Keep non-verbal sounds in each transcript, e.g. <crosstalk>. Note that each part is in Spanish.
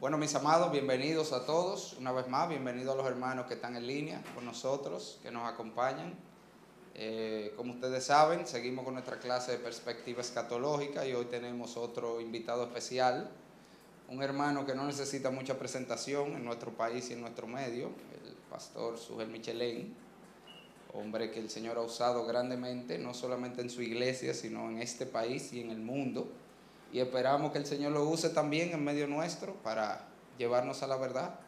Bueno, mis amados, bienvenidos a todos. Una vez más, bienvenidos a los hermanos que están en línea con nosotros, que nos acompañan. Eh, como ustedes saben, seguimos con nuestra clase de perspectiva escatológica y hoy tenemos otro invitado especial, un hermano que no necesita mucha presentación en nuestro país y en nuestro medio, el pastor Sugel Michelén, hombre que el Señor ha usado grandemente, no solamente en su iglesia, sino en este país y en el mundo y esperamos que el Señor lo use también en medio nuestro para llevarnos a la verdad.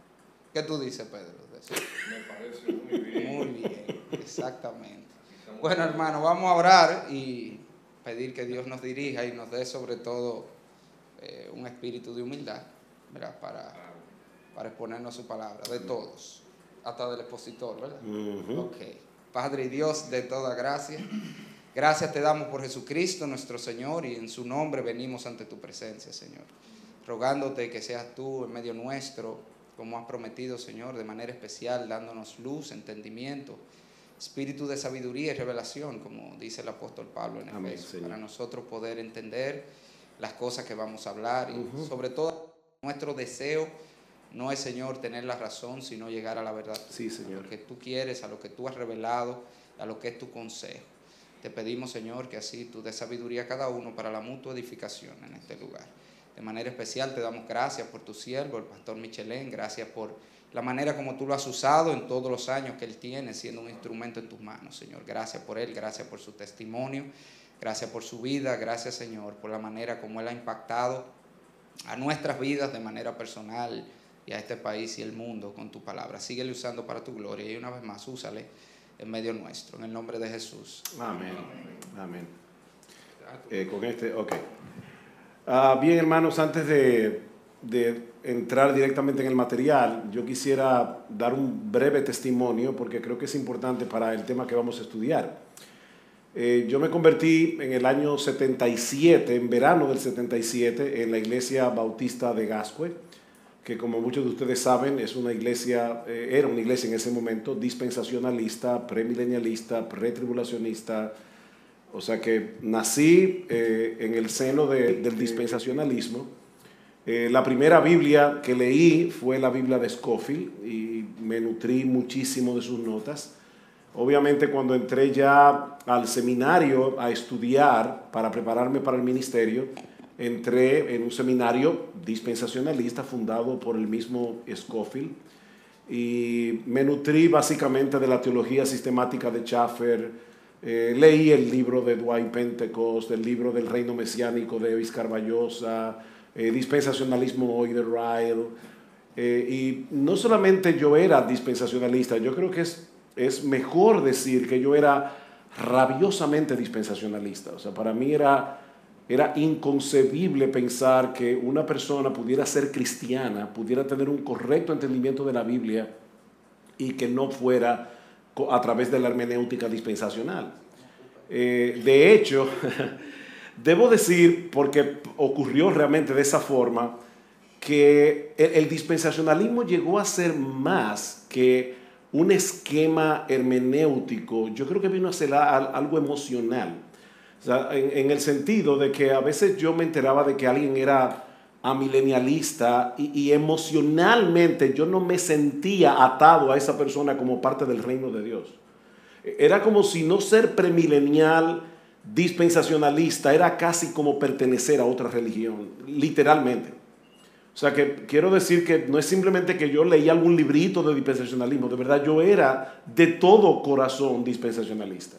¿Qué tú dices, Pedro? Me parece muy bien. Muy bien, exactamente. Bueno, hermano, vamos a orar y pedir que Dios nos dirija y nos dé sobre todo eh, un espíritu de humildad ¿verdad? Para, para exponernos su palabra, de todos, hasta del expositor, ¿verdad? Ok. Padre y Dios de toda gracia. Gracias te damos por Jesucristo nuestro Señor y en su nombre venimos ante tu presencia, Señor. Rogándote que seas tú en medio nuestro, como has prometido, Señor, de manera especial, dándonos luz, entendimiento, espíritu de sabiduría y revelación, como dice el apóstol Pablo en Efesios, para nosotros poder entender las cosas que vamos a hablar y sobre todo nuestro deseo no es, Señor, tener la razón, sino llegar a la verdad. Sí, Señor. A lo que tú quieres, a lo que tú has revelado, a lo que es tu consejo. Te pedimos, Señor, que así tú des sabiduría a cada uno para la mutua edificación en este lugar. De manera especial te damos gracias por tu siervo, el pastor Michelén, gracias por la manera como tú lo has usado en todos los años que él tiene siendo un instrumento en tus manos, Señor. Gracias por él, gracias por su testimonio, gracias por su vida, gracias, Señor, por la manera como él ha impactado a nuestras vidas de manera personal y a este país y el mundo con tu palabra. Síguele usando para tu gloria y una vez más, úsale en medio nuestro, en el nombre de Jesús. Amén. Amén. Eh, con este, ok. Ah, bien, hermanos, antes de, entrar directamente en el material, yo quisiera dar un breve testimonio porque creo que es importante para el tema que vamos a estudiar. Eh, yo me convertí en el año 77, en verano del 77, en la iglesia bautista de Gascue que como muchos de ustedes saben es una iglesia, eh, era una iglesia en ese momento dispensacionalista, premilenialista, pretribulacionista, o sea que nací eh, en el seno del dispensacionalismo. Eh, la primera Biblia que leí fue la Biblia de Scofield y me nutrí muchísimo de sus notas. Obviamente cuando entré ya al seminario a estudiar para prepararme para el ministerio, entré en un seminario dispensacionalista fundado por el mismo Scofield y me nutrí básicamente de la teología sistemática de Schaffer. Eh, leí el libro de Dwight Pentecost, el libro del reino mesiánico de Evis Carballosa, eh, dispensacionalismo hoy de Ryle. Eh, y no solamente yo era dispensacionalista, yo creo que es, es mejor decir que yo era rabiosamente dispensacionalista. O sea, para mí era era inconcebible pensar que una persona pudiera ser cristiana, pudiera tener un correcto entendimiento de la Biblia y que no fuera a través de la hermenéutica dispensacional. Eh, de hecho, <laughs> debo decir, porque ocurrió realmente de esa forma, que el, dispensacionalismo llegó a ser más que un esquema hermenéutico, yo creo que vino a ser algo emocional en, el sentido de que a veces yo me enteraba de que alguien era amilenialista y, y, emocionalmente yo no me sentía atado a esa persona como parte del reino de Dios. Era como si no ser premilenial, dispensacionalista, era casi como pertenecer a otra religión, literalmente. O sea que quiero decir que no es simplemente que yo leí algún librito de dispensacionalismo, de verdad yo era de todo corazón dispensacionalista.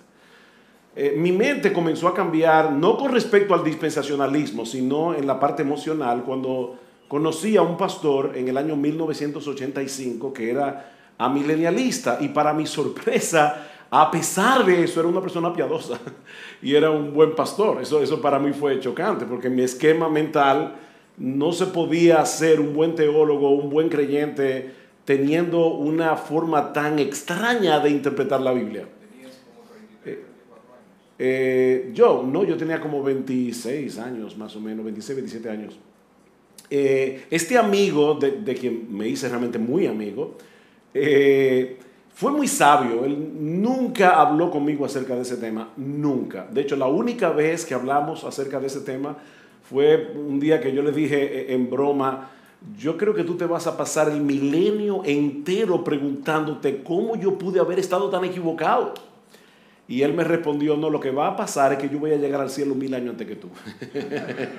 Eh, mi mente comenzó a cambiar, no con respecto al dispensacionalismo, sino en la parte emocional, cuando conocí a un pastor en el año 1985 que era amilenialista y para mi sorpresa, a pesar de eso, era una persona piadosa <laughs> y era un buen pastor. Eso, eso para mí fue chocante, porque mi esquema mental no se podía ser un buen teólogo, un buen creyente, teniendo una forma tan extraña de interpretar la Biblia. Eh, yo, no, yo tenía como 26 años, más o menos, 26, 27 años. Eh, este amigo, de, quien me hice realmente muy amigo, eh, fue muy sabio. Él nunca habló conmigo acerca de ese tema, nunca. De hecho, la única vez que hablamos acerca de ese tema fue un día que yo le dije en broma, yo creo que tú te vas a pasar el milenio entero preguntándote cómo yo pude haber estado tan equivocado. Y él me respondió, no, lo que va a pasar es que yo voy a llegar al cielo mil años antes que tú.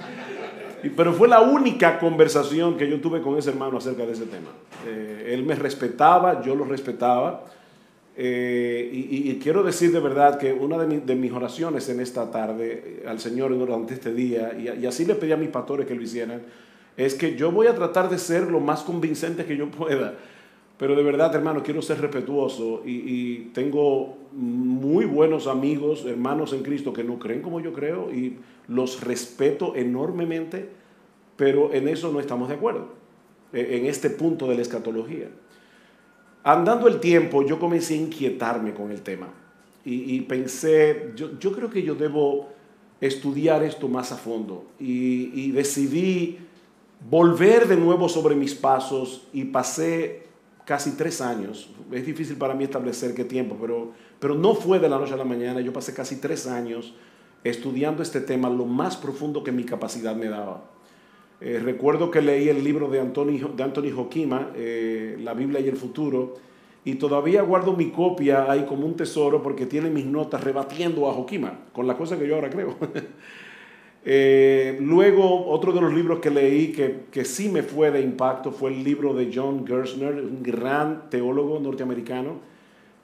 <laughs> Pero fue la única conversación que yo tuve con ese hermano acerca de ese tema. Eh, él me respetaba, yo lo respetaba. Eh, y, quiero decir de verdad que una de, mis oraciones en esta tarde eh, al Señor durante este día, y, así le pedí a mis pastores que lo hicieran, es que yo voy a tratar de ser lo más convincente que yo pueda. Pero de verdad, hermano, quiero ser respetuoso y, tengo muy buenos amigos, hermanos en Cristo que no creen como yo creo y los respeto enormemente, pero en eso no estamos de acuerdo, e, en este punto de la escatología. Andando el tiempo, yo comencé a inquietarme con el tema y, pensé, yo, yo, creo que yo debo estudiar esto más a fondo y, y decidí volver de nuevo sobre mis pasos y pasé casi tres años. Es difícil para mí establecer qué tiempo, pero, pero no fue de la noche a la mañana. Yo pasé casi tres años estudiando este tema lo más profundo que mi capacidad me daba. Eh, recuerdo que leí el libro de Anthony, de Anthony Hokima, eh, La Biblia y el futuro, y todavía guardo mi copia ahí como un tesoro porque tiene mis notas rebatiendo a Hokima, con la cosa que yo ahora creo. <laughs> Eh, luego, otro de los libros que leí que, que, sí me fue de impacto fue el libro de John Gerstner, un gran teólogo norteamericano.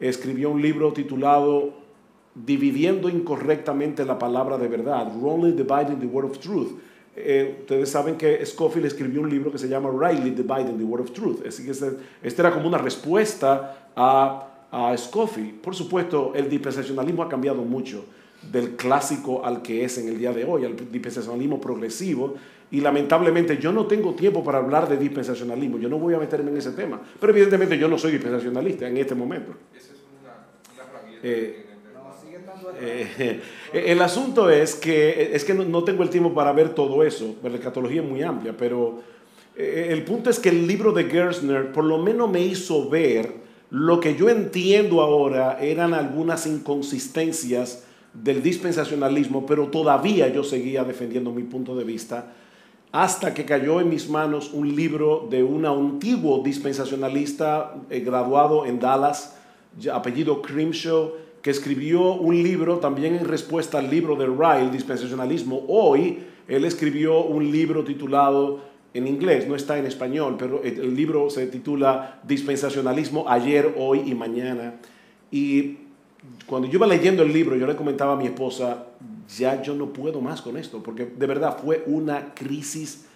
Escribió un libro titulado Dividiendo incorrectamente la palabra de verdad, Wrongly Dividing the Word of Truth. Eh, ustedes saben que Scofield escribió un libro que se llama Rightly Dividing the Word of Truth. Así que este, este era como una respuesta a, a Scofield. Por supuesto, el dispensacionalismo ha cambiado mucho del clásico al que es en el día de hoy, al dispensacionalismo progresivo. Y lamentablemente yo no tengo tiempo para hablar de dispensacionalismo, yo no voy a meterme en ese tema. Pero evidentemente yo no soy dispensacionalista en este momento. Eh, eh, <laughs> el asunto es que, es que no, tengo el tiempo para ver todo eso, la escatología es muy amplia, pero eh, el punto es que el libro de Gerstner por lo menos me hizo ver lo que yo entiendo ahora eran algunas inconsistencias del dispensacionalismo, pero todavía yo seguía defendiendo mi punto de vista hasta que cayó en mis manos un libro de un antiguo dispensacionalista eh, graduado en Dallas, apellido Crimshaw, que escribió un libro también en respuesta al libro de Ryle, Dispensacionalismo. Hoy él escribió un libro titulado, en inglés, no está en español, pero el libro se titula Dispensacionalismo ayer, hoy y mañana. Y cuando yo iba leyendo el libro, yo le comentaba a mi esposa, ya yo no puedo más con esto, porque de verdad fue una crisis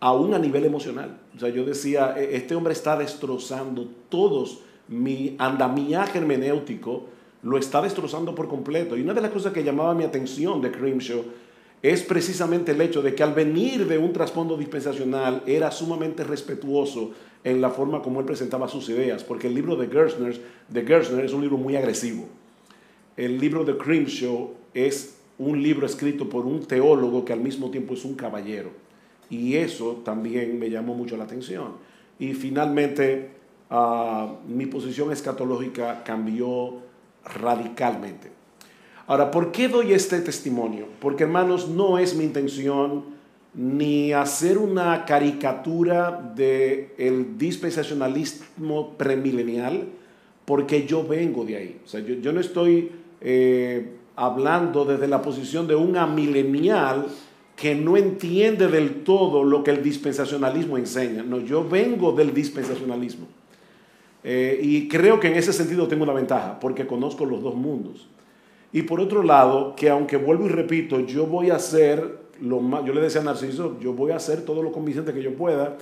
aún a nivel emocional. O sea, yo decía, e-, este hombre está destrozando todos mi andamiaje hermenéutico, lo está destrozando por completo. Y una de las cosas que llamaba mi atención de Crimshaw es precisamente el hecho de que al venir de un trasfondo dispensacional era sumamente respetuoso en la forma como él presentaba sus ideas, porque el libro de Gerstner, de es un libro muy agresivo el libro de Crimshaw es un libro escrito por un teólogo que al mismo tiempo es un caballero. Y eso también me llamó mucho la atención. Y finalmente ah, mi posición escatológica cambió radicalmente. Ahora, ¿por qué doy este testimonio? Porque hermanos, no es mi intención ni hacer una caricatura del el dispensacionalismo premilenial, porque yo vengo de ahí. O sea, yo, no estoy eh, hablando desde la posición de un amilenial que no entiende del todo lo que el dispensacionalismo enseña. No, yo vengo del dispensacionalismo. Eh, y creo que en ese sentido tengo una ventaja, porque conozco los dos mundos. Y por otro lado, que aunque vuelvo y repito, yo voy a hacer lo más, yo le decía a Narciso, yo voy a hacer todo lo convincente que yo pueda,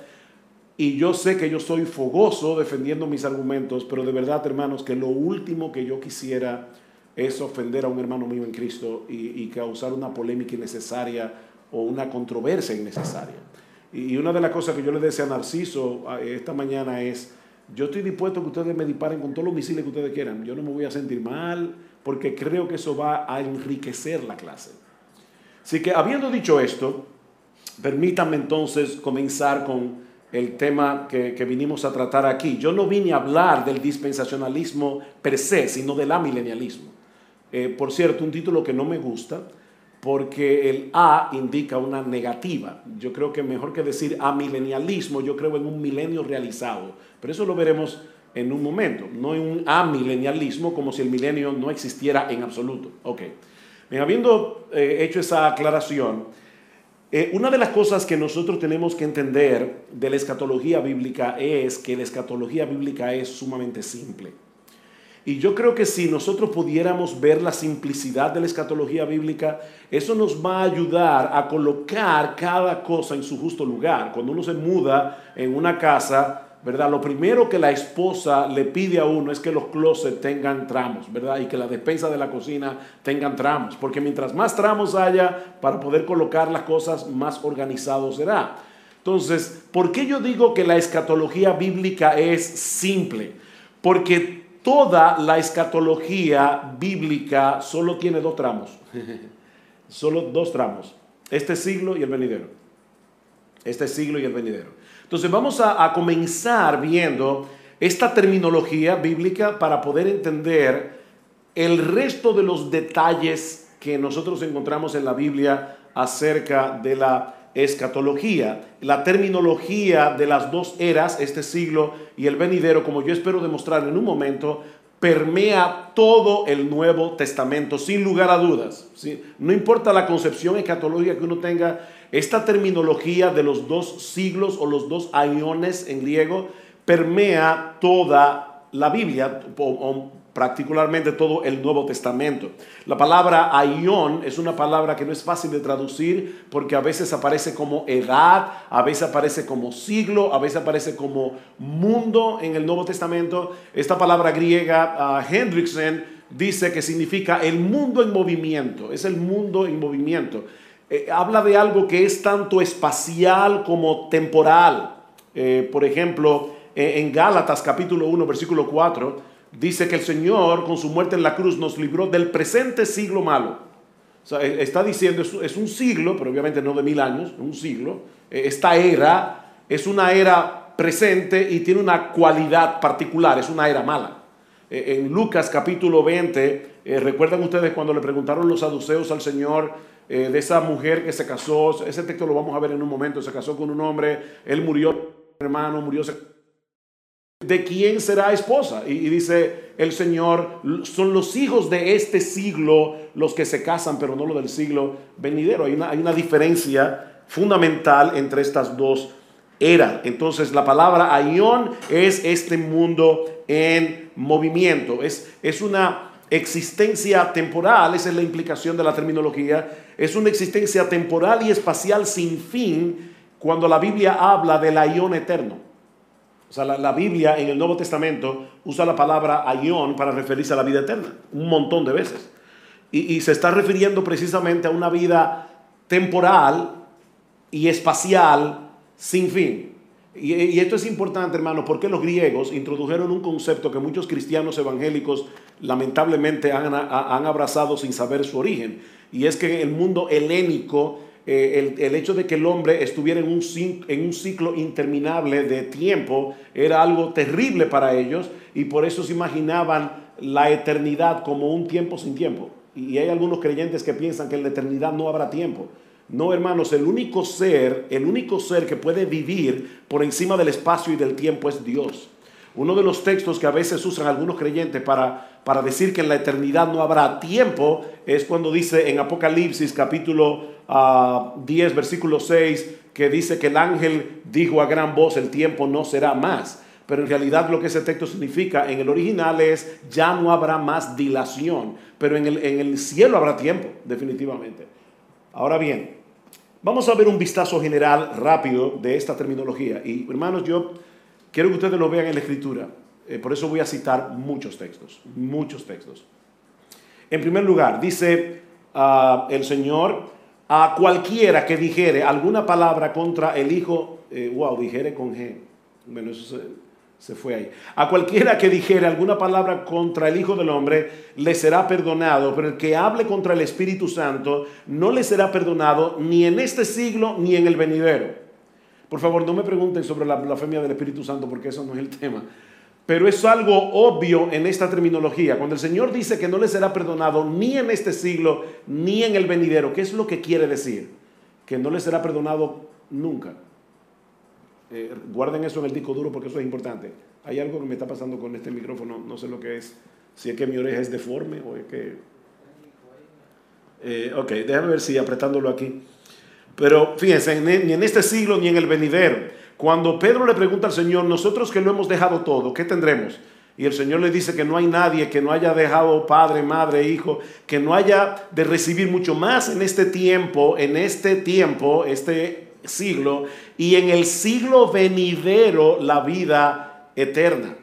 y yo sé que yo soy fogoso defendiendo mis argumentos, pero de verdad, hermanos, que lo último que yo quisiera es ofender a un hermano mío en Cristo y, causar una polémica innecesaria o una controversia innecesaria. Y, una de las cosas que yo le decía a Narciso esta mañana es, yo estoy dispuesto a que ustedes me disparen con todos los misiles que ustedes quieran, yo no me voy a sentir mal porque creo que eso va a enriquecer la clase. Así que habiendo dicho esto, permítanme entonces comenzar con el tema que, que, vinimos a tratar aquí. Yo no vine a hablar del dispensacionalismo per se, sino del amilenialismo. Eh, por cierto, un título que no me gusta, porque el A indica una negativa. Yo creo que mejor que decir amilenialismo, yo creo en un milenio realizado. Pero eso lo veremos en un momento, no en un amilenialismo como si el milenio no existiera en absoluto. Ok. Bien, habiendo eh, hecho esa aclaración, eh, una de las cosas que nosotros tenemos que entender de la escatología bíblica es que la escatología bíblica es sumamente simple. Y yo creo que si nosotros pudiéramos ver la simplicidad de la escatología bíblica, eso nos va a ayudar a colocar cada cosa en su justo lugar. Cuando uno se muda en una casa, ¿verdad? Lo primero que la esposa le pide a uno es que los closets tengan tramos, ¿verdad? Y que la despensa de la cocina tengan tramos, porque mientras más tramos haya para poder colocar las cosas, más organizado será. Entonces, ¿por qué yo digo que la escatología bíblica es simple? Porque toda la escatología bíblica solo tiene dos tramos. <laughs> solo dos tramos. Este siglo y el venidero. Este siglo y el venidero. Entonces vamos a, a comenzar viendo esta terminología bíblica para poder entender el resto de los detalles que nosotros encontramos en la Biblia acerca de la escatología, la terminología de las dos eras, este siglo y el venidero, como yo espero demostrar en un momento, permea todo el Nuevo Testamento, sin lugar a dudas. No importa la concepción escatológica que uno tenga, esta terminología de los dos siglos o los dos aiones en griego permea toda la Biblia, particularmente todo el Nuevo Testamento. La palabra aion es una palabra que no es fácil de traducir porque a veces aparece como edad, a veces aparece como siglo, a veces aparece como mundo en el Nuevo Testamento. Esta palabra griega, uh, Hendrickson, dice que significa el mundo en movimiento, es el mundo en movimiento. Eh, habla de algo que es tanto espacial como temporal. Eh, por ejemplo, en Gálatas capítulo 1, versículo 4, dice que el Señor con su muerte en la cruz nos libró del presente siglo malo. E, está diciendo, es un siglo, pero obviamente no de mil años, un siglo. E, esta era es una era presente y tiene una cualidad particular, es una era mala. E, en Lucas capítulo 20, eh, ¿recuerdan ustedes cuando le preguntaron los saduceos al Señor eh, de esa mujer que se casó? Ese texto lo vamos a ver en un momento, se casó con un hombre, él murió, hermano, murió de quién será esposa. Y, dice el Señor, son los hijos de este siglo los que se casan, pero no los del siglo venidero. Hay una, diferencia fundamental entre estas dos eras. Entonces la palabra aion es este mundo en movimiento. Es, es una existencia temporal, esa es la implicación de la terminología. Es una existencia temporal y espacial sin fin cuando la Biblia habla del aion eterno. O sea, la, Biblia en el Nuevo Testamento usa la palabra aion para referirse a la vida eterna, un montón de veces. Y, se está refiriendo precisamente a una vida temporal y espacial sin fin. Y, esto es importante, hermano, porque los griegos introdujeron un concepto que muchos cristianos evangélicos lamentablemente han, han abrazado sin saber su origen. Y es que el mundo helénico eh, el, hecho de que el hombre estuviera en un, en un ciclo interminable de tiempo era algo terrible para ellos y por eso se imaginaban la eternidad como un tiempo sin tiempo. Y hay algunos creyentes que piensan que en la eternidad no habrá tiempo. No, hermanos, el único ser, el único ser que puede vivir por encima del espacio y del tiempo es Dios. Uno de los textos que a veces usan algunos creyentes para, para decir que en la eternidad no habrá tiempo es cuando dice en Apocalipsis capítulo 10, versículo 6, que dice que el ángel dijo a gran voz, el tiempo no será más. Pero en realidad lo que ese texto significa en el original es, ya no habrá más dilación, pero en el, en el cielo habrá tiempo, definitivamente. Ahora bien, vamos a ver un vistazo general rápido de esta terminología. Y hermanos, yo quiero que ustedes lo vean en la escritura. Eh, por eso voy a citar muchos textos, muchos textos. En primer lugar, dice ah, el Señor, a cualquiera que dijere alguna palabra contra el Hijo, eh, wow, dijere con G, bueno, eso se, fue ahí. A cualquiera que dijere alguna palabra contra el Hijo del Hombre, le será perdonado, pero el que hable contra el Espíritu Santo, no le será perdonado ni en este siglo ni en el venidero. Por favor, no me pregunten sobre la blasfemia del Espíritu Santo, porque eso no es el tema. Pero es algo obvio en esta terminología. Cuando el Señor dice que no le será perdonado ni en este siglo ni en el venidero, ¿qué es lo que quiere decir? Que no le será perdonado nunca. Eh, guarden eso en el disco duro porque eso es importante. Hay algo que me está pasando con este micrófono, no sé lo que es. Si es que mi oreja es deforme o es que... Eh, ok, déjame ver si apretándolo aquí. Pero fíjense, ni en este siglo ni en el venidero. Cuando Pedro le pregunta al Señor, nosotros que lo hemos dejado todo, ¿qué tendremos? Y el Señor le dice que no hay nadie que no haya dejado padre, madre, hijo, que no haya de recibir mucho más en este tiempo, en este tiempo, este siglo, y en el siglo venidero la vida eterna.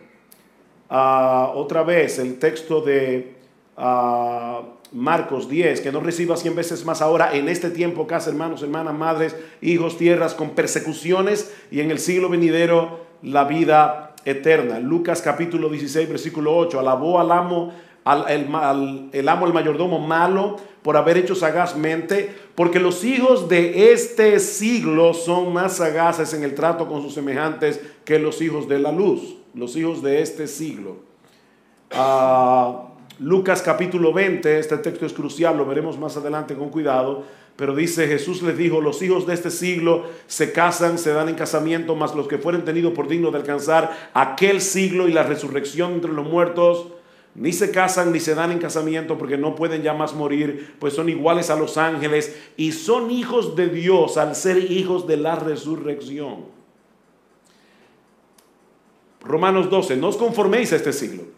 Ah, otra vez el texto de ah, Marcos 10, que no reciba cien veces más ahora en este tiempo, casa, hermanos, hermanas, madres, hijos, tierras, con persecuciones y en el siglo venidero la vida eterna. Lucas capítulo 16, versículo 8, alabó al amo, al, el, el amo, el mayordomo malo, por haber hecho sagazmente, porque los hijos de este siglo son más sagaces en el trato con sus semejantes que los hijos de la luz, los hijos de este siglo. Ah, Lucas capítulo 20, este texto es crucial, lo veremos más adelante con cuidado, pero dice Jesús les dijo, los hijos de este siglo se casan, se dan en casamiento, mas los que fueren tenidos por dignos de alcanzar aquel siglo y la resurrección entre los muertos, ni se casan ni se dan en casamiento porque no pueden ya más morir, pues son iguales a los ángeles y son hijos de Dios al ser hijos de la resurrección. Romanos 12, no os conforméis a este siglo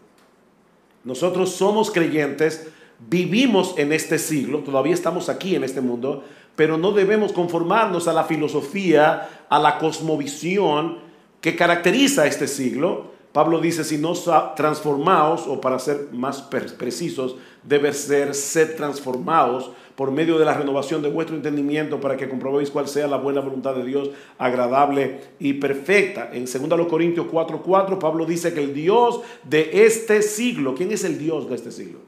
nosotros somos creyentes, vivimos en este siglo, todavía estamos aquí en este mundo, pero no debemos conformarnos a la filosofía, a la cosmovisión que caracteriza este siglo. Pablo dice, si no transformados, o para ser más precisos, debe ser ser transformados por medio de la renovación de vuestro entendimiento para que comprobéis cuál sea la buena voluntad de Dios, agradable y perfecta. En 2 Corintios 4:4 Pablo dice que el Dios de este siglo, ¿quién es el Dios de este siglo?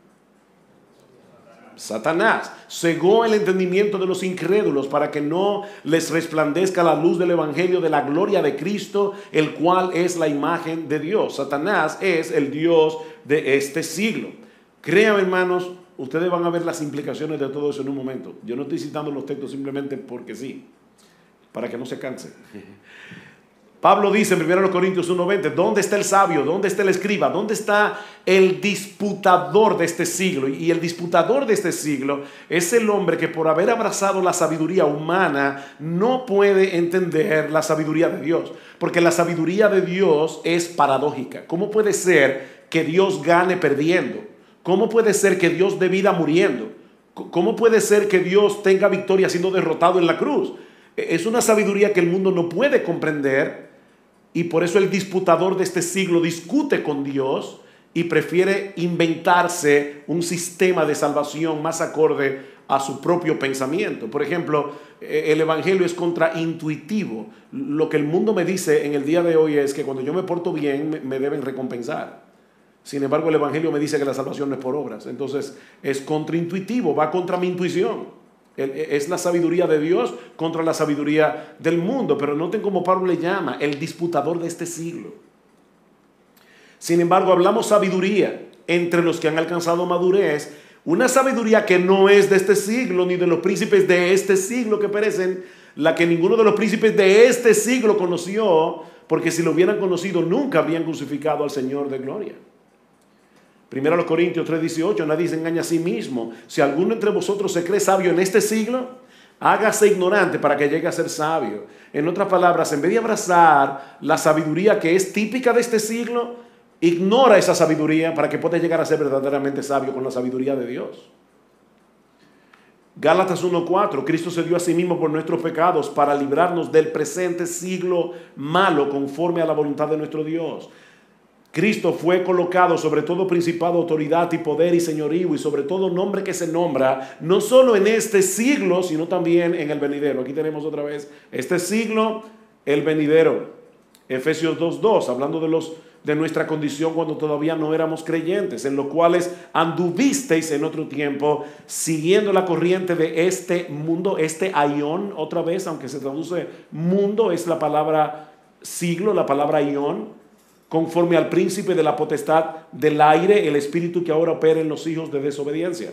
Satanás cegó el entendimiento de los incrédulos para que no les resplandezca la luz del Evangelio de la gloria de Cristo, el cual es la imagen de Dios. Satanás es el Dios de este siglo. Créanme hermanos, Ustedes van a ver las implicaciones de todo eso en un momento. Yo no estoy citando los textos simplemente porque sí, para que no se canse. <laughs> Pablo dice en 1 Corintios 1:20, ¿dónde está el sabio? ¿Dónde está el escriba? ¿Dónde está el disputador de este siglo? Y el disputador de este siglo es el hombre que por haber abrazado la sabiduría humana no puede entender la sabiduría de Dios. Porque la sabiduría de Dios es paradójica. ¿Cómo puede ser que Dios gane perdiendo? ¿Cómo puede ser que Dios dé vida muriendo? ¿Cómo puede ser que Dios tenga victoria siendo derrotado en la cruz? E-, es una sabiduría que el mundo no puede comprender y por eso el disputador de este siglo discute con Dios y prefiere inventarse un sistema de salvación más acorde a su propio pensamiento. Por ejemplo, e-, el Evangelio es contraintuitivo. Lo que el mundo me dice en el día de hoy es que cuando yo me porto bien me deben recompensar. Sin embargo, el Evangelio me dice que la salvación no es por obras. Entonces, es contraintuitivo, va contra mi intuición. E, es la sabiduría de Dios contra la sabiduría del mundo. Pero noten cómo Pablo le llama el disputador de este siglo. Sin embargo, hablamos sabiduría entre los que han alcanzado madurez. Una sabiduría que no es de este siglo ni de los príncipes de este siglo que perecen, la que ninguno de los príncipes de este siglo conoció, porque si lo hubieran conocido nunca habrían crucificado al Señor de gloria. Primero los Corintios 3:18, nadie se engaña a sí mismo. Si alguno entre vosotros se cree sabio en este siglo, hágase ignorante para que llegue a ser sabio. En otras palabras, en vez de abrazar la sabiduría que es típica de este siglo, ignora esa sabiduría para que pueda llegar a ser verdaderamente sabio con la sabiduría de Dios. Gálatas 1:4, Cristo se dio a sí mismo por nuestros pecados para librarnos del presente siglo malo conforme a la voluntad de nuestro Dios. Cristo fue colocado sobre todo principado, autoridad y poder y señorío y sobre todo nombre que se nombra, no solo en este siglo, sino también en el venidero. Aquí tenemos otra vez este siglo, el venidero. Efesios 2.2, hablando de, los, de nuestra condición cuando todavía no éramos creyentes, en lo cuales anduvisteis en otro tiempo, siguiendo la corriente de este mundo, este aión, otra vez, aunque se traduce mundo, es la palabra siglo, la palabra aión conforme al príncipe de la potestad del aire, el espíritu que ahora opera en los hijos de desobediencia.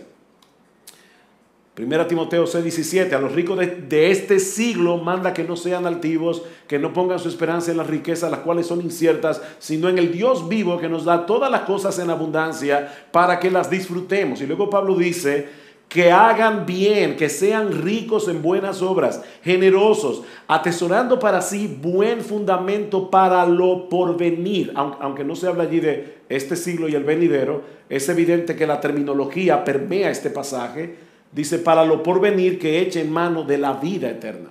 Primera Timoteo 6:17, a los ricos de, este siglo manda que no sean altivos, que no pongan su esperanza en las riquezas, las cuales son inciertas, sino en el Dios vivo que nos da todas las cosas en abundancia para que las disfrutemos. Y luego Pablo dice, que hagan bien, que sean ricos en buenas obras, generosos, atesorando para sí buen fundamento para lo porvenir. Aunque no se habla allí de este siglo y el venidero, es evidente que la terminología permea este pasaje. Dice, para lo porvenir que echen mano de la vida eterna.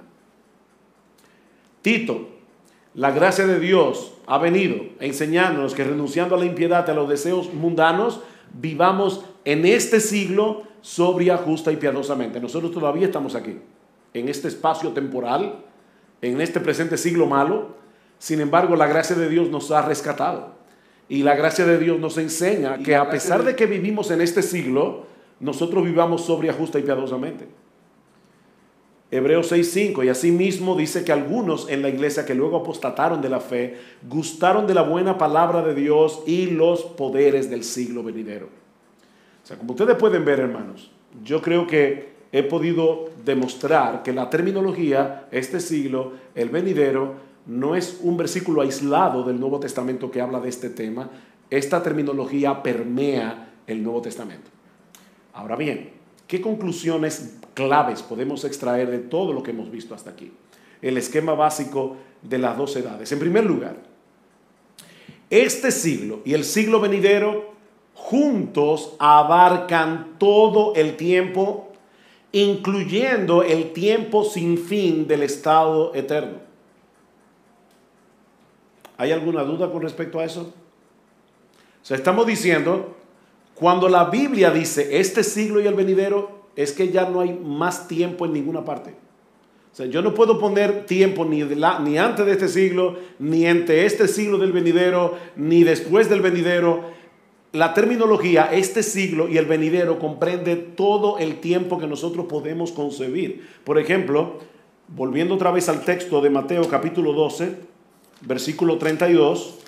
Tito, la gracia de Dios ha venido enseñándonos que renunciando a la impiedad, a los deseos mundanos, vivamos en este siglo sobria, justa y piadosamente. Nosotros todavía estamos aquí, en este espacio temporal, en este presente siglo malo. Sin embargo, la gracia de Dios nos ha rescatado. Y la gracia de Dios nos enseña que a pesar de que vivimos en este siglo, nosotros vivamos sobria, justa y piadosamente. Hebreos 6:5 y asimismo dice que algunos en la iglesia que luego apostataron de la fe gustaron de la buena palabra de Dios y los poderes del siglo venidero sea, como ustedes pueden ver, hermanos, yo creo que he podido demostrar que la terminología, este siglo, el venidero, no es un versículo aislado del Nuevo Testamento que habla de este tema. Esta terminología permea el Nuevo Testamento. Ahora bien, ¿qué conclusiones claves podemos extraer de todo lo que hemos visto hasta aquí? El esquema básico de las dos edades. En primer lugar, este siglo y el siglo venidero juntos abarcan todo el tiempo, incluyendo el tiempo sin fin del estado eterno. ¿Hay alguna duda con respecto a eso? O sea, estamos diciendo, cuando la Biblia dice este siglo y el venidero, es que ya no hay más tiempo en ninguna parte. O sea, yo no puedo poner tiempo ni, ni antes de este siglo, ni entre este siglo del venidero, ni después del venidero la terminología, este siglo y el venidero comprende todo el tiempo que nosotros podemos concebir. Por ejemplo, volviendo otra vez al texto de Mateo capítulo 12, versículo 32,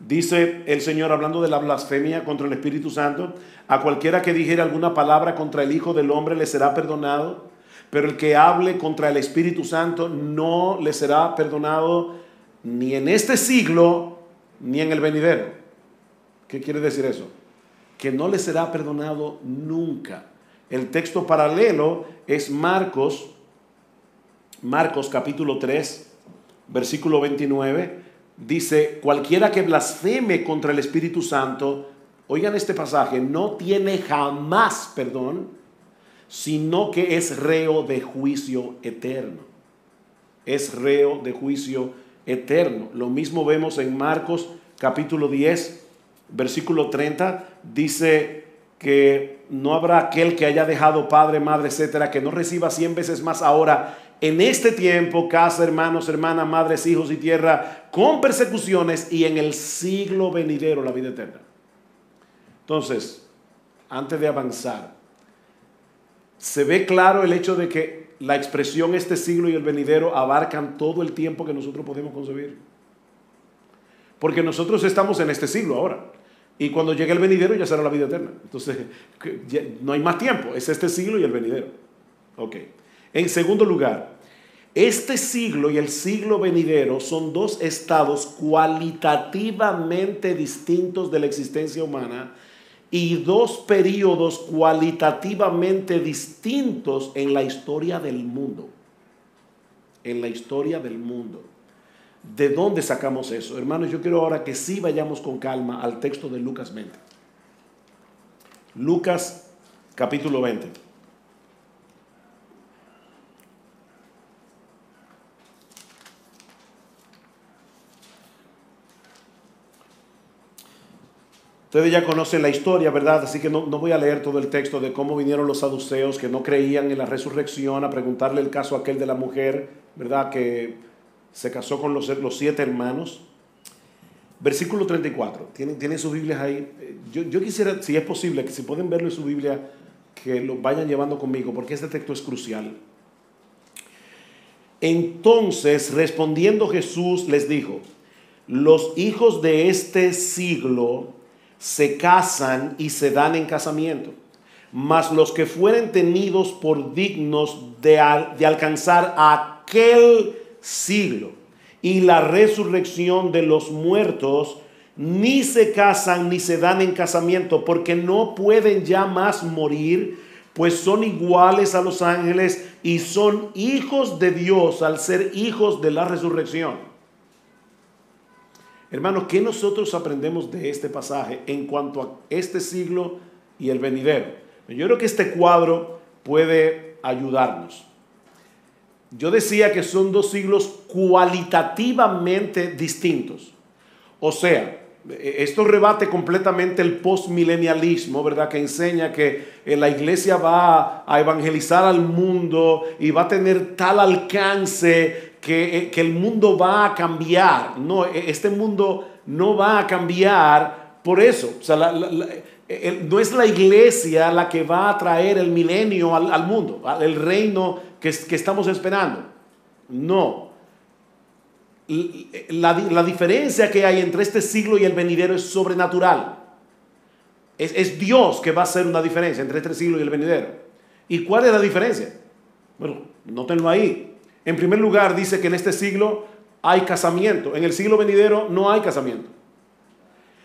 dice el Señor hablando de la blasfemia contra el Espíritu Santo, a cualquiera que dijere alguna palabra contra el Hijo del Hombre le será perdonado, pero el que hable contra el Espíritu Santo no le será perdonado ni en este siglo ni en el venidero. ¿Qué quiere decir eso? Que no le será perdonado nunca. El texto paralelo es Marcos, Marcos capítulo 3, versículo 29. Dice, cualquiera que blasfeme contra el Espíritu Santo, oigan este pasaje, no tiene jamás perdón, sino que es reo de juicio eterno. Es reo de juicio eterno. Lo mismo vemos en Marcos capítulo 10, versículo 30, dice que no habrá aquel que haya dejado padre, madre, etcétera, que no reciba cien veces más ahora en este tiempo, casa, hermanos, hermanas, madres, hijos y tierra, con persecuciones y en el siglo venidero la vida eterna. Entonces, antes de avanzar, se ve claro el hecho de que la expresión este siglo y el venidero abarcan todo el tiempo que nosotros podemos concebir. Porque nosotros estamos en este siglo ahora. Y cuando llegue el venidero ya será la vida eterna. Entonces, <laughs> no hay más tiempo. Es este siglo y el venidero. Ok. En segundo lugar, este siglo y el siglo venidero son dos estados cualitativamente distintos de la existencia humana y dos periodos cualitativamente distintos en la historia del mundo. En la historia del mundo. ¿De dónde sacamos eso? Hermanos, yo quiero ahora que sí vayamos con calma al texto de Lucas 20. Lucas capítulo 20. Ustedes ya conocen la historia, ¿verdad? Así que no, no, voy a leer todo el texto de cómo vinieron los saduceos que no creían en la resurrección a preguntarle el caso aquel de la mujer, ¿verdad? Que se casó con los, los siete hermanos. Versículo 34. ¿Tienen, ¿Tienen sus Biblias ahí? Yo, yo, quisiera, si es posible, que si pueden verlo en su Biblia, que lo vayan llevando conmigo, porque este texto es crucial. Entonces, respondiendo Jesús, les dijo, los hijos de este siglo se casan y se dan en casamiento, mas los que fueren tenidos por dignos de, de alcanzar aquel siglo y la resurrección de los muertos, ni se casan ni se dan en casamiento, porque no pueden ya más morir, pues son iguales a los ángeles y son hijos de Dios al ser hijos de la resurrección. Hermanos, ¿qué nosotros aprendemos de este pasaje en cuanto a este siglo y el venidero? Yo creo que este cuadro puede ayudarnos. Yo decía que son dos siglos cualitativamente distintos. O sea, esto rebate completamente el postmilenialismo, ¿verdad? Que enseña que eh, la iglesia va a evangelizar al mundo y va a tener tal alcance que, eh, el mundo va a cambiar. No, e, este mundo no va a cambiar por eso. O sea, no es la iglesia la que va a traer el milenio al, mundo, el reino que, estamos esperando. No, la, diferencia que hay entre este siglo y el venidero es sobrenatural. Es, Dios que va a hacer una diferencia entre este siglo y el venidero. ¿Y cuál es la diferencia? Bueno, nótenlo ahí. En primer lugar, dice que en este siglo hay casamiento. En el siglo venidero no hay casamiento.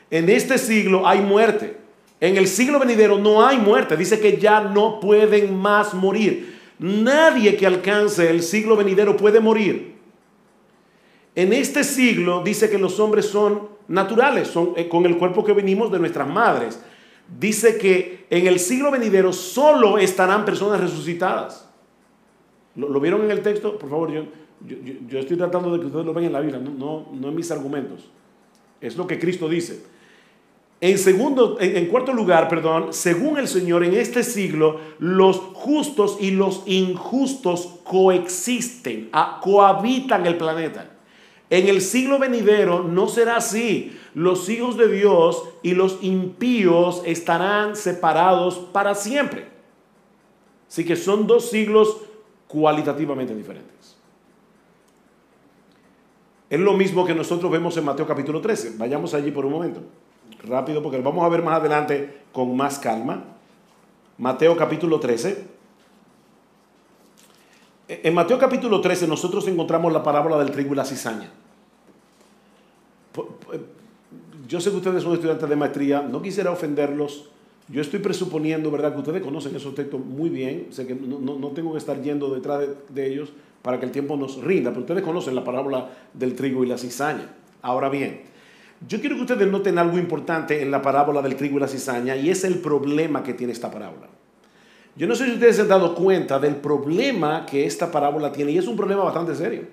En este siglo hay muerte. En el siglo venidero no hay muerte. Dice que ya no pueden más morir. Nadie que alcance el siglo venidero puede morir. En este siglo dice que los hombres son naturales, son eh, con el cuerpo que venimos de nuestras madres. Dice que en el siglo venidero solo estarán personas resucitadas. ¿Lo, vieron en el texto? Por favor, yo, yo, estoy tratando de que ustedes lo vean en la Biblia, no, no, en mis argumentos. Es lo que Cristo dice. En, segundo, en, cuarto lugar, perdón, según el Señor, en este siglo los justos y los injustos coexisten, cohabitan el planeta. En el siglo venidero no será así. Los hijos de Dios y los impíos estarán separados para siempre. Así que son dos siglos cualitativamente diferentes. Es lo mismo que nosotros vemos en Mateo capítulo 13. Vayamos allí por un momento. Rápido porque lo vamos a ver más adelante con más calma. Mateo capítulo 13. En Mateo capítulo 13 nosotros encontramos la parábola del trigo y la cizaña. Yo sé que ustedes son estudiantes de maestría, no quisiera ofenderlos. Yo estoy presuponiendo, ¿verdad?, que ustedes conocen esos textos muy bien. Sé que no, tengo que estar yendo detrás de, ellos para que el tiempo nos rinda, pero ustedes conocen la parábola del trigo y la cizaña. Ahora bien, yo quiero que ustedes noten algo importante en la parábola del trigo y la cizaña y es el problema que tiene esta parábola. Yo no sé si ustedes se han dado cuenta del problema que esta parábola tiene y es un problema bastante serio.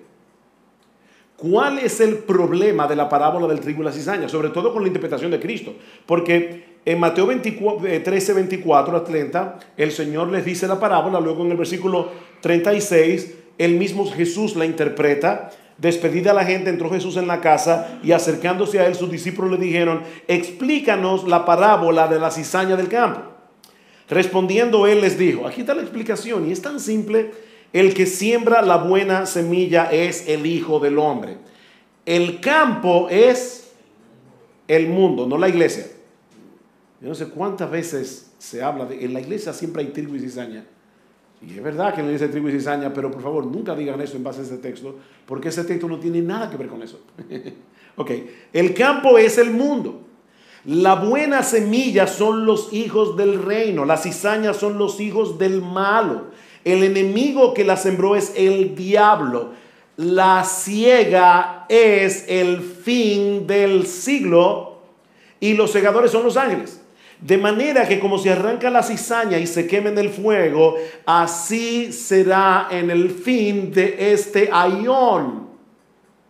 ¿Cuál es el problema de la parábola del trigo y la cizaña? Sobre todo con la interpretación de Cristo. Porque en Mateo 13, 24 a 30, el Señor les dice la parábola, luego en el versículo 36, el mismo Jesús la interpreta. Despedida la gente, entró Jesús en la casa y acercándose a él, sus discípulos le dijeron, explícanos la parábola de la cizaña del campo. Respondiendo él les dijo, aquí está la explicación y es tan simple, el que siembra la buena semilla es el Hijo del Hombre. El campo es el mundo, no la iglesia. Yo no sé cuántas veces se habla de, en la iglesia siempre hay trigo y cizaña. Y es verdad que iglesia hay trigo y cizaña, pero por favor nunca digan eso en base a ese texto, porque ese texto no tiene nada que ver con eso. <laughs> ok, el campo es el mundo. La buena semilla son los hijos del reino, las cizañas son los hijos del malo. El enemigo que la sembró es el diablo. La ciega es el fin del siglo y los segadores son los ángeles. De manera que como se arranca la cizaña y se quema en el fuego, así será en el fin de este ayón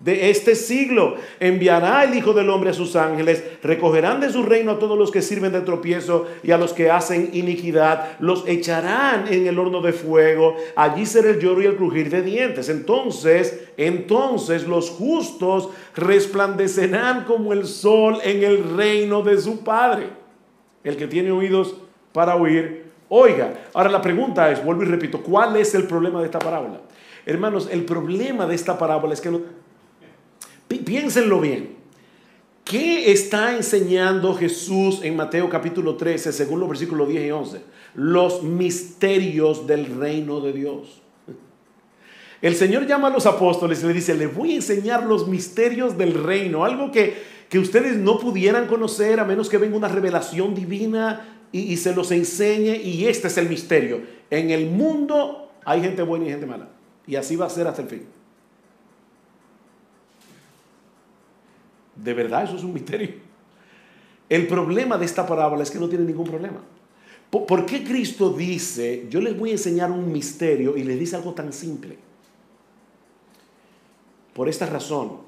de este siglo. Enviará el Hijo del Hombre a sus ángeles, recogerán de su reino a todos los que sirven de tropiezo y a los que hacen iniquidad, los echarán en el horno de fuego, allí será el lloro y el crujir de dientes. Entonces, entonces los justos resplandecerán como el sol en el reino de su Padre. El que tiene oídos para oír, oiga. Ahora la pregunta es, vuelvo y repito, ¿cuál es el problema de esta parábola? Hermanos, el problema de esta parábola es que no Piénsenlo bien. ¿Qué está enseñando Jesús en Mateo capítulo 13, según los versículos 10 y 11? Los misterios del reino de Dios. El Señor llama a los apóstoles y le dice, les voy a enseñar los misterios del reino, algo que, que ustedes no pudieran conocer a menos que venga una revelación divina y, se los enseñe. Y este es el misterio. En el mundo hay gente buena y gente mala. Y así va a ser hasta el fin. De verdad, eso es un misterio. El problema de esta parábola es que no tiene ningún problema. ¿Por qué Cristo dice, yo les voy a enseñar un misterio y les dice algo tan simple? Por esta razón,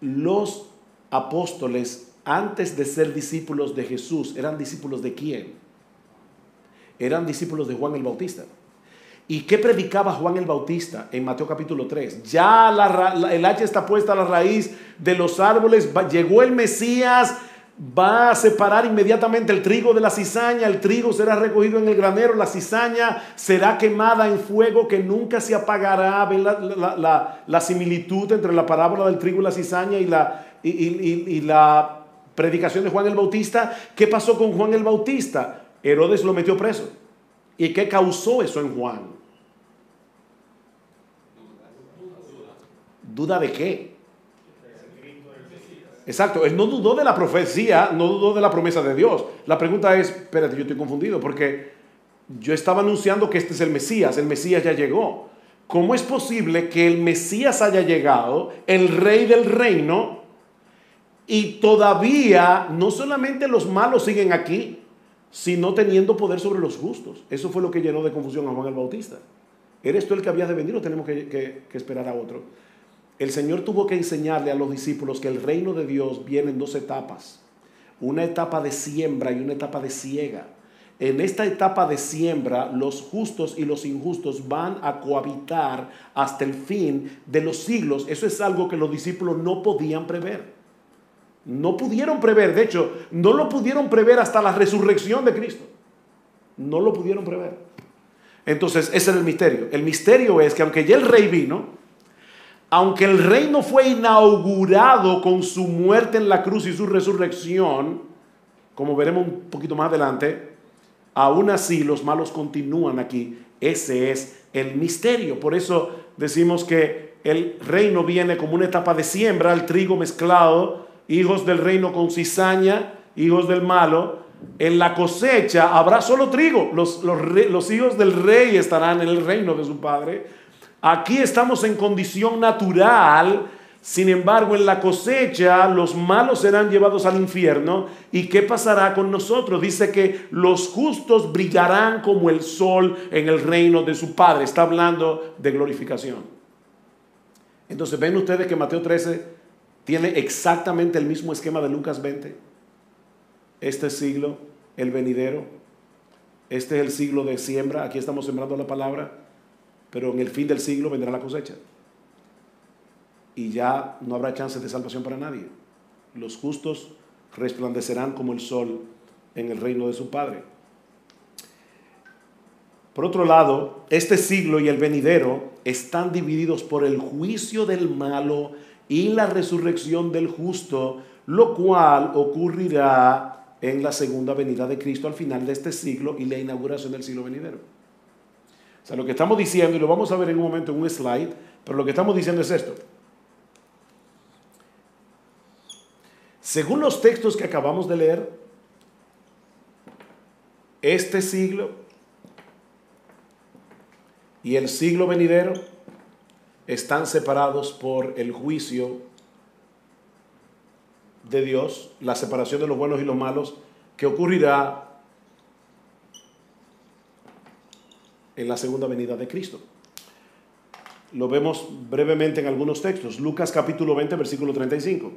los apóstoles, antes de ser discípulos de Jesús, eran discípulos de quién? Eran discípulos de Juan el Bautista. ¿Y qué predicaba Juan el Bautista en Mateo capítulo 3? Ya el hacha está puesta a la raíz de los árboles, llegó el Mesías, va a separar inmediatamente el trigo de la cizaña, el trigo será recogido en el granero, la cizaña será quemada en fuego que nunca se apagará. ¿Ven la, similitud entre la parábola del trigo y la cizaña y la, y la predicación de Juan el Bautista? ¿Qué pasó con Juan el Bautista? Herodes lo metió preso. ¿Y qué causó eso en Juan? ¿Duda de qué? Exacto, él no dudó de la profecía, no dudó de la promesa de Dios. La pregunta es, espérate, yo estoy confundido porque yo estaba anunciando que este es el Mesías, el Mesías ya llegó. ¿Cómo es posible que el Mesías haya llegado, el rey del reino, y todavía no solamente los malos siguen aquí, sino teniendo poder sobre los justos? Eso fue lo que llenó de confusión a Juan el Bautista. ¿Eres tú el que habías de venir o tenemos que, que esperar a otro? el Señor tuvo que enseñarle a los discípulos que el reino de Dios viene en dos etapas. Una etapa de siembra y una etapa de siega. En esta etapa de siembra, los justos y los injustos van a cohabitar hasta el fin de los siglos. Eso es algo que los discípulos no podían prever. No pudieron prever, de hecho, no lo pudieron prever hasta la resurrección de Cristo. No lo pudieron prever. Entonces, ese es el misterio. El misterio es que aunque ya el rey vino, aunque el reino fue inaugurado con su muerte en la cruz y su resurrección, como veremos un poquito más adelante, aún así los malos continúan aquí. Ese es el misterio. Por eso decimos que el reino viene como una etapa de siembra, el trigo mezclado, hijos del reino con cizaña, hijos del malo. En la cosecha habrá solo trigo. Los, los, los hijos del rey estarán en el reino de su padre Aquí estamos en condición natural, sin embargo en la cosecha los malos serán llevados al infierno. ¿Y qué pasará con nosotros? Dice que los justos brillarán como el sol en el reino de su Padre. Está hablando de glorificación. Entonces ven ustedes que Mateo 13 tiene exactamente el mismo esquema de Lucas 20. Este siglo, el venidero. Este es el siglo de siembra. Aquí estamos sembrando la palabra pero en el fin del siglo vendrá la cosecha. Y ya no habrá chance de salvación para nadie. Los justos resplandecerán como el sol en el reino de su Padre. Por otro lado, este siglo y el venidero están divididos por el juicio del malo y la resurrección del justo, lo cual ocurrirá en la segunda venida de Cristo al final de este siglo y la inauguración del siglo venidero. O sea, lo que estamos diciendo, y lo vamos a ver en un momento en un slide, pero lo que estamos diciendo es esto. Según los textos que acabamos de leer, este siglo y el siglo venidero están separados por el juicio de Dios, la separación de los buenos y los malos, que ocurrirá en la segunda venida de Cristo. Lo vemos brevemente en algunos textos. Lucas capítulo 20, versículo 35.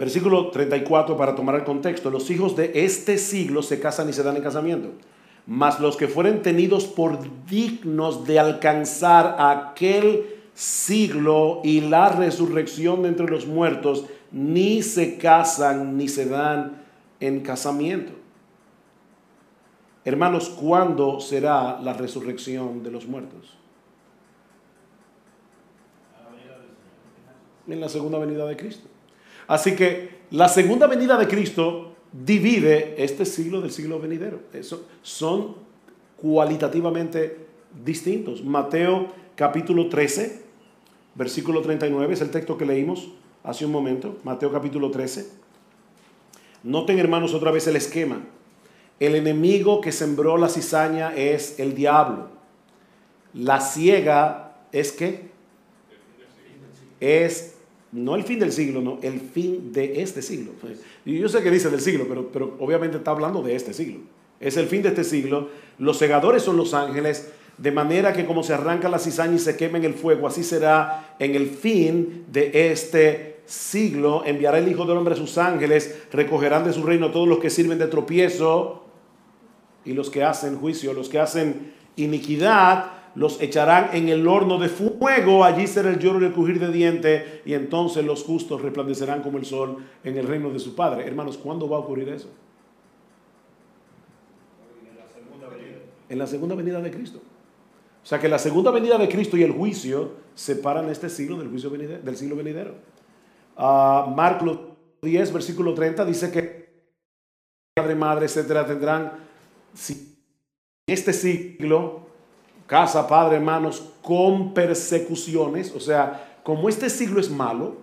Versículo 34 para tomar el contexto. Los hijos de este siglo se casan y se dan en casamiento. Mas los que fueren tenidos por dignos de alcanzar aquel siglo y la resurrección de entre los muertos, ni se casan ni se dan en casamiento. Hermanos, ¿cuándo será la resurrección de los muertos? En la segunda venida de Cristo. Así que la segunda venida de Cristo divide este siglo del siglo venidero. Eso son cualitativamente distintos. Mateo capítulo 13, versículo 39 es el texto que leímos hace un momento. Mateo capítulo 13. Noten hermanos otra vez el esquema. El enemigo que sembró la cizaña es el diablo. La ciega es que es no el fin del siglo, no, el fin de este siglo. Y yo sé que dice del siglo, pero, pero obviamente está hablando de este siglo. Es el fin de este siglo. Los segadores son los ángeles, de manera que como se arranca la cizaña y se quema en el fuego, así será en el fin de este siglo. Enviará el Hijo del Hombre a sus ángeles, recogerán de su reino todos los que sirven de tropiezo y los que hacen juicio, los que hacen iniquidad los echarán en el horno de fuego, allí será el lloro y el crujir de diente, y entonces los justos resplandecerán como el sol en el reino de su Padre. Hermanos, ¿cuándo va a ocurrir eso? En la segunda venida de Cristo. O sea que la segunda venida de Cristo y el juicio separan este siglo del, juicio del siglo venidero. Uh, Marcos 10, versículo 30 dice que padre, madre, etcétera, tendrán si este siglo casa, padre, hermanos, con persecuciones. O sea, como este siglo es malo,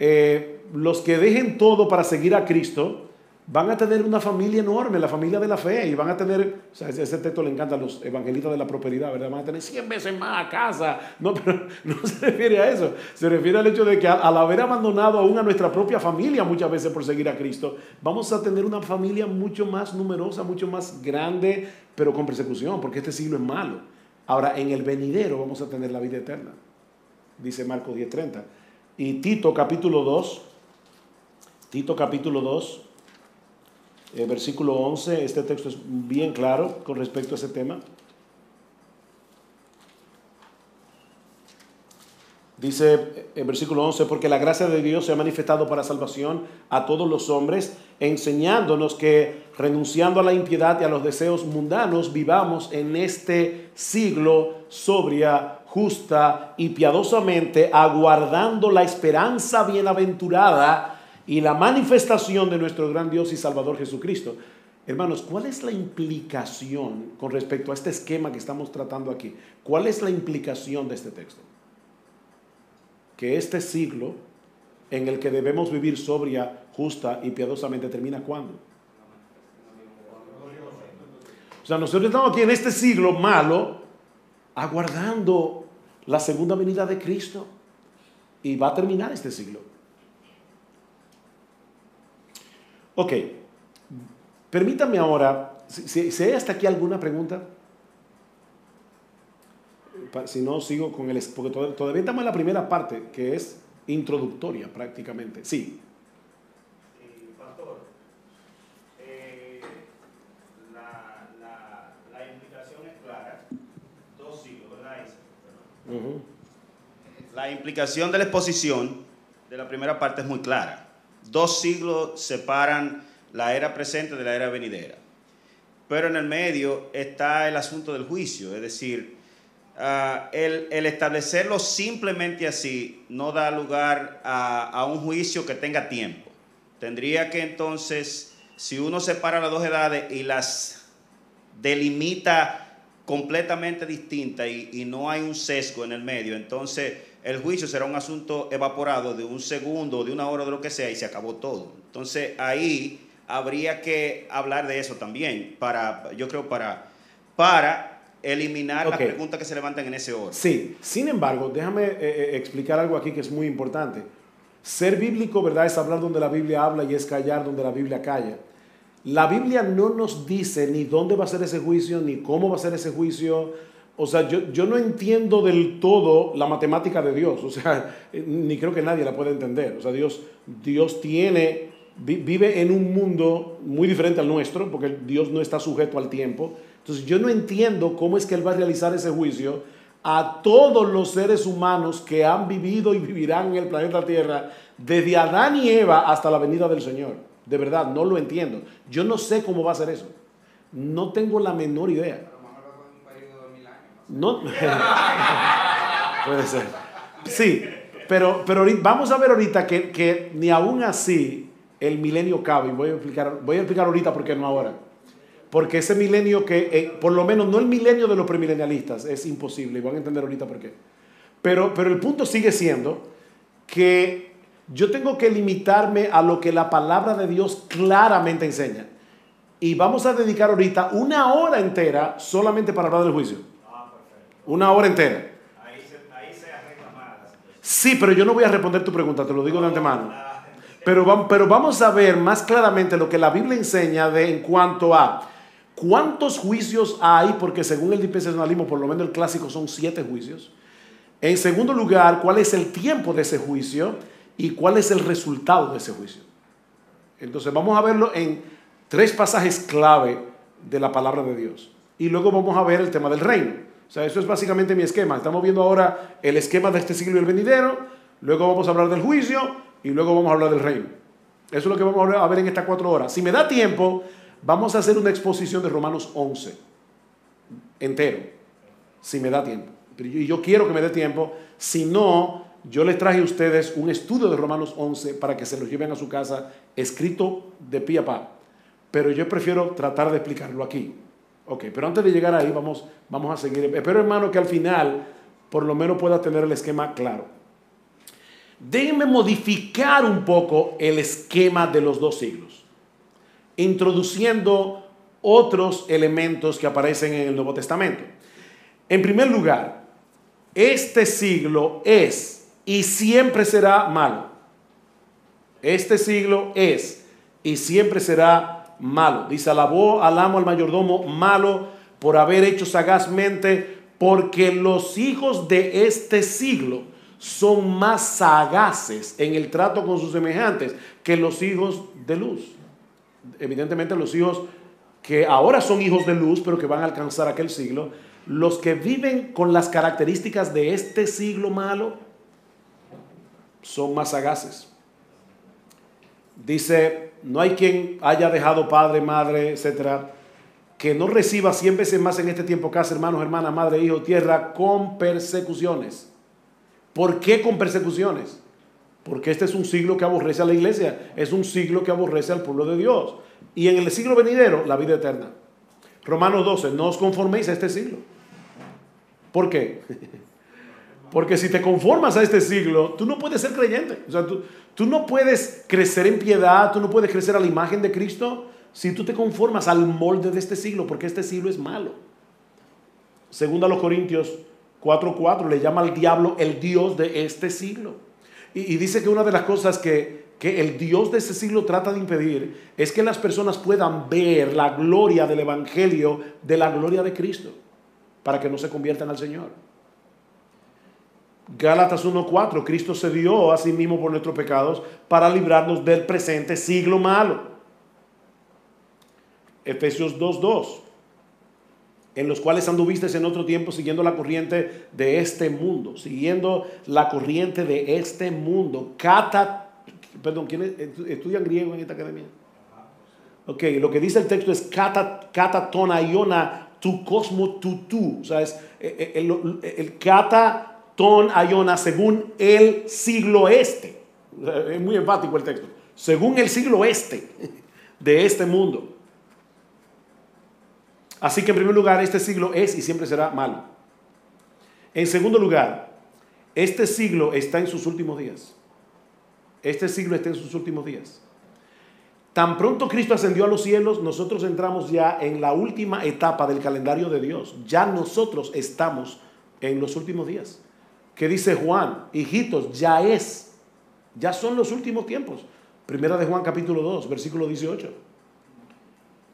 eh, los que dejen todo para seguir a Cristo van a tener una familia enorme, la familia de la fe, y van a tener, o sea, ese texto le encanta a los evangelistas de la prosperidad, ¿verdad? Van a tener 100 veces más casa. No, pero <laughs> no se refiere a eso, se refiere al hecho de que al, haber abandonado aún a nuestra propia familia muchas veces por seguir a Cristo, vamos a tener una familia mucho más numerosa, mucho más grande, pero con persecución, porque este siglo es malo. Ahora, en el venidero vamos a tener la vida eterna, dice Marcos 10:30. Y Tito capítulo 2, Tito capítulo 2, eh, versículo 11, este texto es bien claro con respecto a ese tema. Dice eh, versículo 11, porque la gracia de Dios se ha manifestado para salvación a todos los hombres, enseñándonos que renunciando a la impiedad y a los deseos mundanos, vivamos en este siglo sobria, justa y piadosamente, aguardando la esperanza bienaventurada y la manifestación de nuestro gran Dios y Salvador Jesucristo. Hermanos, ¿cuál es la implicación con respecto a este esquema que estamos tratando aquí? ¿Cuál es la implicación de este texto? Que este siglo en el que debemos vivir sobria, justa y piadosamente termina cuándo? O sea, nosotros estamos aquí en este siglo malo, aguardando la segunda venida de Cristo. Y va a terminar este siglo. Ok, permítame ahora, si, hay hasta aquí alguna pregunta, si no sigo con el... porque todavía estamos en la primera parte, que es introductoria prácticamente. Sí. Pastor, eh, la, la, implicación es clara. Dos siglos, ¿verdad? La implicación de la exposición de la primera parte es muy clara Dos siglos separan la era presente de la era venidera. Pero en el medio está el asunto del juicio, es decir, ah, el, establecerlo simplemente así no da lugar a, un juicio que tenga tiempo. Tendría que entonces, si uno separa las dos edades y las delimita completamente distintas y no hay un sesgo en el medio, entonces el juicio será un asunto evaporado de un segundo, de una hora, de lo que sea, y se acabó todo. Entonces ahí habría que hablar de eso también, para, yo creo, para, para eliminar las preguntas que se levantan en ese orden. Sí, sin embargo, déjame eh, eh, explicar algo aquí que es muy importante. Ser bíblico, ¿verdad? Es hablar donde la Biblia habla y es callar donde la Biblia calla. La Biblia no nos dice ni dónde va a ser ese juicio, ni cómo va a ser ese juicio o sea, yo, yo, no entiendo del todo la matemática de Dios, o sea, ni creo que nadie la pueda entender. O sea, Dios, Dios tiene, vive en un mundo muy diferente al nuestro, porque Dios no está sujeto al tiempo. Entonces, yo no entiendo cómo es que Él va a realizar ese juicio a todos los seres humanos que han vivido y vivirán en el planeta Tierra, desde Adán y Eva hasta la venida del Señor. De verdad, no lo entiendo. Yo no sé cómo va a ser eso. No tengo la menor idea. No. <laughs> Puede ser. Sí. Pero, pero vamos a ver ahorita que, que ni aún así el milenio cabe. Y voy a explicar, voy a explicar ahorita por qué no ahora. Porque ese milenio que, eh, por lo menos no el milenio de los premilenialistas, es imposible. Y van a entender ahorita por qué. Pero, pero el punto sigue siendo que yo tengo que limitarme a lo que la palabra de Dios claramente enseña. Y vamos a dedicar ahorita una hora entera solamente para hablar del juicio. Una hora entera. Ahí se, Sí, pero yo no voy a responder tu pregunta, te lo digo de antemano. Pero, pero vamos a ver más claramente lo que la Biblia enseña de, en cuanto a cuántos juicios hay, porque según el dispensacionalismo, por lo menos el clásico son siete juicios. En segundo lugar, cuál es el tiempo de ese juicio y cuál es el resultado de ese juicio. Entonces vamos a verlo en tres pasajes clave de la palabra de Dios. Y luego vamos a ver el tema del reino. O sea, eso es básicamente mi esquema. Estamos viendo ahora el esquema de este siglo y el venidero, luego vamos a hablar del juicio y luego vamos a hablar del reino. Eso es lo que vamos a ver en estas cuatro horas. Si me da tiempo, vamos a hacer una exposición de Romanos 11, entero, si me da tiempo. Y yo quiero que me dé tiempo, si no, yo les traje a ustedes un estudio de Romanos 11 para que se lo lleven a su casa, escrito de pie a pa. Pero yo prefiero tratar de explicarlo aquí. Ok, pero antes de llegar ahí vamos, vamos a seguir. Espero hermano que al final por lo menos pueda tener el esquema claro. Déjenme modificar un poco el esquema de los dos siglos, introduciendo otros elementos que aparecen en el Nuevo Testamento. En primer lugar, este siglo es y siempre será malo. Este siglo es y siempre será malo. Dice, alabó al amo, al mayordomo, malo por haber hecho sagazmente, porque los hijos de este siglo son más sagaces en el trato con sus semejantes que los hijos de luz. Evidentemente los hijos que ahora son hijos de luz, pero que van a alcanzar aquel siglo, los que viven con las características de este siglo malo, son más sagaces. Dice, no hay quien haya dejado padre, madre, etcétera, que no reciba cien veces más en este tiempo casa, hermanos, hermanas, madre, hijo, tierra, con persecuciones. ¿Por qué con persecuciones? Porque este es un siglo que aborrece a la iglesia, es un siglo que aborrece al pueblo de Dios. Y en el siglo venidero, la vida eterna. Romanos 12, no os conforméis a este siglo. ¿Por qué? <laughs> Porque si te conformas a este siglo, tú no puedes ser creyente. O sea, tú, tú no puedes crecer en piedad, tú no puedes crecer a la imagen de Cristo si tú te conformas al molde de este siglo, porque este siglo es malo. Segundo a los Corintios 4:4 le llama al diablo el Dios de este siglo. Y, y, dice que una de las cosas que, que el Dios de este siglo trata de impedir es que las personas puedan ver la gloria del Evangelio de la gloria de Cristo, para que no se conviertan al Señor. Gálatas 1.4, Cristo se dio a sí mismo por nuestros pecados para librarnos del presente siglo malo. Efesios 2.2, en los cuales anduviste en otro tiempo siguiendo la corriente de este mundo, siguiendo la corriente de este mundo. Cata, perdón, ¿quiénes estudian griego en esta academia? Ok, lo que dice el texto es kata, kata tu cosmo tu tu. O sea, es eh, eh, el, el, el kata ton ayona según el siglo este. Es muy enfático el texto. Según el siglo este de este mundo. Así que en primer lugar, este siglo es y siempre será malo. En segundo lugar, este siglo está en sus últimos días. Este siglo está en sus últimos días. Tan pronto Cristo ascendió a los cielos, nosotros entramos ya en la última etapa del calendario de Dios. Ya nosotros estamos en los últimos días que dice Juan, hijitos, ya es, ya son los últimos tiempos. Primera de Juan capítulo 2, versículo 18.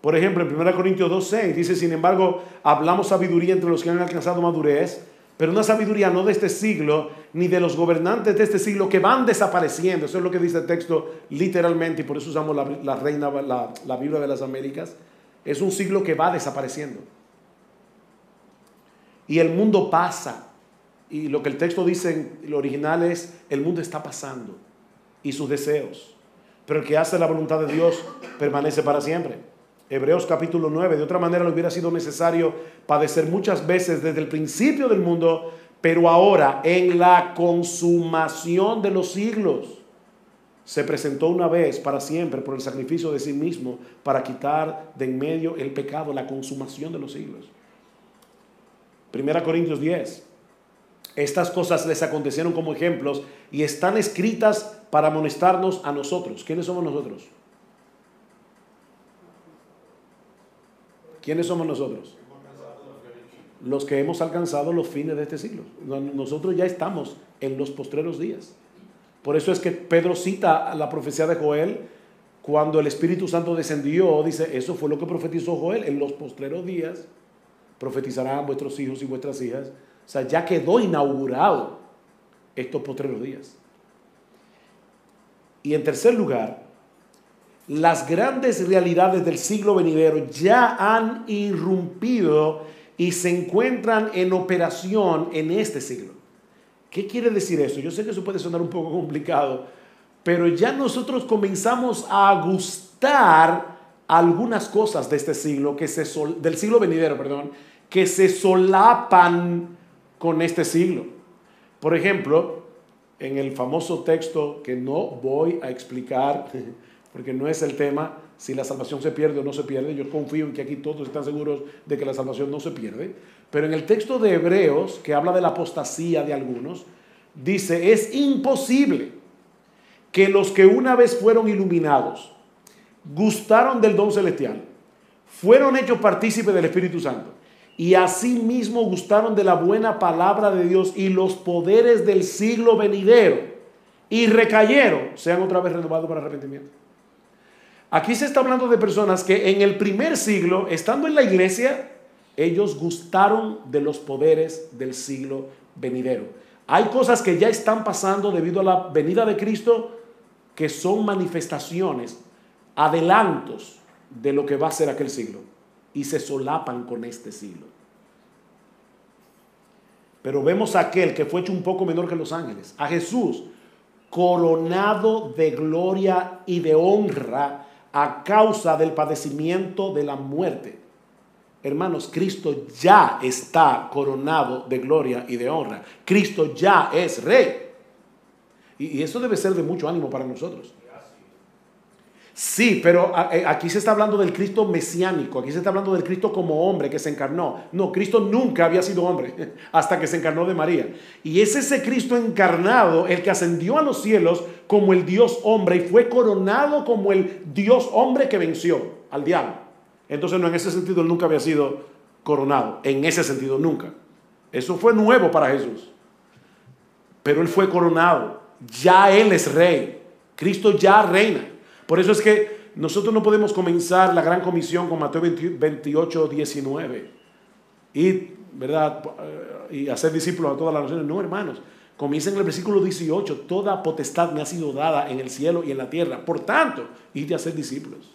Por ejemplo, en 1 Corintios 2, 6 dice, sin embargo, hablamos sabiduría entre los que han alcanzado madurez, pero una sabiduría no de este siglo, ni de los gobernantes de este siglo que van desapareciendo. Eso es lo que dice el texto literalmente, y por eso usamos la, reina, la Biblia de las Américas. Es un siglo que va desapareciendo. Y el mundo pasa, y lo que el texto dice en lo original es, el mundo está pasando y sus deseos. Pero el que hace la voluntad de Dios permanece para siempre. Hebreos capítulo 9, de otra manera le hubiera sido necesario padecer muchas veces desde el principio del mundo, Pero ahora, en la consumación de los siglos, se presentó una vez para siempre por el sacrificio de sí mismo para quitar de en medio el pecado, la consumación de los siglos. Primera Corintios 10. Estas cosas les acontecieron como ejemplos y están escritas para amonestarnos a nosotros. ¿Quiénes somos nosotros? ¿Quiénes somos nosotros? Los que hemos alcanzado los fines de este siglo. Nosotros ya estamos en los postreros días. Por eso es que Pedro cita la profecía de Joel cuando el Espíritu Santo descendió, dice, eso fue lo que profetizó Joel, en los postreros días profetizarán vuestros hijos y vuestras hijas. O sea, ya quedó inaugurado estos postreros días. Y en tercer lugar, las grandes realidades del siglo venidero ya han irrumpido y se encuentran en operación en este siglo. ¿Qué quiere decir eso? Yo sé que eso puede sonar un poco complicado, pero ya nosotros comenzamos a gustar algunas cosas de este siglo, que se del siglo venidero, perdón, que se solapan con este siglo. Por ejemplo, en el famoso texto que no voy a explicar, porque no es el tema, si la salvación se pierde o no se pierde, yo confío en que aquí todos están seguros de que la salvación no se pierde, pero en el texto de Hebreos, que habla de la apostasía de algunos, dice, es imposible que los que una vez fueron iluminados, gustaron del don celestial, fueron hechos partícipes del Espíritu Santo, y asimismo gustaron de la buena palabra de Dios y los poderes del siglo venidero, y recayeron, sean otra vez renovados para arrepentimiento. Aquí se está hablando de personas que en el primer siglo, estando en la iglesia, ellos gustaron de los poderes del siglo venidero. Hay cosas que ya están pasando debido a la venida de Cristo que son manifestaciones, adelantos de lo que va a ser aquel siglo y se solapan con este siglo. Pero vemos a aquel que fue hecho un poco menor que los ángeles, a Jesús, coronado de gloria y de honra a causa del padecimiento de la muerte Hermanos, Cristo ya está coronado de gloria y de honra. Cristo ya es rey. Y, eso debe ser de mucho ánimo para nosotros. Sí, pero eh, aquí se está hablando del Cristo mesiánico, aquí se está hablando del Cristo como hombre que se encarnó. No, Cristo nunca había sido hombre <laughs> hasta que se encarnó de María. Y es ese Cristo encarnado el que ascendió a los cielos como el Dios hombre y fue coronado como el Dios hombre que venció al diablo. Entonces no, en ese sentido él nunca había sido coronado. En ese sentido nunca. Eso fue nuevo para Jesús. Pero él fue coronado. Ya él es rey. Cristo ya reina. Por eso es que nosotros no podemos comenzar la gran comisión con Mateo 28, 19. Y, ¿verdad? Y hacer discípulos a todas las naciones. No, hermanos. Comienza en el versículo 18. Toda potestad me ha sido dada en el cielo y en la tierra. Por tanto, id a hacer discípulos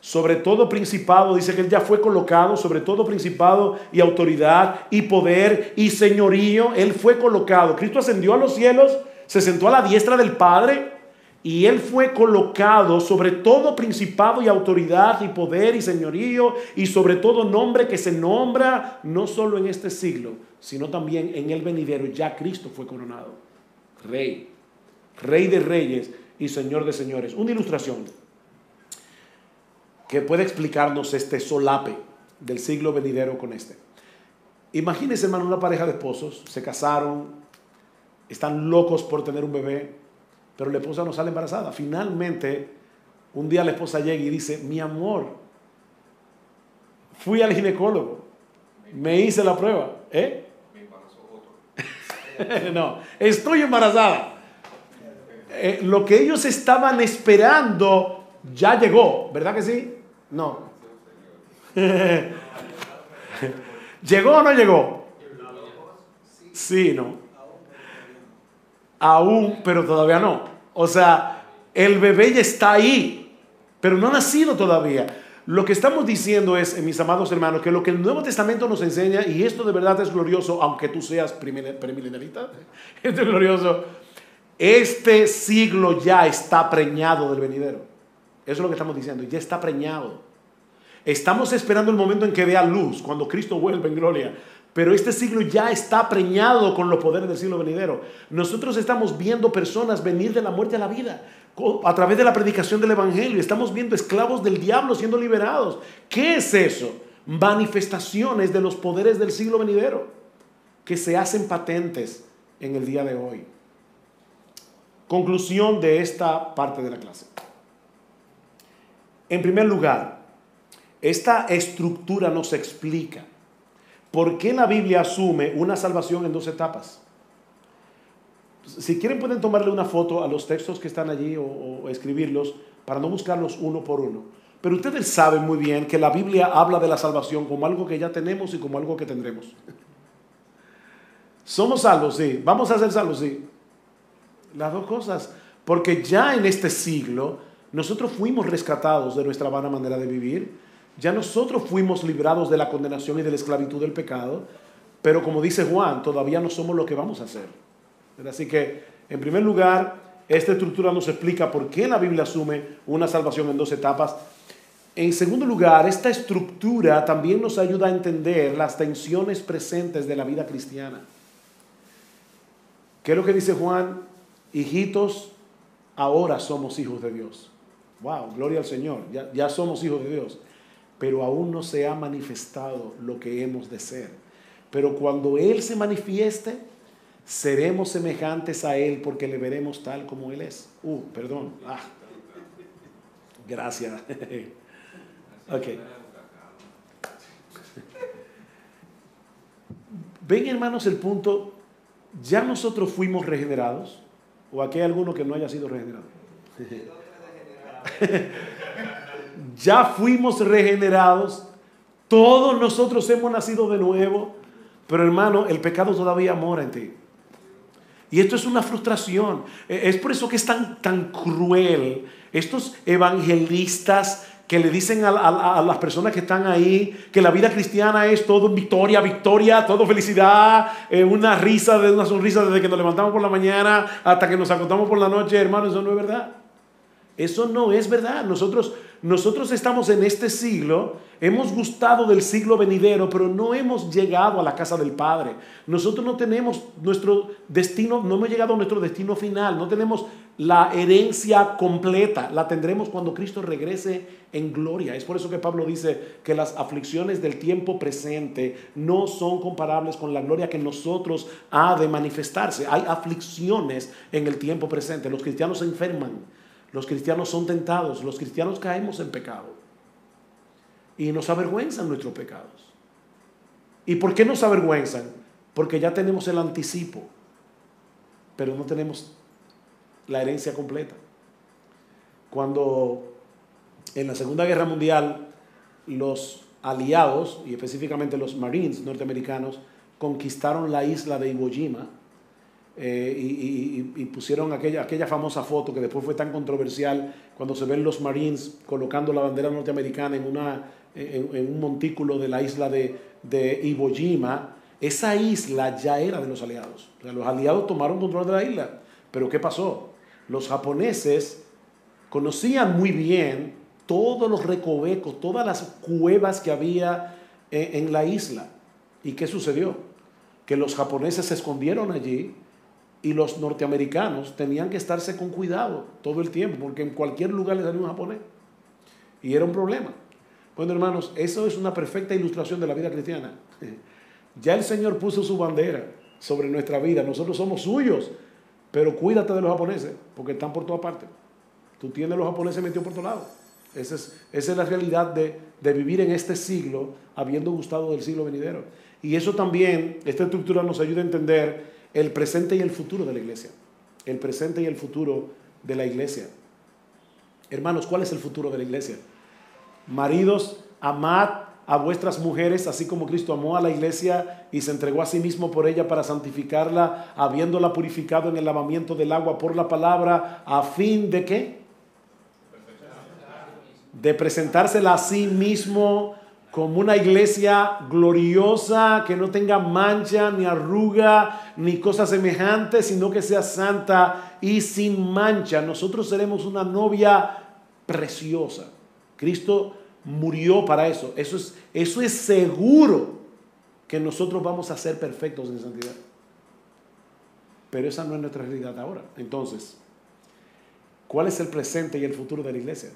sobre todo principado, dice que él ya fue colocado, sobre todo principado y autoridad y poder y señorío, él fue colocado. Cristo ascendió a los cielos, se sentó a la diestra del Padre y él fue colocado sobre todo principado y autoridad y poder y señorío y sobre todo nombre que se nombra no solo en este siglo, sino también en el venidero. Ya Cristo fue coronado. Rey, rey de reyes y señor de señores. Una ilustración que puede explicarnos este solape del siglo venidero con este. Imagínense, hermano, una pareja de esposos, se casaron, están locos por tener un bebé, pero la esposa no sale embarazada. Finalmente, un día la esposa llega y dice, mi amor, fui al ginecólogo, me hice la prueba, ¿eh? <laughs> no, estoy embarazada. Eh, lo que ellos estaban esperando ya llegó, ¿verdad que sí? No. <laughs> ¿Llegó o no llegó? Sí, no. Aún, pero todavía no. O sea, el bebé ya está ahí, pero no ha nacido todavía. Lo que estamos diciendo es, mis amados hermanos, que lo que el Nuevo Testamento nos enseña, y esto de verdad es glorioso, aunque tú seas premilenarita, <laughs> esto es glorioso, este siglo ya está preñado del venidero. Eso es lo que estamos diciendo. Ya está preñado. Estamos esperando el momento en que vea luz, cuando Cristo vuelva en gloria. Pero este siglo ya está preñado con los poderes del siglo venidero. Nosotros estamos viendo personas venir de la muerte a la vida a través de la predicación del Evangelio. Estamos viendo esclavos del diablo siendo liberados. ¿Qué es eso? Manifestaciones de los poderes del siglo venidero que se hacen patentes en el día de hoy. Conclusión de esta parte de la clase. En primer lugar, esta estructura nos explica por qué la Biblia asume una salvación en dos etapas. Si quieren pueden tomarle una foto a los textos que están allí o, escribirlos para no buscarlos uno por uno. Pero ustedes saben muy bien que la Biblia habla de la salvación como algo que ya tenemos y como algo que tendremos. Somos salvos, sí. Vamos a ser salvos, sí. Las dos cosas. Porque ya en este siglo nosotros fuimos rescatados de nuestra vana manera de vivir ya nosotros fuimos librados de la condenación y de la esclavitud del pecado, pero como dice Juan, todavía no somos lo que vamos a hacer. Así que, en primer lugar, esta estructura nos explica por qué la Biblia asume una salvación en dos etapas. En segundo lugar, esta estructura también nos ayuda a entender las tensiones presentes de la vida cristiana. ¿Qué es lo que dice Juan? Hijitos, ahora somos hijos de Dios. Wow, gloria al Señor, ya, ya somos hijos de Dios pero aún no se ha manifestado lo que hemos de ser. Pero cuando Él se manifieste, seremos semejantes a Él porque le veremos tal como Él es. Uh, perdón. Ah. Gracias. <laughs> ok. Ven hermanos el punto, ya nosotros fuimos regenerados, o aquí hay alguno que no haya sido regenerado. <laughs> ya fuimos regenerados, todos nosotros hemos nacido de nuevo, pero hermano, el pecado todavía mora en ti. Y esto es una frustración. E, es por eso que es tan, tan cruel. Estos evangelistas que le dicen a, las personas que están ahí que la vida cristiana es todo victoria, victoria, todo felicidad, eh, una risa, de una sonrisa desde que nos levantamos por la mañana hasta que nos acostamos por la noche, hermano, eso no es verdad. Eso no es verdad. Nosotros, nosotros estamos en este siglo, hemos gustado del siglo venidero, pero no hemos llegado a la casa del Padre. Nosotros no tenemos nuestro destino, no hemos llegado a nuestro destino final, no tenemos la herencia completa. La tendremos cuando Cristo regrese en gloria. Es por eso que Pablo dice que las aflicciones del tiempo presente no son comparables con la gloria que nosotros ha de manifestarse. Hay aflicciones en el tiempo presente. Los cristianos se enferman los cristianos son tentados, los cristianos caemos en pecado. Y nos avergüenzan nuestros pecados. ¿Y por qué nos avergüenzan? Porque ya tenemos el anticipo, pero no tenemos la herencia completa. Cuando en la Segunda Guerra Mundial los aliados, y específicamente los Marines norteamericanos, conquistaron la isla de Iwo Jima, eh, y, pusieron aquella, aquella famosa foto que después fue tan controversial cuando se ven los Marines colocando la bandera norteamericana en, una, en, un montículo de la isla de, de, Iwo Jima. Esa isla ya era de los aliados. los aliados tomaron control de la isla. Pero ¿qué pasó? Los japoneses conocían muy bien todos los recovecos, todas las cuevas que había en, en la isla. ¿Y qué sucedió? Que los japoneses se escondieron allí y los norteamericanos tenían que estarse con cuidado todo el tiempo, porque en cualquier lugar les salía un japonés. Y era un problema. Bueno, hermanos, eso es una perfecta ilustración de la vida cristiana. <laughs> Ya el Señor puso su bandera sobre nuestra vida, nosotros somos suyos, pero cuídate de los japoneses, porque están por toda parte. Tú tienes los japoneses metidos por todos lados. Esa es, esa es la realidad de, de vivir en este siglo, habiendo gustado del siglo venidero. Y eso también, esta estructura nos ayuda a entender el presente y el futuro de la iglesia. El presente y el futuro de la iglesia. Hermanos, ¿cuál es el futuro de la iglesia? Maridos, amad a vuestras mujeres, así como Cristo amó a la iglesia y se entregó a sí mismo por ella para santificarla, habiéndola purificado en el lavamiento del agua por la palabra, a fin de qué? De presentársela a sí mismo como una iglesia gloriosa, que no tenga mancha, ni arruga, ni cosa semejante, sino que sea santa y sin mancha. Nosotros seremos una novia preciosa. Cristo murió para eso. Eso es, eso es seguro que nosotros vamos a ser perfectos en santidad. Pero esa no es nuestra realidad ahora. Entonces, ¿cuál es el presente y el futuro de la iglesia?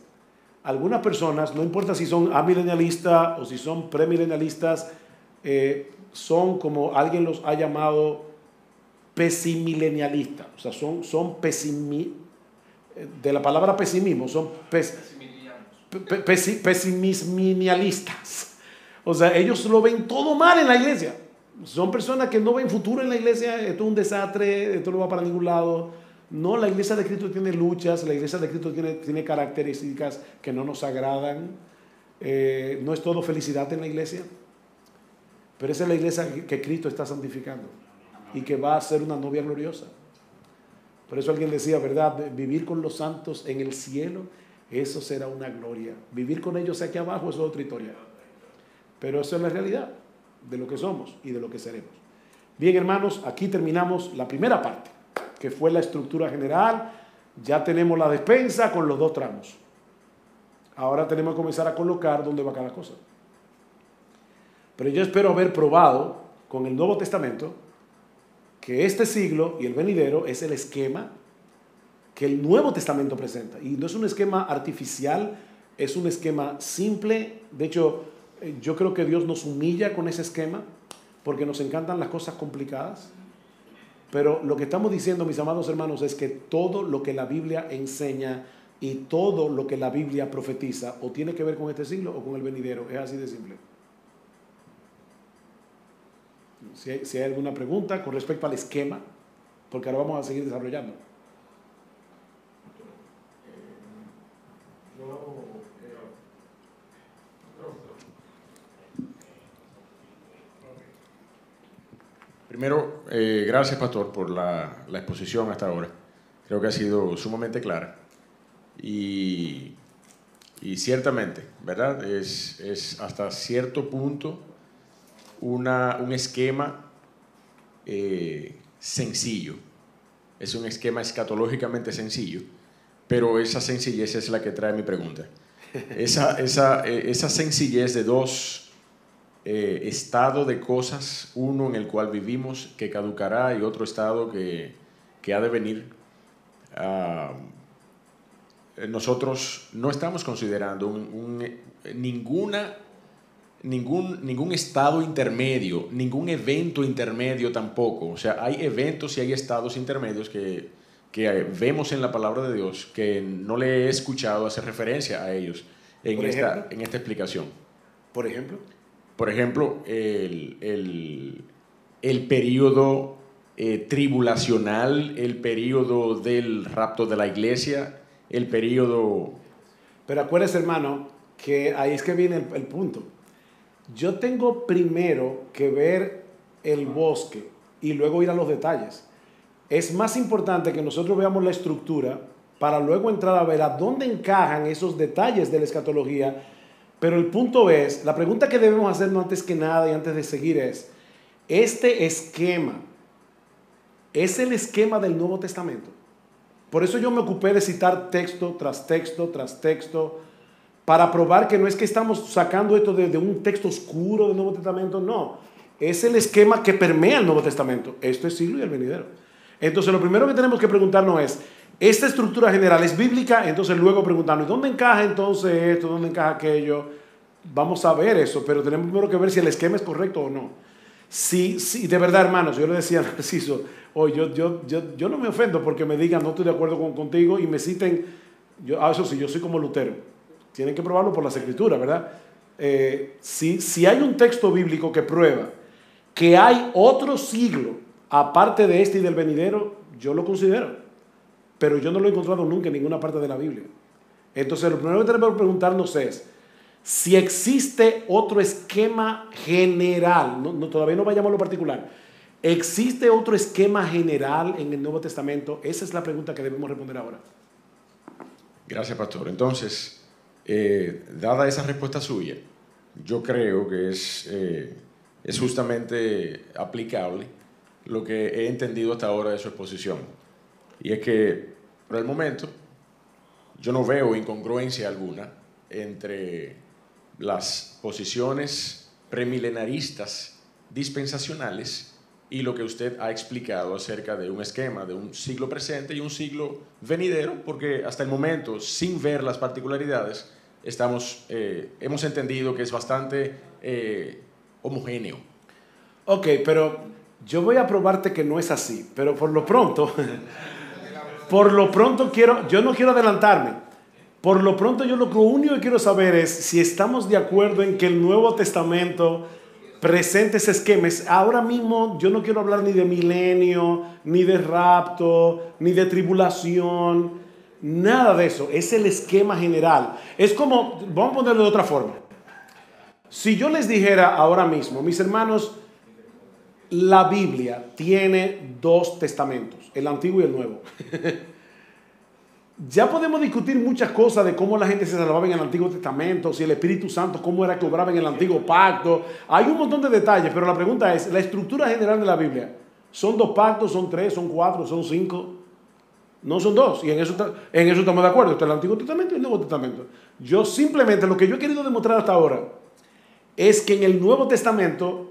Algunas personas, no importa si son amilenialistas o si son premilenialistas, eh, son como alguien los ha llamado pesimilenialistas. O sea, son, son pesimi, de la palabra pesimismo, son pesimisminialistas. O sea, ellos lo ven todo mal en la iglesia. Son personas que no ven futuro en la iglesia, esto es un desastre, esto no va para ningún lado. No, la iglesia de Cristo tiene luchas, la iglesia de Cristo tiene, tiene características que no nos agradan. Eh, no es todo felicidad en la iglesia, pero esa es la iglesia que Cristo está santificando y que va a ser una novia gloriosa. Por eso alguien decía, ¿verdad? Vivir con los santos en el cielo, eso será una gloria. Vivir con ellos aquí abajo es otra historia. Pero eso es la realidad de lo que somos y de lo que seremos. Bien, hermanos, aquí terminamos la primera parte, que fue la estructura general. Ya tenemos la despensa con los dos tramos. Ahora tenemos que comenzar a colocar dónde va cada cosa. Pero yo espero haber probado con el Nuevo Testamento que este siglo y el venidero es el esquema que el Nuevo Testamento presenta. Y no es un esquema artificial, es un esquema simple. De hecho, eh, yo creo que Dios nos humilla con ese esquema porque nos encantan las cosas complicadas. Pero lo que estamos diciendo, mis amados hermanos, es que todo lo que la Biblia enseña y todo lo que la Biblia profetiza o tiene que ver con este siglo o con el venidero. Es así de simple. si hay, alguna pregunta con respecto al esquema, porque ahora vamos a seguir desarrollando. Primero, eh, gracias Pastor por la, la, exposición hasta ahora. Creo que ha sido sumamente clara. Y, ciertamente, ¿verdad? Es, hasta cierto punto un esquema eh, sencillo. Es un esquema escatológicamente sencillo, pero esa sencillez es la que trae mi pregunta. Esa, eh, esa sencillez de dos eh, estados de cosas, uno en el cual vivimos que caducará y otro estado que, que ha de venir. Ah, nosotros no estamos considerando ninguna ningún, ningún estado intermedio, ningún evento intermedio tampoco. O sea, hay eventos y hay estados intermedios que, que vemos en la palabra de Dios que no le he escuchado hacer referencia a ellos en, esta, en esta explicación. Por ejemplo. Por ejemplo, el, el, el periodo eh, tribulacional, el periodo del rapto de la iglesia, el periodo... Pero acuérdese, hermano, que ahí es que viene el punto yo tengo primero que ver el bosque y luego ir a los detalles. Es más importante que nosotros veamos la estructura para luego entrar a ver a dónde encajan esos detalles de la escatología. Pero el punto es, la pregunta que debemos hacernos antes que nada y antes de seguir es, este esquema es el esquema del Nuevo Testamento. Por eso yo me ocupé de citar texto tras texto tras texto para probar que no es que estamos sacando esto de, un texto oscuro del Nuevo Testamento, no. Es el esquema que permea el Nuevo Testamento. Esto es siglo y el venidero. Entonces, lo primero que tenemos que preguntarnos es, ¿esta estructura general es bíblica? Entonces, luego preguntarnos, ¿dónde encaja entonces esto? ¿Dónde encaja aquello? Vamos a ver eso, pero tenemos primero que ver si el esquema es correcto o no. Si, si de verdad, hermanos, yo le decía a Narciso, hoy yo, yo, yo, no me ofendo porque me digan, no estoy de acuerdo con, contigo y me citen, yo, ah, eso sí, yo soy como Lutero tienen que probarlo por las escrituras, ¿verdad? Eh, si, si hay un texto bíblico que prueba que hay otro siglo aparte de este y del venidero, yo lo considero. Pero yo no lo he encontrado nunca en ninguna parte de la Biblia. Entonces, lo primero que tenemos que preguntarnos es si existe otro esquema general, no, todavía no vayamos a lo particular, ¿existe otro esquema general en el Nuevo Testamento? Esa es la pregunta que debemos responder ahora. Gracias, pastor. Entonces, eh, dada esa respuesta suya, yo creo que es, eh, es justamente aplicable lo que he entendido hasta ahora de su exposición. Y es que, por el momento, yo no veo incongruencia alguna entre las posiciones premilenaristas dispensacionales y lo que usted ha explicado acerca de un esquema de un siglo presente y un siglo venidero, porque hasta el momento, sin ver las particularidades, estamos, eh, hemos entendido que es bastante eh, homogéneo. Ok, pero yo voy a probarte que no es así, pero por lo pronto, por lo pronto quiero, yo no quiero adelantarme, por lo pronto yo lo único que quiero saber es si estamos de acuerdo en que el Nuevo Testamento presente ese esquema. Ahora mismo yo no quiero hablar ni de milenio, ni de rapto, ni de tribulación, nada de eso. Es el esquema general. Es como, vamos a ponerlo de otra forma. Si yo les dijera ahora mismo, mis hermanos, la Biblia tiene dos testamentos, el antiguo y el nuevo. <laughs> Ya podemos discutir muchas cosas de cómo la gente se salvaba en el Antiguo Testamento, si el Espíritu Santo, cómo era que obraba en el Antiguo Pacto. Hay un montón de detalles, pero la pregunta es, la estructura general de la Biblia, ¿son dos pactos, son tres, son cuatro, son cinco? No son dos, y en eso, en eso estamos de acuerdo, está el Antiguo Testamento y el Nuevo Testamento. Yo simplemente lo que yo he querido demostrar hasta ahora es que en el Nuevo Testamento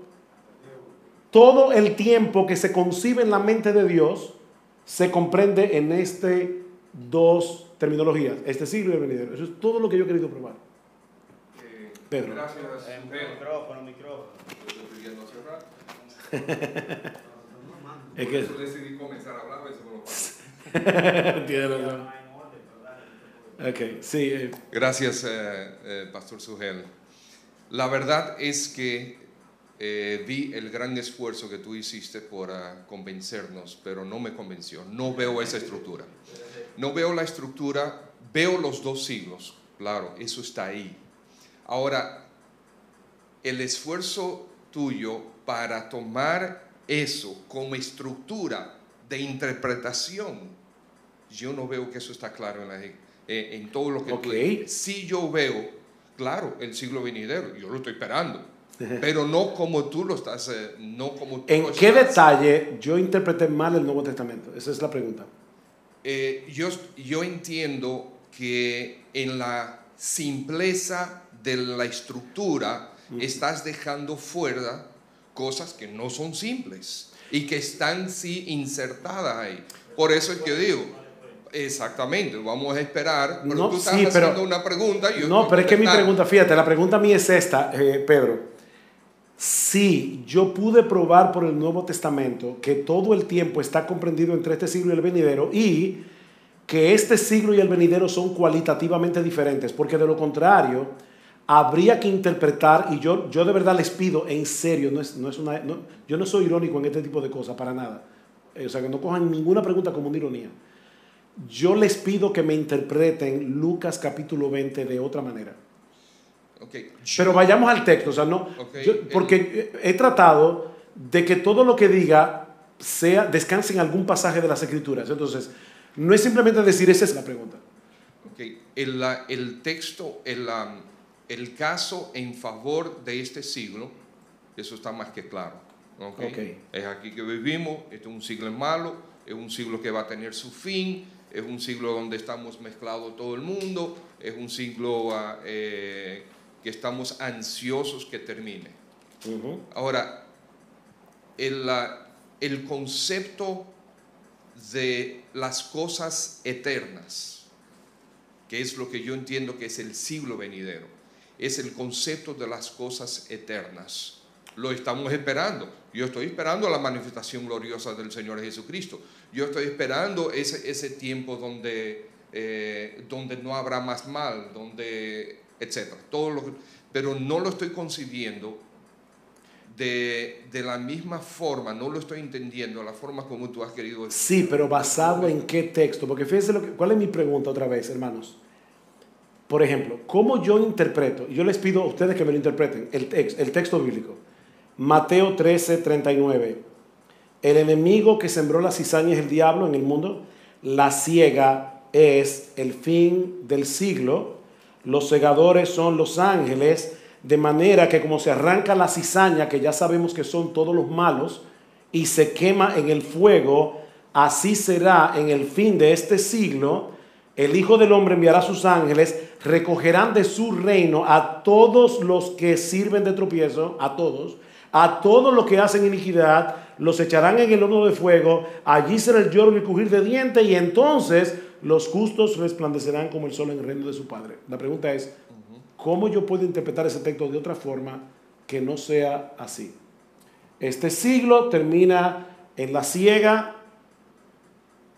todo el tiempo que se concibe en la mente de Dios se comprende en este dos terminologías, este siglo y el venidero. Eso es todo lo que yo he querido probar. Eh, Pedro. Gracias. Eh, Pedro. micrófono, micrófono. Yo estoy pidiendo hace rato. <laughs> Es Por que eso decidí comenzar a hablar, <laughs> tiene razón. Ok, sí. eh, Gracias, eh, eh, Pastor Sugel. La verdad es que eh, vi el gran esfuerzo que tú hiciste por ah, convencernos, pero no me convenció. No veo esa estructura. No veo la estructura, veo los dos siglos. Claro, eso está ahí. Ahora, el esfuerzo tuyo para tomar eso como estructura de interpretación, yo no veo que eso está claro en, la- eh, en todo lo que tú Ok. dices. Sí yo veo, claro, el siglo venidero, yo lo estoy esperando, pero no como tú lo estás, eh, no como tú ¿En qué estás. detalle yo interpreté mal el Nuevo Testamento? Esa es la pregunta. Eh, yo, yo entiendo que en la simpleza de la estructura estás dejando fuera cosas que no son simples y que están sí insertadas ahí. Por eso es que yo digo, exactamente, vamos a esperar, pero No, tú estás sí, pero- haciendo una pregunta y yo No, pero es que mi pregunta, fíjate, la pregunta mía es esta, eh, Pedro. Si yo pude probar por el Nuevo Testamento que todo el tiempo está comprendido entre este siglo y el venidero y que este siglo y el venidero son cualitativamente diferentes, porque de lo contrario habría que interpretar, y yo, yo de verdad les pido en serio, no es, no es una, yo no soy irónico en este tipo de cosas, para nada. Eh, o sea, que no cojan ninguna pregunta como una ironía. Yo les pido que me interpreten Lucas capítulo 20 de otra manera. Ok, Pero vayamos al texto, o sea, no, Ok, yo- porque he tratado de que todo lo que diga sea descanse en algún pasaje de las escrituras. Entonces, no es simplemente decir esa es la pregunta. Ok, el, el texto, el, el caso en favor de este siglo, eso está más que claro. ok. Ok. Es aquí que vivimos, este es un siglo malo, es un siglo que va a tener su fin, es un siglo donde estamos mezclados todo el mundo, es un siglo ah, eh, que estamos ansiosos que termine. Ahora, el, el concepto de las cosas eternas, que es lo que yo entiendo que es el siglo venidero, es el concepto de las cosas eternas. Lo estamos esperando. Yo estoy esperando la manifestación gloriosa del Señor Jesucristo. Yo estoy esperando ese, ese tiempo donde, eh, donde no habrá más mal, donde, etcétera. Todo lo pero no lo estoy concibiendo de, de la misma forma, no lo estoy entendiendo, la forma como tú has querido decir. Sí, pero basado en qué texto. Porque fíjense lo que, cuál es mi pregunta otra vez, hermanos. Por ejemplo, ¿cómo yo interpreto? Yo les pido a ustedes que me lo interpreten, el texto bíblico. Mateo 13, 39. El enemigo que sembró la cizaña es el diablo en el mundo. La ciega es el fin del siglo. Los segadores son los ángeles. De manera que como se arranca la cizaña, que ya sabemos que son todos los malos, y se quema en el fuego, así será en el fin de este siglo. El Hijo del Hombre enviará sus ángeles, recogerán de su reino a todos los que sirven de tropiezo, a todos, a todos los que hacen iniquidad, los echarán en el horno de fuego, allí será el lloro y el de dientes, y entonces los justos resplandecerán como el sol en el reino de su Padre. La pregunta es, ¿cómo yo puedo interpretar ese texto de otra forma que no sea así? Este siglo termina en la ciega,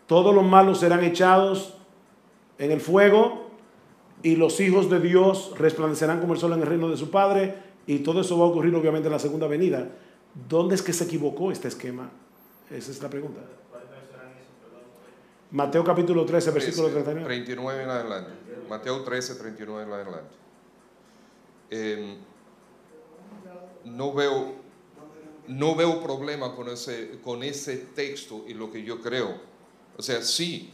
todos los malos serán echados en el fuego y los hijos de Dios resplandecerán como el sol en el reino de su Padre y todo eso va a ocurrir obviamente en la segunda venida. ¿Dónde es que se equivocó este esquema? Esa es la pregunta. Mateo capítulo 13, versículo 39. 39 en adelante. Mateo 13, 39 en adelante. Em, no veo, no veo problema con ese, con ese texto y lo que yo creo. O sea, sí,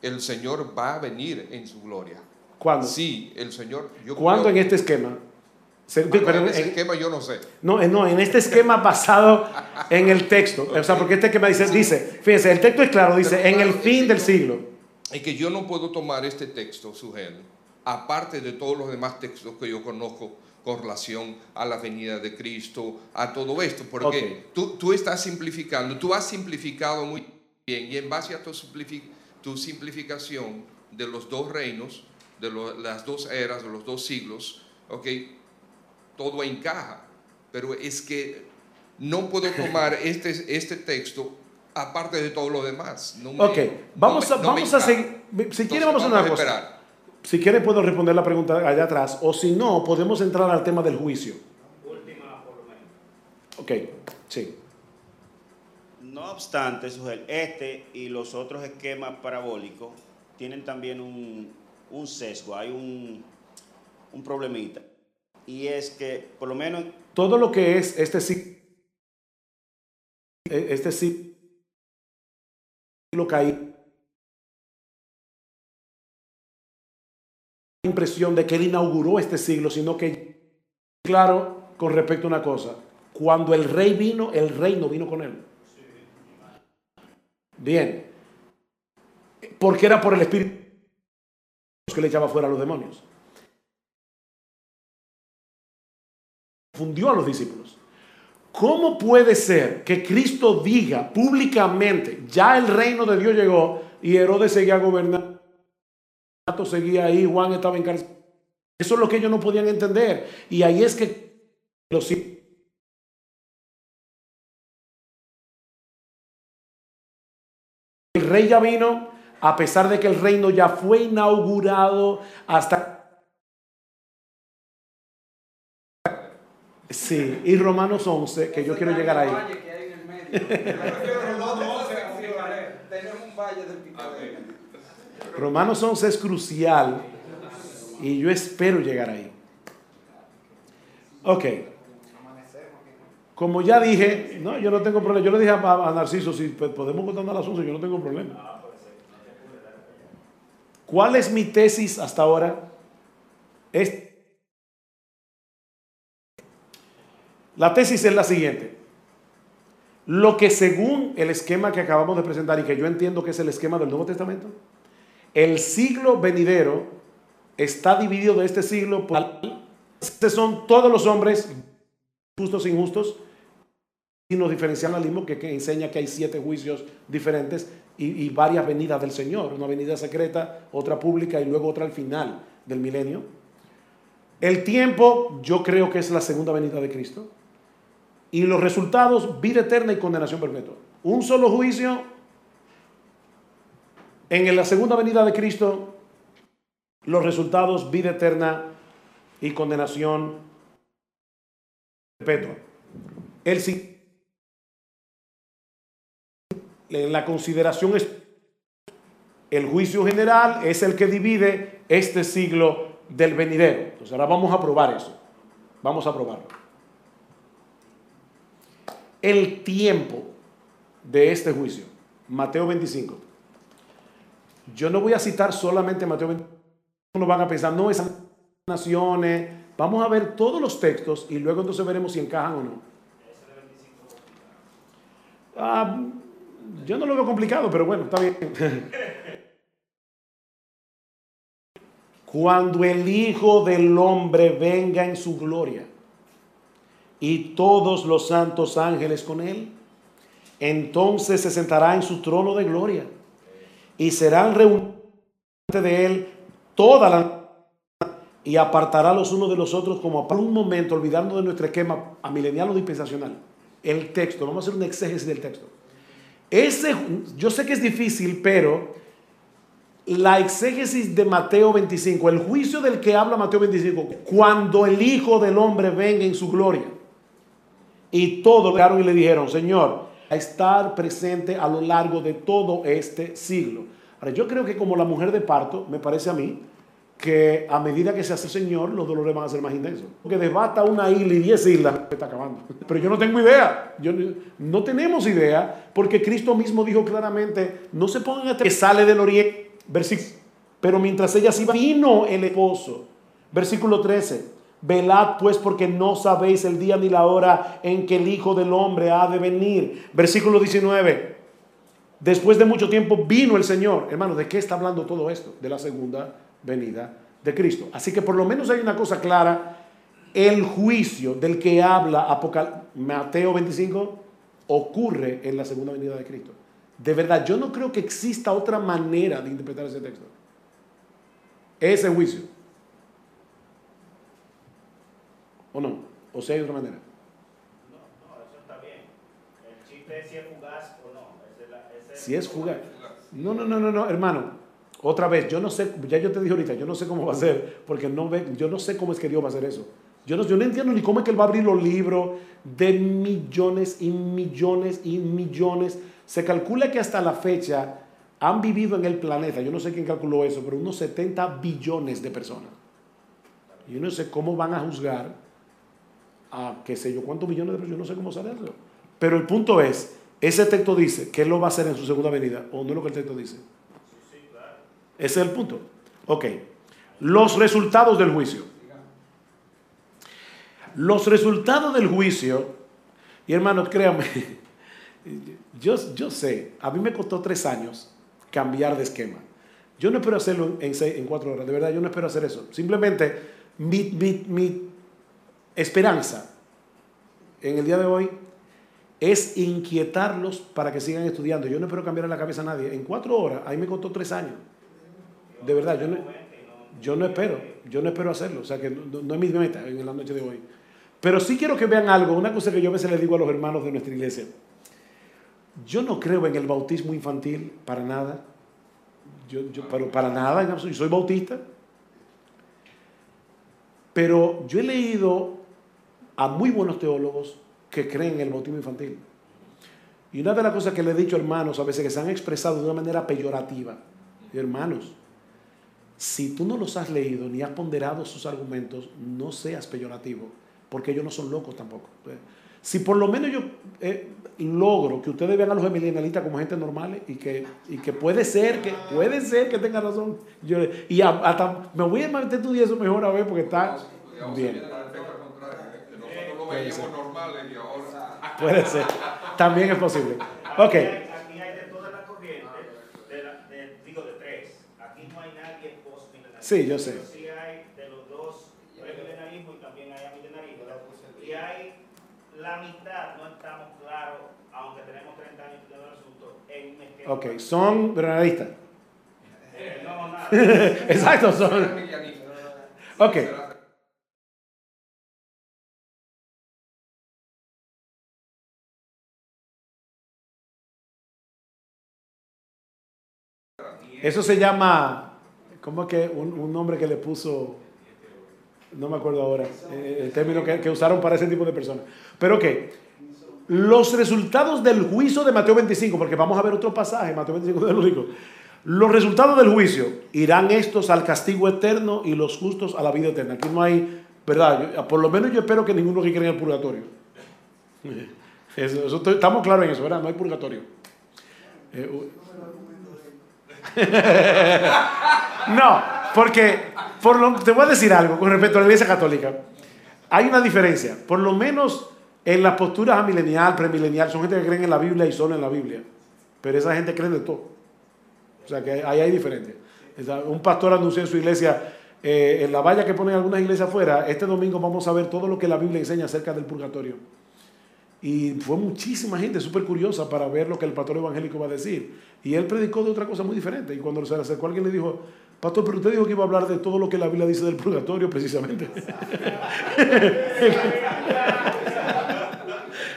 el Señor va a venir en su gloria. ¿Cuándo? Sí, el Señor. ¿Cuándo en este esquema? En ese esquema yo no sé. No, no, en este esquema basado en el texto. O sea, porque este esquema dice, dice, fíjense, el texto es claro, dice, en el fin del siglo. Y que yo no puedo tomar este texto, Sugel, aparte de todos los demás textos que yo conozco con relación a la venida de Cristo, a todo esto, porque tú, tú, estás simplificando, tú has simplificado muy bien y en base a tu, tu simplificación de los dos reinos, de las dos eras, de los dos siglos, ok, todo encaja, pero es que no puedo tomar este, este texto aparte de todo lo demás. ok, vamos, a, vamos a seguir. Si quiere, vamos a una cosa. Si quiere, puedo responder la pregunta allá atrás, o si no, podemos entrar al tema del juicio. Última, por lo menos. Ok, sí. No obstante, este y los otros esquemas parabólicos tienen también un, un sesgo, hay un, un problemita y es que por lo menos... Todo lo que es este sí, este sí, lo caí. impresión de que él inauguró este siglo, sino que, claro, con respecto a una cosa, cuando el rey vino, el reino vino con él. Bien, porque era por el Espíritu que le echaba fuera a los demonios. Confundió a los discípulos. ¿Cómo puede ser que Cristo diga públicamente, ya el reino de Dios llegó y Herodes seguía gobernando? seguía ahí, Juan estaba en cárcel. Eso es lo que ellos no podían entender. Y ahí es que el rey ya vino, a pesar de que el reino ya fue inaugurado hasta Sí, y Romanos 11, que yo quiero llegar ahí. Romanos 11 es crucial y yo espero llegar ahí. Ok. Como ya dije, no, yo no tengo problema. Yo le dije a, Narciso, si podemos contar a las 11, yo no tengo problema. ¿Cuál es mi tesis hasta ahora? Es La tesis es la siguiente. Lo que según el esquema que acabamos de presentar y que yo entiendo que es el esquema del Nuevo Testamento, el siglo venidero está dividido de este siglo por... Estos son todos los hombres, justos e injustos, y nos diferencialismo que, que enseña que hay siete juicios diferentes y varias venidas del Señor, una venida secreta, otra pública y luego otra al final del milenio. El tiempo yo creo que es la segunda venida de Cristo. Y los resultados, vida eterna y condenación perpetua. Un solo juicio en la segunda venida de Cristo, los resultados, vida eterna y condenación perpetua. El, en la consideración es el juicio general es el que divide este siglo del venidero. Entonces ahora vamos a probar eso. Vamos a probarlo el tiempo de este juicio. Mateo 25. Yo no voy a citar solamente Mateo 25. No van a pensar, no, esas naciones. Vamos a ver todos los textos y luego entonces veremos si encajan o no. Ah, yo no lo veo complicado, pero bueno, está bien. <laughs> Cuando el Hijo del Hombre venga en su gloria y todos los santos ángeles con él. Entonces se sentará en su trono de gloria y serán reunidos de él toda la y apartará los unos de los otros como por un momento, olvidando de nuestro esquema a milenial o dispensacional. El texto, vamos a hacer un exégesis del texto. Ese, yo sé que es difícil, pero la exégesis de Mateo 25, el juicio del que habla Mateo 25, cuando el Hijo del Hombre venga en su gloria. Y todos llegaron y le dijeron, Señor, a estar presente a lo largo de todo este siglo. Ahora, yo creo que como la mujer de parto, me parece a mí, que a medida que se hace Señor, los dolores van a ser más intensos. Porque desbata una isla y diez islas, está acabando. Pero yo no tengo idea. Yo, no tenemos idea, porque Cristo mismo dijo claramente, no se pongan a que sale del oriente, versículo. Pero mientras ella se iba, vino el esposo. Versículo 13. Velad pues porque no sabéis el día ni la hora en que el Hijo del Hombre ha de venir. Versículo 19. Después de mucho tiempo vino el Señor. Hermano, ¿de qué está hablando todo esto? De la segunda venida de Cristo. Así que por lo menos hay una cosa clara, el juicio del que habla Apocal Mateo 25 ocurre en la segunda venida de Cristo. De verdad, yo no creo que exista otra manera de interpretar ese texto. Ese juicio. ¿O no? ¿O si hay otra manera? No, no, eso está bien. El chiste es si es fugaz o no. si es fugaz. No, no, no, no, no, hermano. Otra vez, yo no sé, ya yo te dije ahorita, yo no sé cómo va a ser, porque no ve, yo no sé cómo es que Dios va a hacer eso. Yo no, yo no entiendo ni cómo es que Él va a abrir los libros de millones y millones y millones. Se calcula que hasta la fecha han vivido en el planeta, yo no sé quién calculó eso, pero unos 70 billones de personas. Yo no sé cómo van a juzgar a qué sé yo cuántos billones de personas, yo no sé cómo sale eso. Pero el punto es, ese texto dice que Él lo va a hacer en su segunda venida, o no es lo que el texto dice. Ese es el punto. Ok. Los resultados del juicio. Los resultados del juicio, y hermanos, créanme, <laughs> yo, yo sé, a mí me costó tres años cambiar de esquema. Yo no espero hacerlo en, en cuatro horas, de verdad, yo no espero hacer eso. Simplemente mi, mi, mi esperanza en el día de hoy es inquietarlos para que sigan estudiando. Yo no espero cambiar la cabeza a nadie. En cuatro horas, ahí me costó tres años. De verdad, yo no, yo no espero, yo no espero hacerlo, o sea que no, es mi meta en la noche de hoy. Pero sí quiero que vean algo, una cosa que yo a veces les digo a los hermanos de nuestra iglesia. Yo no creo en el bautismo infantil para nada, yo, yo para nada, yo soy bautista. Pero yo he leído a muy buenos teólogos que creen en el bautismo infantil. Y una de las cosas que le he dicho hermanos a veces que se han expresado de una manera peyorativa, hermanos, si tú no los has leído ni has ponderado sus argumentos, no seas peyorativo, porque ellos no son locos tampoco. Si por lo menos yo eh, logro que ustedes vean a los emilianalistas como gente normal y que, y que puede ser que puede ser que tenga razón. Yo, y hasta me voy a meter estudiar eso mejor a ver porque está bien. <laughs> Puede ser. También es posible. Ok. Sí, yo sé. Sí hay de los dos, hay milenarismo y también hay milenarismo. Y hay la mitad, no estamos claros, aunque tenemos 30 años de asunto, en un esquema. Ok, son granadistas. Eh, no, nada. <laughs> Exacto, son. Ok. Eso se llama ¿Cómo que un, nombre que le puso, no me acuerdo ahora, eh, el término que, usaron para ese tipo de personas? Pero que los resultados del juicio de Mateo 25, porque vamos a ver otro pasaje, Mateo 25 de los los resultados del juicio irán estos al castigo eterno y los justos a la vida eterna. Aquí no hay, ¿verdad? por lo menos yo espero que ninguno que cree en el purgatorio. <laughs> estamos claros en eso, ¿verdad? No hay purgatorio. Eh, <laughs> no, porque por te voy a decir algo con respecto a la iglesia católica. Hay una diferencia. Por lo menos en las posturas amilenial, premilenial, son gente que creen en la Biblia y solo en la Biblia. Pero esa gente cree de todo. O sea que ahí hay diferencia. Un pastor anunció en su iglesia eh, en la valla que ponen algunas iglesias afuera, este domingo vamos a ver todo lo que la Biblia enseña acerca del purgatorio. Y fue muchísima gente súper curiosa para ver lo que el pastor evangélico va a decir. Y él predicó de otra cosa muy diferente. Y cuando se le acercó alguien le dijo, pastor, pero usted dijo que iba a hablar de todo lo que la Biblia dice del purgatorio precisamente. <laughs>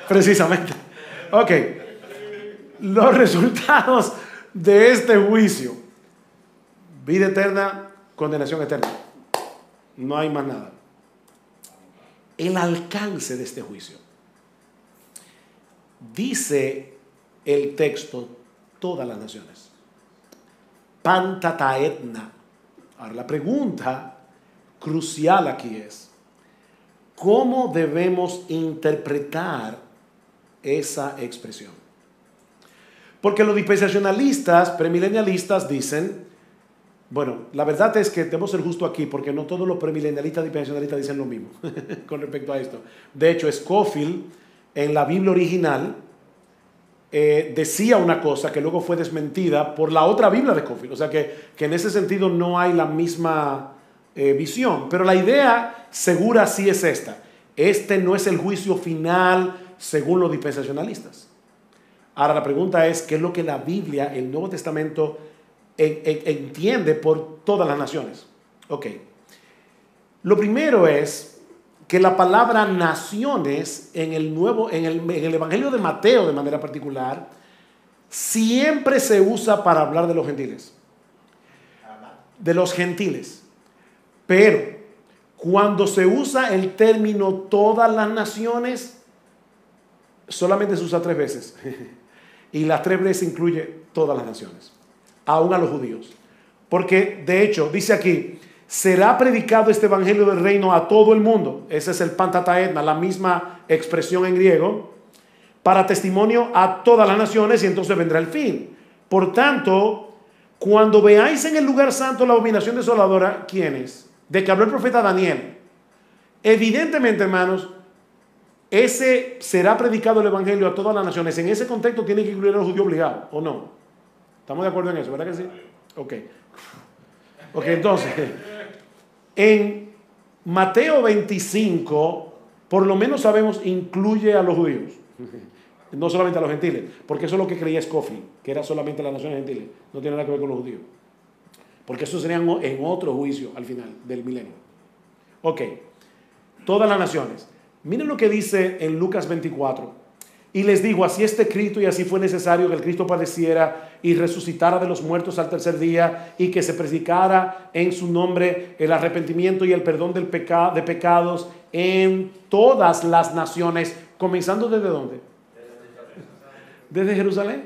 precisamente. Ok. Los resultados de este juicio. Vida eterna, condenación eterna. No hay más nada. El alcance de este juicio. Dice el texto todas las naciones. Pantataetna. Ahora la pregunta crucial aquí es, ¿cómo debemos interpretar esa expresión? Porque los dispensacionalistas, premilenialistas dicen, bueno, la verdad es que tenemos ser justo aquí porque no todos los premilenialistas dispensacionalistas dicen lo mismo <laughs> con respecto a esto. De hecho, Scofield en la Biblia original eh, decía una cosa que luego fue desmentida por la otra Biblia de Scofield. O sea que, en ese sentido no hay la misma eh, visión. Pero la idea segura sí es esta. Este no es el juicio final según los dispensacionalistas. Ahora la pregunta es, ¿qué es lo que la Biblia, el Nuevo Testamento, entiende por todas las naciones? Ok. Lo primero es que la palabra naciones en el nuevo, en el, Evangelio de Mateo de manera particular, siempre se usa para hablar de los gentiles. De los gentiles. Pero cuando se usa el término todas las naciones, solamente se usa tres veces. <laughs> Y las tres veces incluye todas las naciones, aún a los judíos. Porque de hecho, dice aquí, será predicado este evangelio del reino a todo el mundo. Ese es el pantataetna, la misma expresión en griego, para testimonio a todas las naciones y entonces vendrá el fin. Por tanto, cuando veáis en el lugar santo la abominación desoladora, ¿quién es? De que habló el profeta Daniel. Evidentemente, hermanos, ese será predicado el Evangelio a todas las naciones. En ese contexto tiene que incluir a los judíos obligados, ¿o no? ¿Estamos de acuerdo en eso, verdad que sí? Ok. Ok, entonces, en Mateo 25, por lo menos sabemos, incluye a los judíos. No solamente a los gentiles, porque eso es lo que creía Scofield, que era solamente las naciones gentiles. No tiene nada que ver con los judíos. Porque eso sería en otro juicio al final del milenio. Ok, todas las naciones. Miren lo que dice en Lucas 24. Y les dijo, así está escrito y así fue necesario que el Cristo padeciera y resucitara de los muertos al tercer día y que se predicara en su nombre el arrepentimiento y el perdón del de pecados en todas las naciones, comenzando desde dónde? Desde Jerusalén.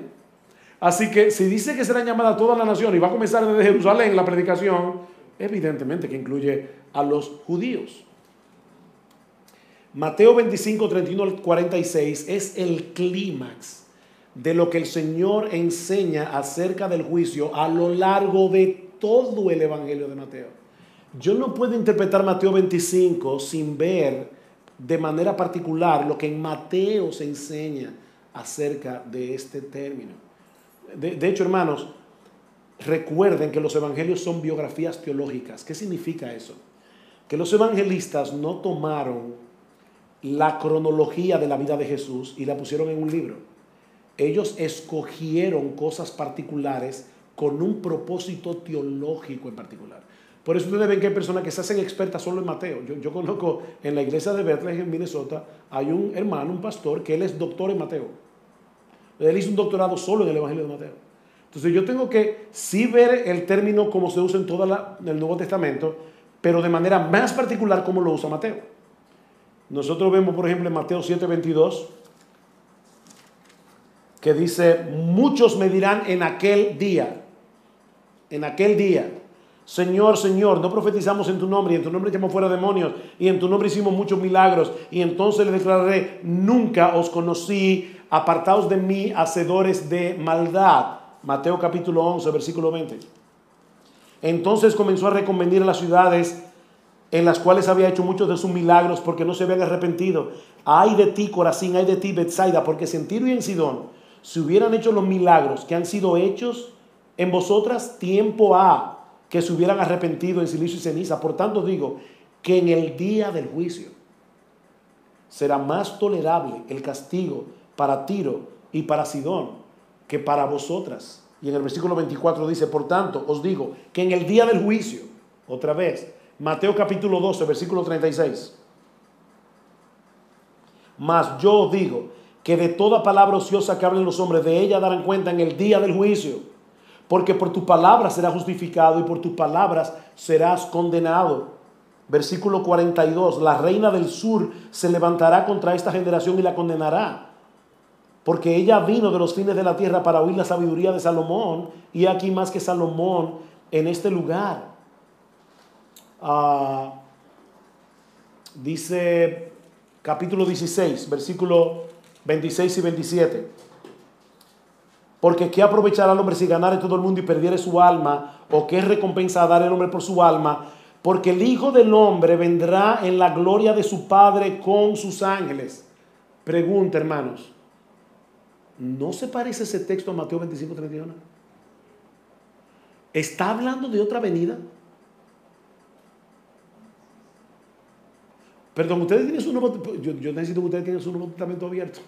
Así que si dice que será llamada toda la nación y va a comenzar desde Jerusalén la predicación, evidentemente que incluye a los judíos. Mateo 25, 31 al 46 es el clímax de lo que el Señor enseña acerca del juicio a lo largo de todo el Evangelio de Mateo. Yo no puedo interpretar Mateo 25 sin ver de manera particular lo que en Mateo se enseña acerca de este término. De, hecho, hermanos, recuerden que los evangelios son biografías teológicas. ¿Qué significa eso? Que los evangelistas no tomaron la cronología de la vida de Jesús y la pusieron en un libro. Ellos escogieron cosas particulares con un propósito teológico en particular. Por eso ustedes ven que hay personas que se hacen expertas solo en Mateo. Yo, conozco en la iglesia de Bethlehem, en Minnesota, hay un hermano, un pastor, que él es doctor en Mateo. Él hizo un doctorado solo en el Evangelio de Mateo. Entonces yo tengo que sí ver el término como se usa en todo el Nuevo Testamento, pero de manera más particular como lo usa Mateo. Nosotros vemos, por ejemplo, en Mateo 7:22, que dice, muchos me dirán en aquel día, en aquel día, Señor, Señor, no profetizamos en tu nombre y en tu nombre echamos fuera demonios y en tu nombre hicimos muchos milagros y entonces le declararé, nunca os conocí, apartados de mí, hacedores de maldad. Mateo capítulo 11, versículo 20. Entonces comenzó a reconvenir a las ciudades en las cuales había hecho muchos de sus milagros porque no se habían arrepentido. Ay de ti, Corazín, ay de ti, Bethsaida, porque en Tiro y en Sidón se hubieran hecho los milagros que han sido hechos en vosotras, tiempo ha que se hubieran arrepentido en silicio y ceniza. Por tanto digo que en el día del juicio será más tolerable el castigo para Tiro y para Sidón que para vosotras. Y en el versículo 24 dice, por tanto, os digo que en el día del juicio, otra vez, Mateo capítulo 12, versículo 36, mas yo digo que de toda palabra ociosa que hablen los hombres, de ella darán cuenta en el día del juicio. Porque por tu palabra serás justificado y por tus palabras serás condenado. Versículo 42, la reina del sur se levantará contra esta generación y la condenará. Porque ella vino de los fines de la tierra para oír la sabiduría de Salomón y aquí más que Salomón en este lugar. Ah, dice capítulo 16, versículo 26 y 27. Porque ¿qué aprovechará el hombre si ganare todo el mundo y perdiere su alma? ¿O qué recompensa dar el hombre por su alma? Porque el Hijo del Hombre vendrá en la gloria de su Padre con sus ángeles. Pregunta, hermanos. ¿No se parece ese texto a Mateo 25, 31? ¿Está hablando de otra venida? Perdón, ustedes tienen su nuevo, yo, yo necesito que ustedes tengan su nuevo testamento abierto.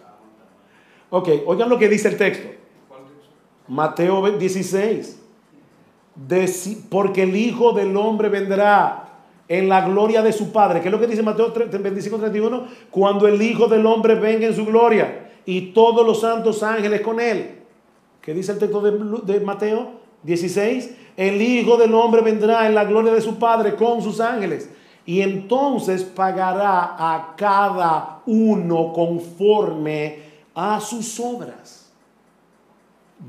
Ok, oigan lo que dice el texto. Mateo 16. porque el Hijo del Hombre vendrá en la gloria de su Padre. ¿Qué es lo que dice Mateo 25, 31? Cuando el Hijo del Hombre venga en su gloria y todos los santos ángeles con él. ¿Qué dice el texto de, de Mateo 16? El Hijo del Hombre vendrá en la gloria de su Padre con sus ángeles. Y entonces pagará a cada uno conforme a sus obras.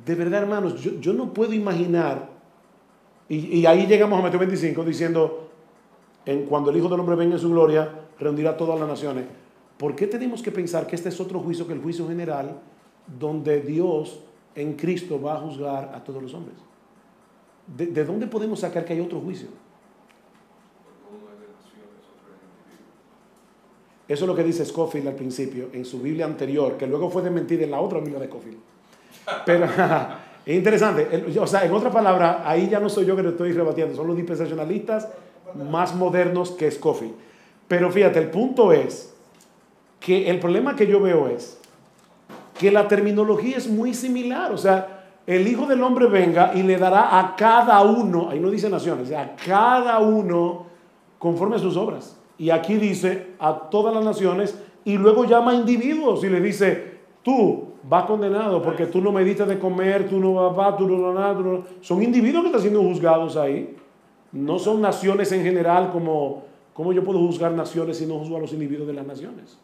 De verdad, hermanos, yo, no puedo imaginar, y, ahí llegamos a Mateo 25 diciendo, en cuando el Hijo del Hombre venga en su gloria, reunirá a todas las naciones. ¿Por qué tenemos que pensar que este es otro juicio que el juicio general, donde Dios en Cristo va a juzgar a todos los hombres? ¿De, de dónde podemos sacar que hay otro juicio? Eso es lo que dice Scofield al principio, en su Biblia anterior, que luego fue desmentida en la otra Biblia de Scofield. Pero <laughs> es interesante. O sea, en otra palabra, ahí ya no soy yo que lo estoy rebatiendo, son los dispensacionalistas más modernos que Scofield. Pero fíjate, el punto es que el problema que yo veo es que la terminología es muy similar. O sea, el Hijo del Hombre venga y le dará a cada uno, ahí no dice naciones, a cada uno conforme a sus obras. Y aquí dice a todas las naciones y luego llama a individuos y le dice, tú vas condenado porque tú no me diste de comer, tú no vas, tú no nada, no... Son individuos que están siendo juzgados ahí. No son naciones en general como, ¿cómo yo puedo juzgar naciones si no juzgo a los individuos de las naciones?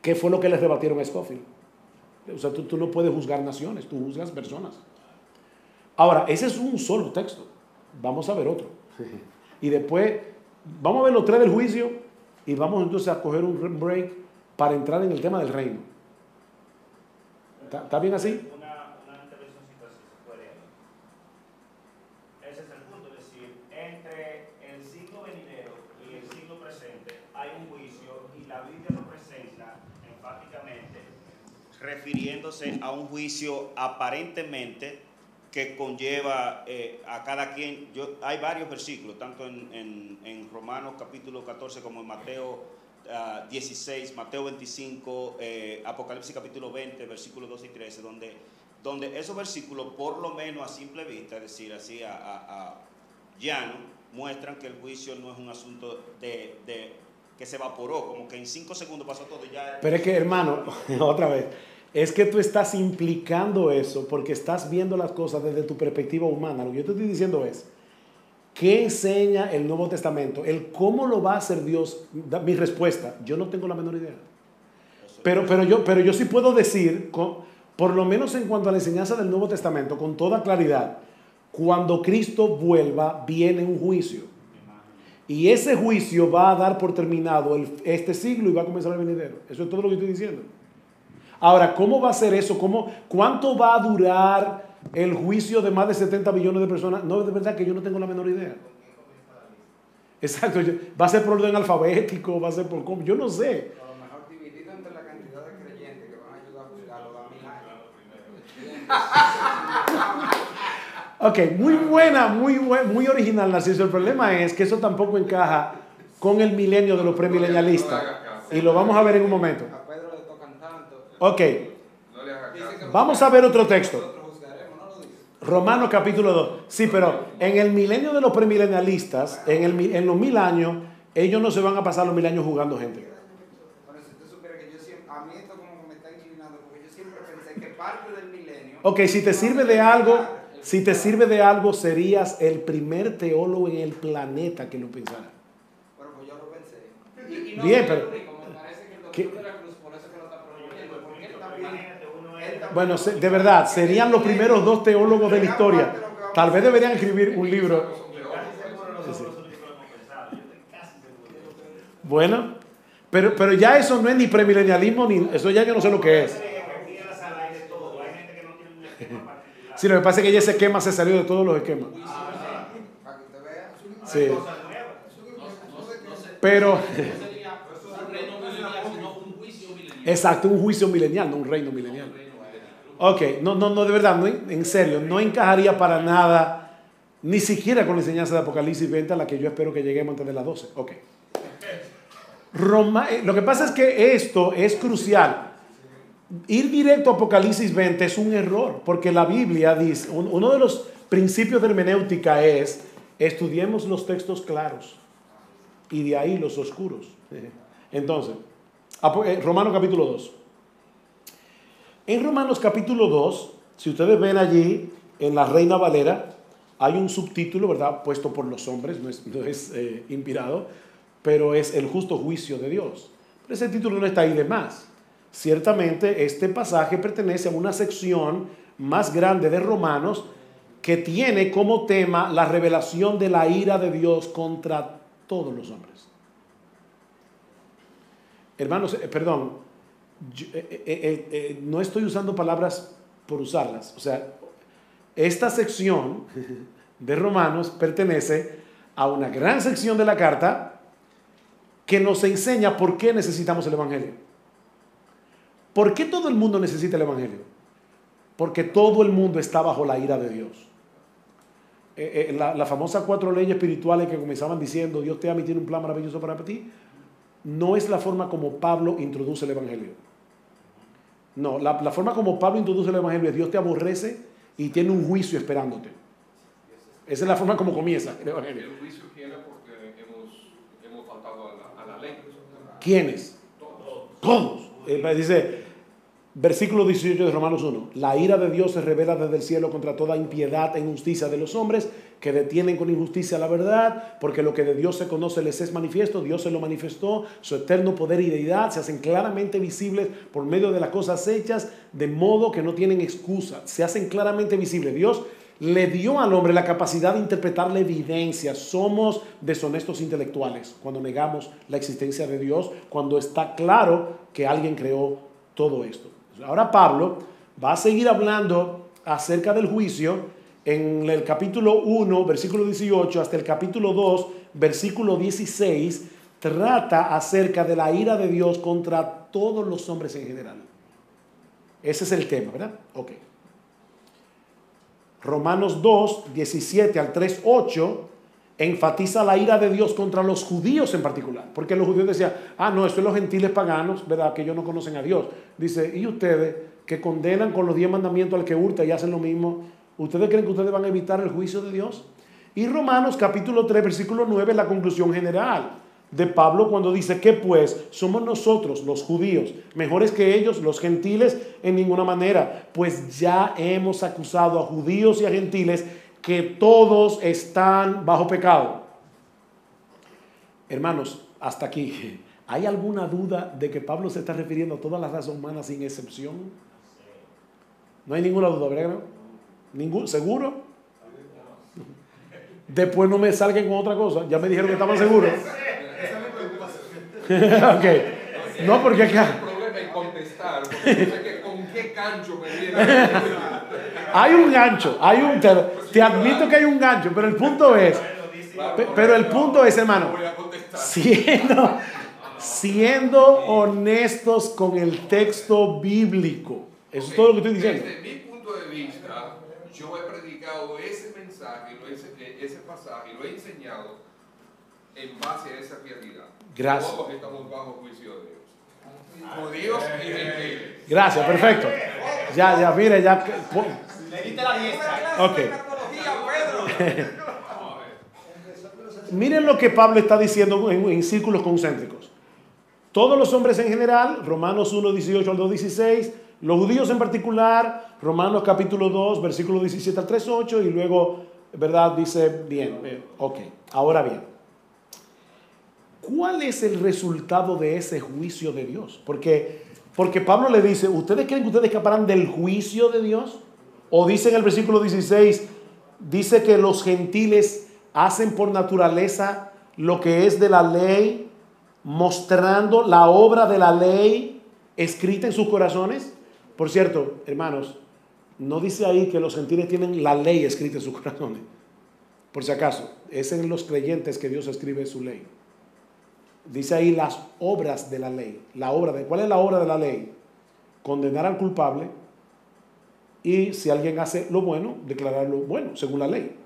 ¿Qué fue lo que les rebatieron a Scofield? O sea, tú, tú no puedes juzgar naciones, tú juzgas personas. Ahora, ese es un solo texto. Vamos a ver otro. Y después Vamos a ver los tres del juicio y vamos entonces a coger un break para entrar en el tema del reino. ¿Está, bien así? Refiriéndose a un juicio aparentemente que conlleva eh, a cada quien. Yo, hay varios versículos, tanto en, en, Romanos capítulo 14 como en Mateo 16, ah, Mateo 25, eh, Apocalipsis capítulo 20, versículos 2 y 13, donde, donde esos versículos, por lo menos a simple vista, es decir, así a, a, llano, muestran que el juicio no es un asunto de, de que se evaporó, como que en cinco segundos pasó todo y ya... Pero es que, hermano, <laughs> otra vez, es que tú estás implicando eso porque estás viendo las cosas desde tu perspectiva humana. Lo que yo te estoy diciendo es, ¿qué enseña el Nuevo Testamento? El cómo lo va a hacer Dios. Mi respuesta, yo no tengo la menor idea. Pero, pero, yo, pero yo sí puedo decir, por lo menos en cuanto a la enseñanza del Nuevo Testamento, con toda claridad, cuando Cristo vuelva, viene un juicio. Y ese juicio va a dar por terminado este siglo y va a comenzar el venidero. Eso es todo lo que estoy diciendo. Ahora, ¿cómo va a ser eso? ¿Cómo, ¿Cuánto va a durar el juicio de más de 70 millones de personas? No, de verdad que yo no tengo la menor idea. Exacto, va a ser por orden alfabético, va a ser por cómo, yo no sé. A lo mejor dividido entre la cantidad de creyentes que van a ayudar a juzgarlo a mil años. Ok, muy buena, muy, muy original, Narciso. El problema es que eso tampoco encaja con el milenio de los premilenialistas. Y lo vamos a ver en un momento. Ok. Vamos a ver otro texto. Romano capítulo 2. Sí, pero en el milenio de los premilenialistas, en, el, en los mil años, ellos no se van a pasar los mil años jugando gente. Ok, si te sirve de algo, si te sirve de algo, serías el primer teólogo en el planeta que lo pensara. Bueno, pues yo lo pensé. Bien, pero... Bueno, de verdad, serían los primeros dos teólogos de la historia. Tal vez deberían escribir un libro. Bueno, pero, pero ya eso no es ni premilenialismo, ni eso ya yo no sé lo que es. <laughs> Sí, lo que pasa es que ya ese esquema se salió de todos los esquemas. Sí. Pero. Exacto, un juicio milenial, no un reino milenial. Ok, no, no, no, de verdad, no, en serio, no encajaría para nada, ni siquiera con la enseñanza de Apocalipsis 20 a la que yo espero que lleguemos antes de las 12. Ok. Roma, eh, lo que pasa es que esto es crucial ir directo a Apocalipsis 20 es un error, porque la Biblia dice, uno de los principios de hermenéutica es, estudiemos los textos claros y de ahí los oscuros. <laughs> Entonces, eh, Romanos capítulo 2. En Romanos capítulo 2, si ustedes ven allí en la Reina Valera, hay un subtítulo, ¿verdad? Puesto por los hombres, no es, eh, inspirado, pero es el justo juicio de Dios. Pero ese título no está ahí de más. Ciertamente este pasaje pertenece a una sección más grande de Romanos que tiene como tema la revelación de la ira de Dios contra todos los hombres. Hermanos, eh, perdón, eh, eh, no estoy usando palabras por usarlas. O sea, esta sección de Romanos pertenece a una gran sección de la carta que nos enseña por qué necesitamos el Evangelio. ¿Por qué todo el mundo necesita el Evangelio? Porque todo el mundo está bajo la ira de Dios. Eh, eh, la, famosa cuatro leyes espirituales que comenzaban diciendo Dios te ama y tiene un plan maravilloso para ti, no es la forma como Pablo introduce el Evangelio. No, la, la forma como Pablo introduce el Evangelio es Dios te aborrece y tiene un juicio esperándote. Esa es la forma como comienza el Evangelio. El juicio viene porque hemos, faltado a la, ley. ¿Quiénes? Todos. Todos. Eh, dice, Versículo 18 de Romanos 1. La ira de Dios se revela desde el cielo contra toda impiedad e injusticia de los hombres que detienen con injusticia la verdad, porque lo que de Dios se conoce les es manifiesto, Dios se lo manifestó, su eterno poder y deidad se hacen claramente visibles por medio de las cosas hechas, de modo que no tienen excusa, se hacen claramente visibles. Dios le dio al hombre la capacidad de interpretar la evidencia. Somos deshonestos intelectuales cuando negamos la existencia de Dios, cuando está claro que alguien creó todo esto. Ahora Pablo va a seguir hablando acerca del juicio en el capítulo 1, versículo 18, hasta el capítulo 2, versículo 16, trata acerca de la ira de Dios contra todos los hombres en general. Ese es el tema, ¿verdad? Ok. Romanos 2, 17 al 3, 8 enfatiza la ira de Dios contra los judíos en particular, porque los judíos decían, ah, no, esto es los gentiles paganos, ¿verdad? Que ellos no conocen a Dios. Dice, ¿y ustedes que condenan con los diez mandamientos al que hurta y hacen lo mismo? ¿Ustedes creen que ustedes van a evitar el juicio de Dios? Y Romanos capítulo 3, versículo 9, la conclusión general de Pablo cuando dice que pues somos nosotros los judíos mejores que ellos, los gentiles, en ninguna manera, pues ya hemos acusado a judíos y a gentiles que todos están bajo pecado. Hermanos, hasta aquí, ¿hay alguna duda de que Pablo se está refiriendo a toda la raza humana sin excepción? No hay ninguna duda, ¿verdad? ¿Ningún, ¿Seguro? Después no me salgan con otra cosa. Ya me dijeron que estaban seguros. <laughs> No, porque acá. <laughs> Hay un gancho, hay un, te, admito que hay un gancho, pero el punto es, pero el punto es, hermano, siendo, siendo honestos con el texto bíblico. Eso es todo lo que estoy diciendo. Desde mi punto de vista, yo he predicado ese mensaje, ese, ese pasaje, lo he enseñado en base a esa realidad. Gracias. Todos estamos bajo juicio de Dios. Judíos y gentiles. Gracias, perfecto. Ya, ya, mire, ya. Le diste la diestra. Ok. <laughs> Miren lo que Pablo está diciendo en, en círculos concéntricos. Todos los hombres en general, Romanos 1, 18 al 2, 16, los judíos en particular, Romanos capítulo 2, versículo 17 al 3, 8, y luego, ¿verdad? Dice, bien, ok, ahora bien. ¿Cuál es el resultado de ese juicio de Dios? Porque, porque Pablo le dice, ¿ustedes creen que ustedes escaparán del juicio de Dios? O dice en el versículo 16, dice que los gentiles hacen por naturaleza lo que es de la ley, mostrando la obra de la ley escrita en sus corazones. Por cierto, hermanos, no dice ahí que los gentiles tienen la ley escrita en sus <laughs> corazones. Por si acaso, es en los creyentes que Dios escribe su ley. Dice ahí las obras de la ley. La obra de, ¿Cuál es la obra de la ley? Condenar al culpable y si alguien hace lo bueno, declararlo bueno, según la ley.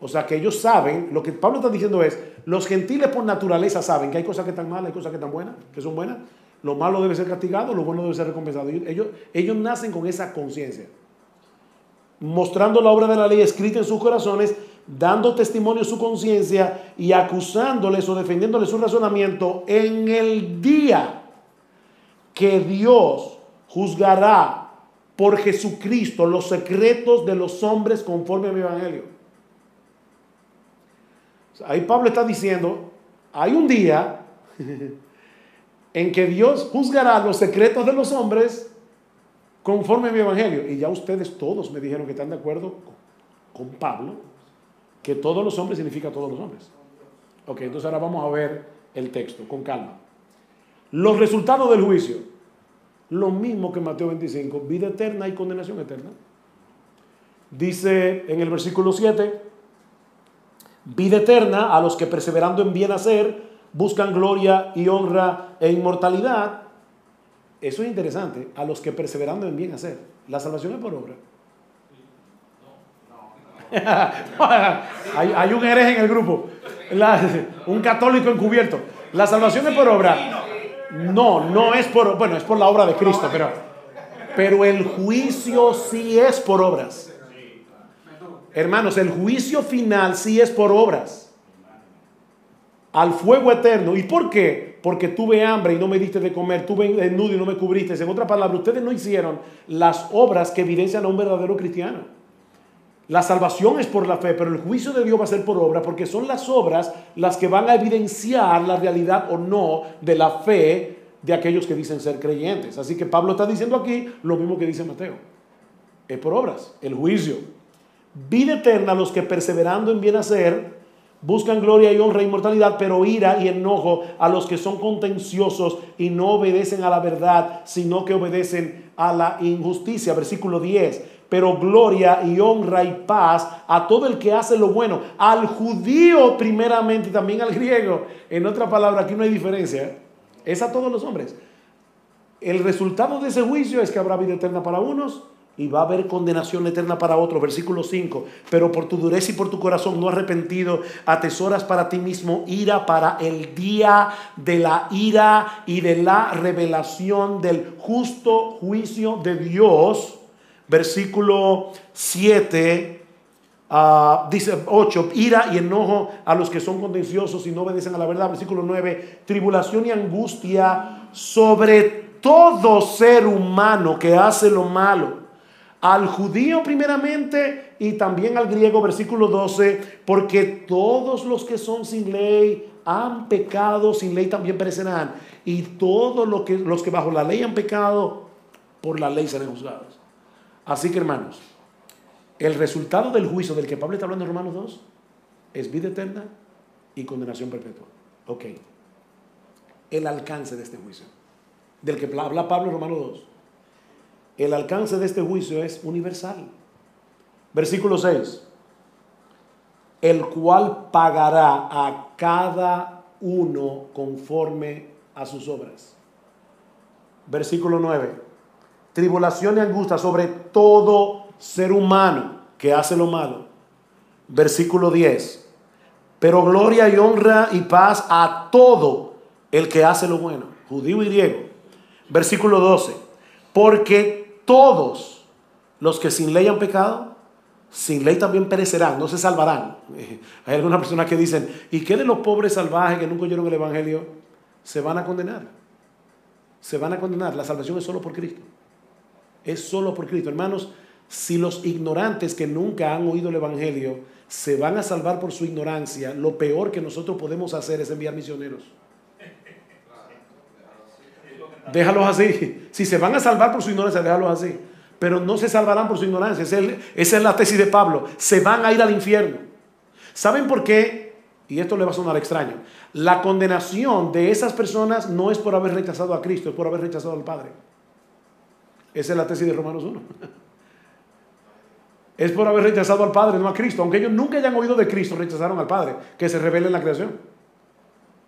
O sea que ellos saben, lo que Pablo está diciendo es, los gentiles por naturaleza saben que hay cosas que están malas, hay cosas que están buenas, que son buenas. Lo malo debe ser castigado, lo bueno debe ser recompensado. Ellos, ellos nacen con esa conciencia. Mostrando la obra de la ley escrita en sus corazones, dando testimonio de su conciencia y acusándoles o defendiéndoles su razonamiento en el día que Dios juzgará por Jesucristo los secretos de los hombres conforme a mi evangelio. Ahí Pablo está diciendo, hay un día en que Dios juzgará los secretos de los hombres conforme a mi evangelio. Y ya ustedes todos me dijeron que están de acuerdo con Pablo, que todos los hombres significa todos los hombres. Ok, entonces ahora vamos a ver el texto con calma. Los resultados del juicio, lo mismo que Mateo 25, vida eterna y condenación eterna. Dice en el versículo 7, vida eterna a los que perseverando en bien hacer, buscan gloria y honra e inmortalidad. Eso es interesante, a los que perseverando en bien hacer. La salvación es por obra. <laughs> hay, hay, un hereje en el grupo, un católico encubierto. La salvación es por obra. No, no es por, bueno, es por la obra de Cristo, pero, pero el juicio sí es por obras. Hermanos, el juicio final sí es por obras al fuego eterno. ¿Y por qué? Porque tuve hambre y no me diste de comer, tuve desnudo y no me cubriste. En otra palabra, ustedes no hicieron las obras que evidencian a un verdadero cristiano. La salvación es por la fe, pero el juicio de Dios va a ser por obra, porque son las obras las que van a evidenciar la realidad o no de la fe de aquellos que dicen ser creyentes. Así que Pablo está diciendo aquí lo mismo que dice Mateo. Es por obras, el juicio. Vida eterna a los que perseverando en bien hacer, Buscan gloria y honra e inmortalidad, pero ira y enojo a los que son contenciosos y no obedecen a la verdad, sino que obedecen a la injusticia. Versículo 10. Pero gloria y honra y paz a todo el que hace lo bueno, al judío primeramente y también al griego. En otra palabra, aquí no hay diferencia. Es a todos los hombres. El resultado de ese juicio es que habrá vida eterna para unos y va a haber condenación eterna para otros. Versículo 5. Pero por tu dureza y por tu corazón no arrepentido, atesoras para ti mismo ira para el día de la ira y de la revelación del justo juicio de Dios. Versículo 7. Ah, dice 8, ira y enojo a los que son contenciosos y no obedecen a la verdad. Versículo 9, tribulación y angustia sobre todo ser humano que hace lo malo al judío primeramente y también al griego, versículo 12, porque todos los que son sin ley han pecado, sin ley también perecerán, y todos los que, los que bajo la ley han pecado, por la ley serán juzgados. Así que hermanos, el resultado del juicio del que Pablo está hablando en Romanos 2 es vida eterna y condenación perpetua. Ok. El alcance de este juicio, del que habla Pablo en Romanos 2 el alcance de este juicio es universal. Versículo 6. El cual pagará a cada uno conforme a sus obras. Versículo 9. Tribulación y angustia sobre todo ser humano que hace lo malo. Versículo 10. Pero gloria y honra y paz a todo el que hace lo bueno, judío y griego. Versículo 12. Porque todos los que sin ley han pecado, sin ley también perecerán, no se salvarán. <laughs> Hay algunas personas que dicen, ¿y qué de los pobres salvajes que nunca oyeron el Evangelio? Se van a condenar. Se van a condenar. La salvación es solo por Cristo. Es solo por Cristo. Hermanos, si los ignorantes que nunca han oído el Evangelio se van a salvar por su ignorancia, lo peor que nosotros podemos hacer es enviar misioneros. Déjalos así. Si se van a salvar por su ignorancia, déjalos así. Pero no se salvarán por su ignorancia. Esa es la tesis de Pablo. Se van a ir al infierno. ¿Saben por qué? Y esto le va a sonar extraño. La condenación de esas personas no es por haber rechazado a Cristo, es por haber rechazado al Padre. Esa es la tesis de Romanos 1. Es por haber rechazado al Padre, no a Cristo. Aunque ellos nunca hayan oído de Cristo, rechazaron al Padre, que se revela en la creación.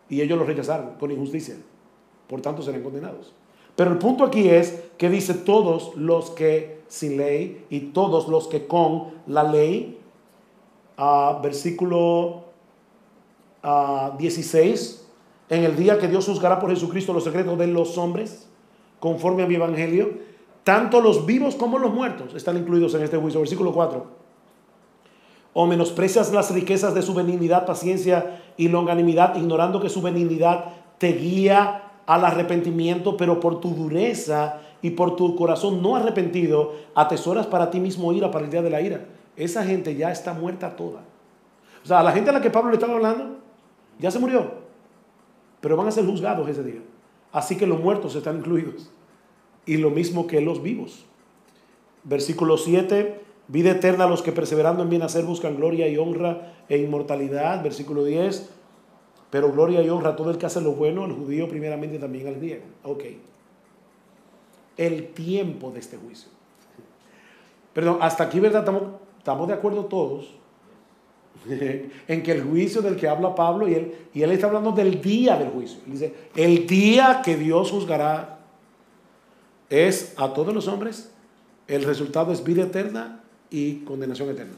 Y ellos lo rechazaron con injusticia. Por tanto, serán condenados. Pero el punto aquí es que dice todos los que sin ley y todos los que con la ley, uh, versículo 16, en el día que Dios juzgará por Jesucristo los secretos de los hombres, conforme a mi evangelio, tanto los vivos como los muertos están incluidos en este juicio. Versículo 4. O menosprecias las riquezas de su benignidad, paciencia y longanimidad, ignorando que su benignidad te guía al arrepentimiento, pero por tu dureza y por tu corazón no arrepentido, atesoras para ti mismo ira para el día de la ira. Esa gente ya está muerta toda. O sea, la gente a la que Pablo le estaba hablando, ya se murió. Pero van a ser juzgados ese día. Así que los muertos están incluidos. Y lo mismo que los vivos. Versículo 7. Vida eterna a los que perseverando en bien hacer buscan gloria y honra e inmortalidad. Versículo 10. Pero gloria y honra a todo el que hace lo bueno, al judío primeramente también al griego. Ok. El tiempo de este juicio. Perdón, hasta aquí, ¿verdad? Estamos, estamos de acuerdo todos <laughs> en que el juicio del que habla Pablo, y él, y él está hablando del día del juicio. dice, el día que Dios juzgará es a todos los hombres, el resultado es vida eterna y condenación eterna.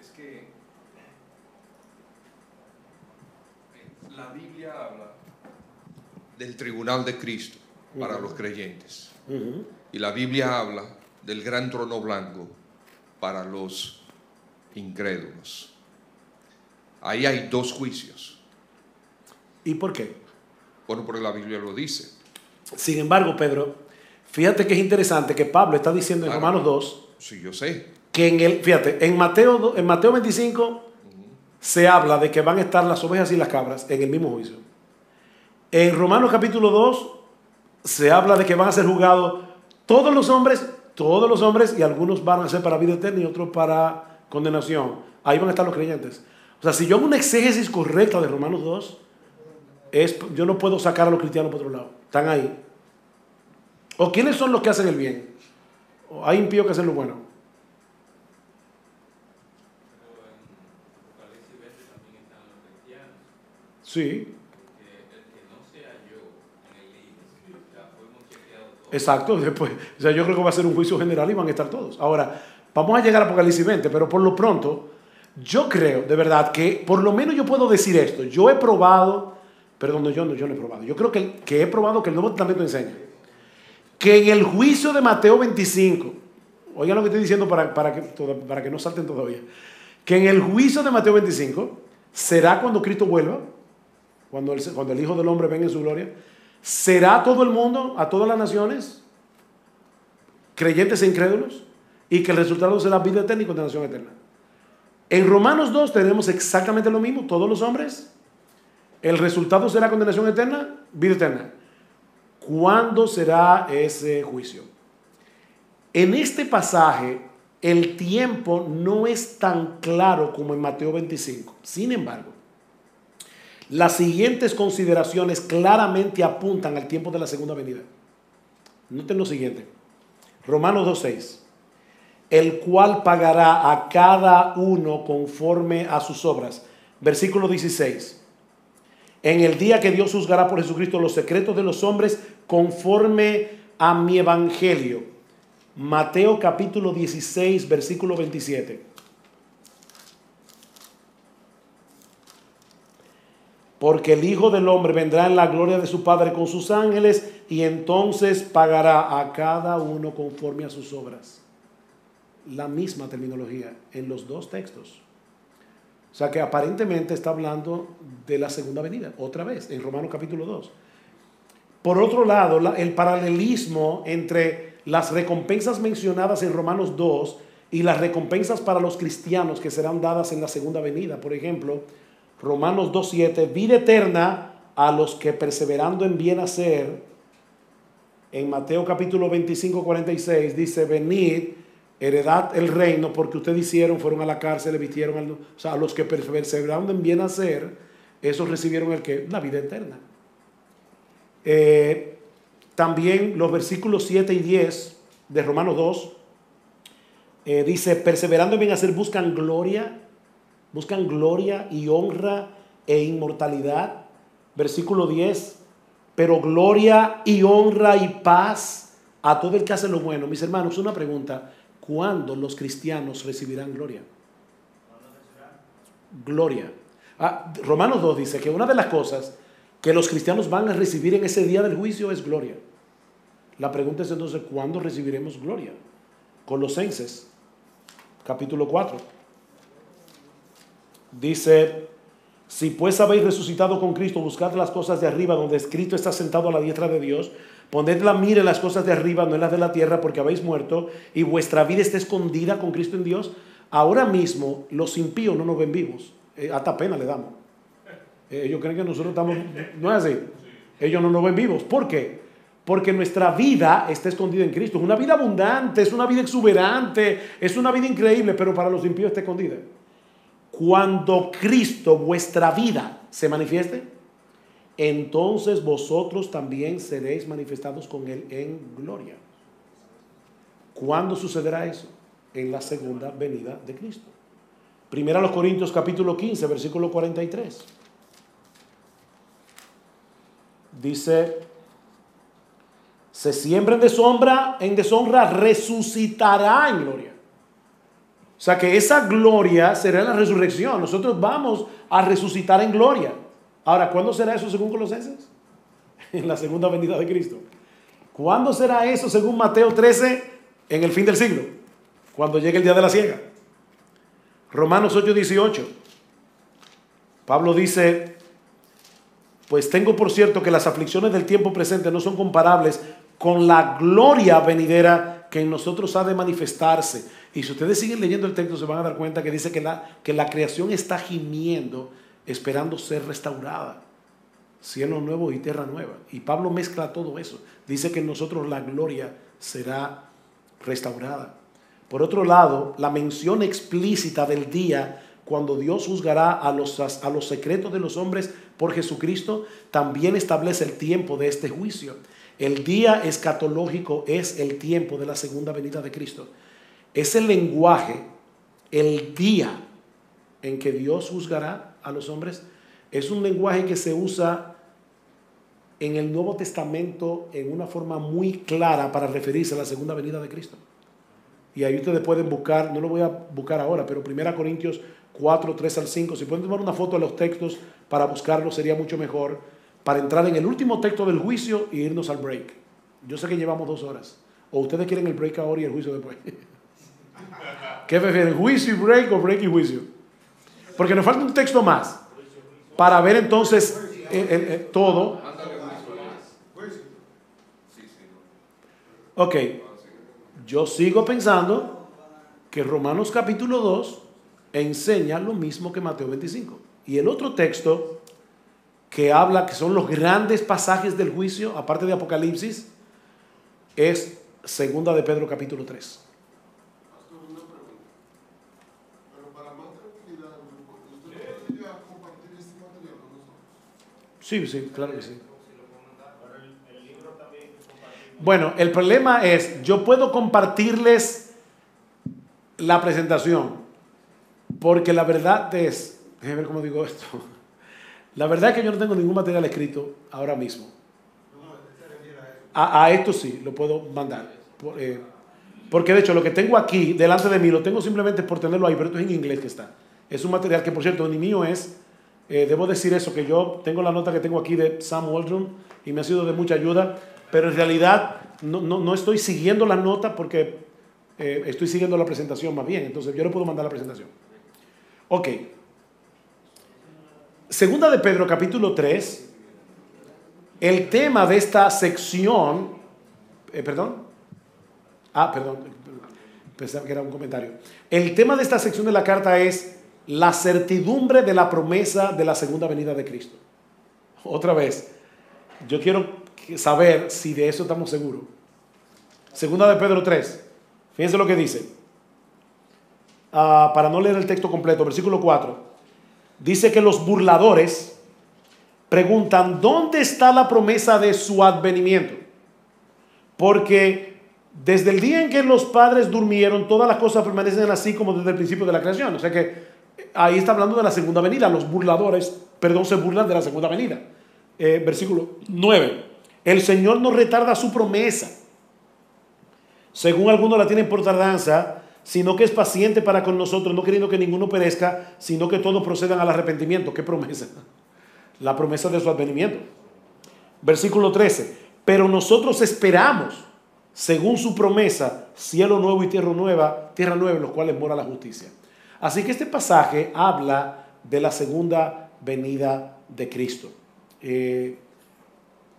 Es que la Biblia habla del tribunal de Cristo para los creyentes. Y la Biblia habla del gran trono blanco para los incrédulos. Ahí hay dos juicios. ¿Y por qué? Bueno, porque la Biblia lo dice. Sin embargo, Pedro, fíjate que es interesante que Pablo está diciendo en Romanos 2. Sí, yo sé. Que en el, fíjate, en Mateo, en Mateo 25 se habla de que van a estar las ovejas y las cabras en el mismo juicio. En Romanos capítulo 2 se habla de que van a ser juzgados todos los hombres, todos los hombres, y algunos van a ser para vida eterna y otros para condenación. Ahí van a estar los creyentes. O sea, si yo hago una exégesis correcta de Romanos 2, es, yo no puedo sacar a los cristianos por otro lado. Están ahí. ¿O quiénes son los que hacen el bien? ¿O hay impíos que hacen lo bueno? Sí. Exacto, <laughs> después. O sea, yo creo que va a ser un juicio general y van a estar todos. Ahora, vamos a llegar a Apocalipsis 20, pero por lo pronto, yo creo, de verdad, que por lo menos yo puedo decir esto. Yo he probado, perdón, yo no, yo no he probado. Yo creo que, que he probado que el Nuevo Testamento enseña. Que en el juicio de Mateo 25, oigan lo que estoy diciendo para, para, que, para que no salten todavía. Que en el juicio de Mateo 25 será cuando Cristo vuelva, cuando el, cuando el Hijo del Hombre venga en su gloria. Será todo el mundo, a todas las naciones, creyentes e incrédulos, y que el resultado será vida eterna y condenación eterna. En Romanos 2 tenemos exactamente lo mismo, todos los hombres. El resultado será condenación eterna, vida eterna. ¿Cuándo será ese juicio? En este pasaje el tiempo no es tan claro como en Mateo 25. Sin embargo, las siguientes consideraciones claramente apuntan al tiempo de la segunda venida. Noten lo siguiente. Romanos 2.6 el cual pagará a cada uno conforme a sus obras. Versículo 16. En el día que Dios juzgará por Jesucristo los secretos de los hombres conforme a mi evangelio. Mateo capítulo 16, versículo 27. Porque el Hijo del Hombre vendrá en la gloria de su Padre con sus ángeles y entonces pagará a cada uno conforme a sus obras. La misma terminología en los dos textos. O sea que aparentemente está hablando de la segunda venida, otra vez, en Romanos capítulo 2. Por otro lado, el paralelismo entre las recompensas mencionadas en Romanos 2 y las recompensas para los cristianos que serán dadas en la segunda venida. Por ejemplo, Romanos 2.7, vida eterna a los que perseverando en bien hacer, en Mateo capítulo 25, 46, dice, venid, heredad el reino, porque ustedes hicieron, fueron a la cárcel, le vistieron, o sea, a los que perseverando en bien hacer, esos recibieron el que, la vida eterna. Eh, también los versículos 7 y 10 de Romanos 2, eh, dice, perseverando en bien hacer, buscan gloria, Buscan gloria y honra e inmortalidad. Versículo 10. Pero gloria y honra y paz a todo el que hace lo bueno. Mis hermanos, una pregunta. ¿Cuándo los cristianos recibirán gloria? Gloria. Ah, Romanos 2 dice que una de las cosas que los cristianos van a recibir en ese día del juicio es gloria. La pregunta es entonces, ¿cuándo recibiremos gloria? Colosenses, capítulo 4. Dice, si pues habéis resucitado con Cristo, buscad las cosas de arriba, donde escrito está sentado a la diestra de Dios. Poned la en las cosas de arriba, no en las de la tierra, porque habéis muerto y vuestra vida está escondida con Cristo en Dios. Ahora mismo los impíos no nos ven vivos. Eh, hasta pena le damos. Eh, ellos creen que nosotros estamos... No es así. Ellos no nos ven vivos. ¿Por qué? Porque nuestra vida está escondida en Cristo. Es una vida abundante, es una vida exuberante, es una vida increíble, pero para los impíos está escondida cuando Cristo, vuestra vida, se manifieste, entonces vosotros también seréis manifestados con Él en gloria. ¿Cuándo sucederá eso? En la segunda venida de Cristo. Primera los Corintios capítulo 15, versículo 43. Dice, se siembra en deshonra, en deshonra resucitará en gloria. O sea que esa gloria será la resurrección. Nosotros vamos a resucitar en gloria. Ahora, ¿cuándo será eso según Colosenses? <laughs> En la segunda venida de Cristo. ¿Cuándo será eso según Mateo 13? En el fin del siglo. Cuando llegue el día de la ciega. Romanos 8, 18. Pablo dice, pues tengo por cierto que las aflicciones del tiempo presente no son comparables con la gloria venidera que en nosotros ha de manifestarse. Y si ustedes siguen leyendo el texto se van a dar cuenta que dice que la, que la creación está gimiendo esperando ser restaurada. Cielo nuevo y tierra nueva. Y Pablo mezcla todo eso. Dice que en nosotros la gloria será restaurada. Por otro lado, la mención explícita del día cuando Dios juzgará a los, a los secretos de los hombres por Jesucristo, también establece el tiempo de este juicio. El día escatológico es el tiempo de la segunda venida de Cristo. Ese lenguaje, el día en que Dios juzgará a los hombres, es un lenguaje que se usa en el Nuevo Testamento en una forma muy clara para referirse a la segunda venida de Cristo. Y ahí ustedes pueden buscar, no lo voy a buscar ahora, pero 1 Corintios 4, 3 al 5, si pueden tomar una foto de los textos para buscarlo sería mucho mejor para entrar en el último texto del juicio y irnos al break. Yo sé que llevamos dos horas. O ustedes quieren el break ahora y el juicio después. <laughs> ¿Qué prefieren? ¿Juicio y break o break y juicio? Porque nos falta un texto más para ver entonces eh, eh, eh, todo. Ok, yo sigo pensando que Romanos capítulo 2 enseña lo mismo que Mateo 25. Y el otro texto que habla, que son los grandes pasajes del juicio, aparte de Apocalipsis, es segunda de Pedro capítulo 3. Sí, sí, claro que sí. Bueno, el problema es, yo puedo compartirles la presentación, porque la verdad es, déjenme ver cómo digo esto. La verdad es que yo no tengo ningún material escrito ahora mismo. A, esto sí, lo puedo mandar. Eh, Porque de hecho lo que tengo aquí delante de mí lo tengo simplemente por tenerlo ahí, pero esto es en inglés que está. Es un material que por cierto ni mío es. Eh, debo decir eso, que yo tengo la nota que tengo aquí de Sam Waldron y me ha sido de mucha ayuda, pero en realidad no, no, no estoy siguiendo la nota porque eh, estoy siguiendo la presentación más bien, entonces yo le puedo mandar la presentación. Ok. Segunda de Pedro capítulo 3, el tema de esta sección, eh, perdón, ah, perdón, pensaba que era un comentario. El tema de esta sección de la carta es la certidumbre de la promesa de la segunda venida de Cristo. Otra vez, yo quiero saber si de eso estamos seguros. Segunda de Pedro 3. Fíjense lo que dice. Ah, para no leer el texto completo, versículo 4. Dice que los burladores preguntan, ¿dónde está la promesa de su advenimiento? Porque desde el día en que los padres durmieron, todas las cosas permanecen así como desde el principio de la creación. O sea que ahí está hablando de la segunda venida. Los burladores, perdón, se burlan de la segunda venida. Eh, versículo 9. El Señor no retarda su promesa, según algunos la tienen por tardanza, sino que es paciente para con nosotros, no queriendo que ninguno perezca, sino que todos procedan al arrepentimiento. ¿Qué promesa? La promesa de su advenimiento. Versículo 13. Pero nosotros esperamos, según su promesa, cielo nuevo y tierra nueva, tierra nueva en los cuales mora la justicia. Así que este pasaje habla de la segunda venida de Cristo. Eh,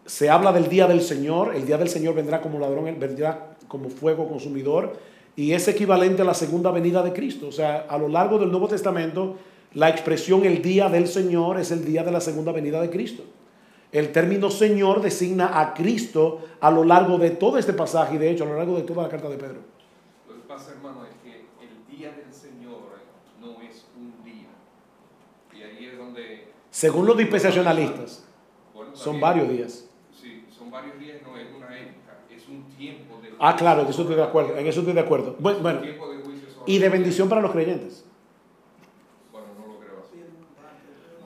se habla del día del Señor, el día del Señor vendrá como ladrón, vendrá como fuego consumidor y es equivalente a la segunda venida de Cristo. O sea, a lo largo del Nuevo Testamento, la expresión el día del Señor es el día de la segunda venida de Cristo. El término Señor designa a Cristo a lo largo de todo este pasaje y de hecho a lo largo de toda la carta de Pedro. Lo que pasa, hermano, es que el día del Señor no es un día. Y ahí es donde... Según los dispensacionalistas, son varios días. Sí, son varios días, no es una época, un tiempo de... Ah, claro, en eso estoy de acuerdo. En eso estoy de acuerdo. Bueno, bueno, tiempo de juicio y de bendición para los creyentes. Bueno, no lo creo así.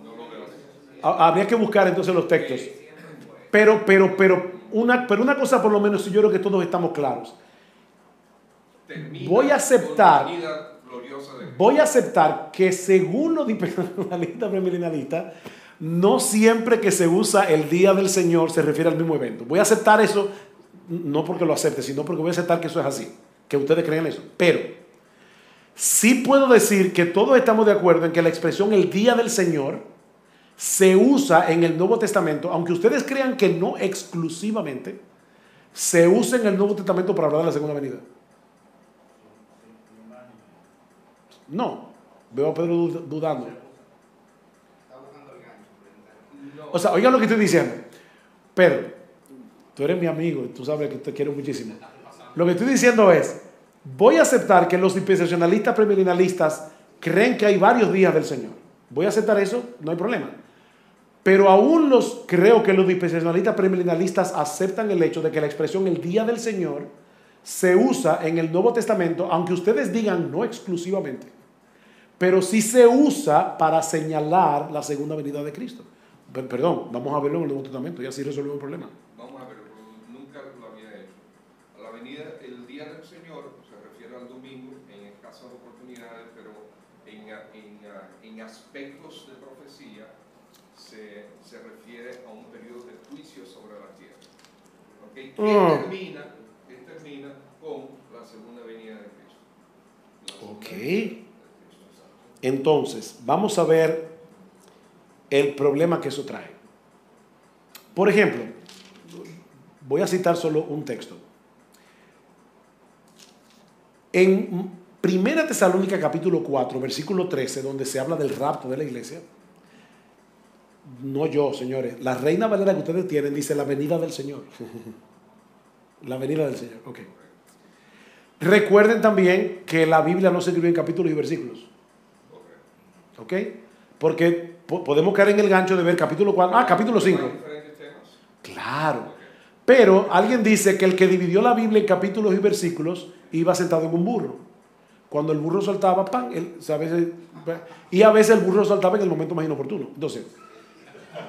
No lo creo así. Ha- Habría que buscar entonces los textos. Pero, pero, pero, una, pero una cosa por lo menos, yo creo que todos estamos claros. Termina Voy a aceptar- Voy a aceptar que según los dispensacionalistas <laughs> premilenialistas, no siempre que se usa el día del Señor se refiere al mismo evento. Voy a aceptar eso, no porque lo acepte, sino porque voy a aceptar que eso es así, que ustedes creen eso. Pero sí puedo decir que todos estamos de acuerdo en que la expresión el día del Señor se usa en el Nuevo Testamento, aunque ustedes crean que no exclusivamente, se usa en el Nuevo Testamento para hablar de la segunda venida. No, veo a Pedro dud- dudando. O sea, oigan lo que estoy diciendo. Pedro, tú eres mi amigo, tú sabes que te quiero muchísimo. Lo que estoy diciendo es, voy a aceptar que los dispensacionalistas premilenialistas creen que hay varios días del Señor. Voy a aceptar eso, no hay problema. Pero aún los creo que los dispensacionalistas premilenialistas aceptan el hecho de que la expresión el día del Señor se usa en el Nuevo Testamento, aunque ustedes digan no exclusivamente, pero sí se usa para señalar la segunda venida de Cristo. Per- Perdón, vamos a verlo en el Nuevo Testamento y así resolvemos el problema. Venida, el día del Señor se refiere al domingo en escasas oportunidades, pero en, en, en aspectos de profecía se, se refiere a un periodo de juicio sobre la tierra. Que, Ah. termina, que termina con la segunda venida de Cristo. Ok. de Cristo. Entonces, vamos a ver el problema que eso trae. Por ejemplo, voy a citar solo un texto. En Primera Tesalónica capítulo 4, versículo 13, donde se habla del rapto de la iglesia, no yo, señores, la reina Valera que ustedes tienen dice la venida del Señor. <laughs> la venida del Señor, ok. Recuerden también que la Biblia no se escribe en capítulos y versículos. ¿Ok? Porque po- podemos caer en el gancho de ver capítulo 4. Ah, capítulo 5. ¿Hay diferentes temas? Claro. Pero alguien dice que el que dividió la Biblia en capítulos y versículos iba sentado en un burro. Cuando el burro saltaba, pan, y a veces el burro saltaba en el momento más inoportuno. Entonces,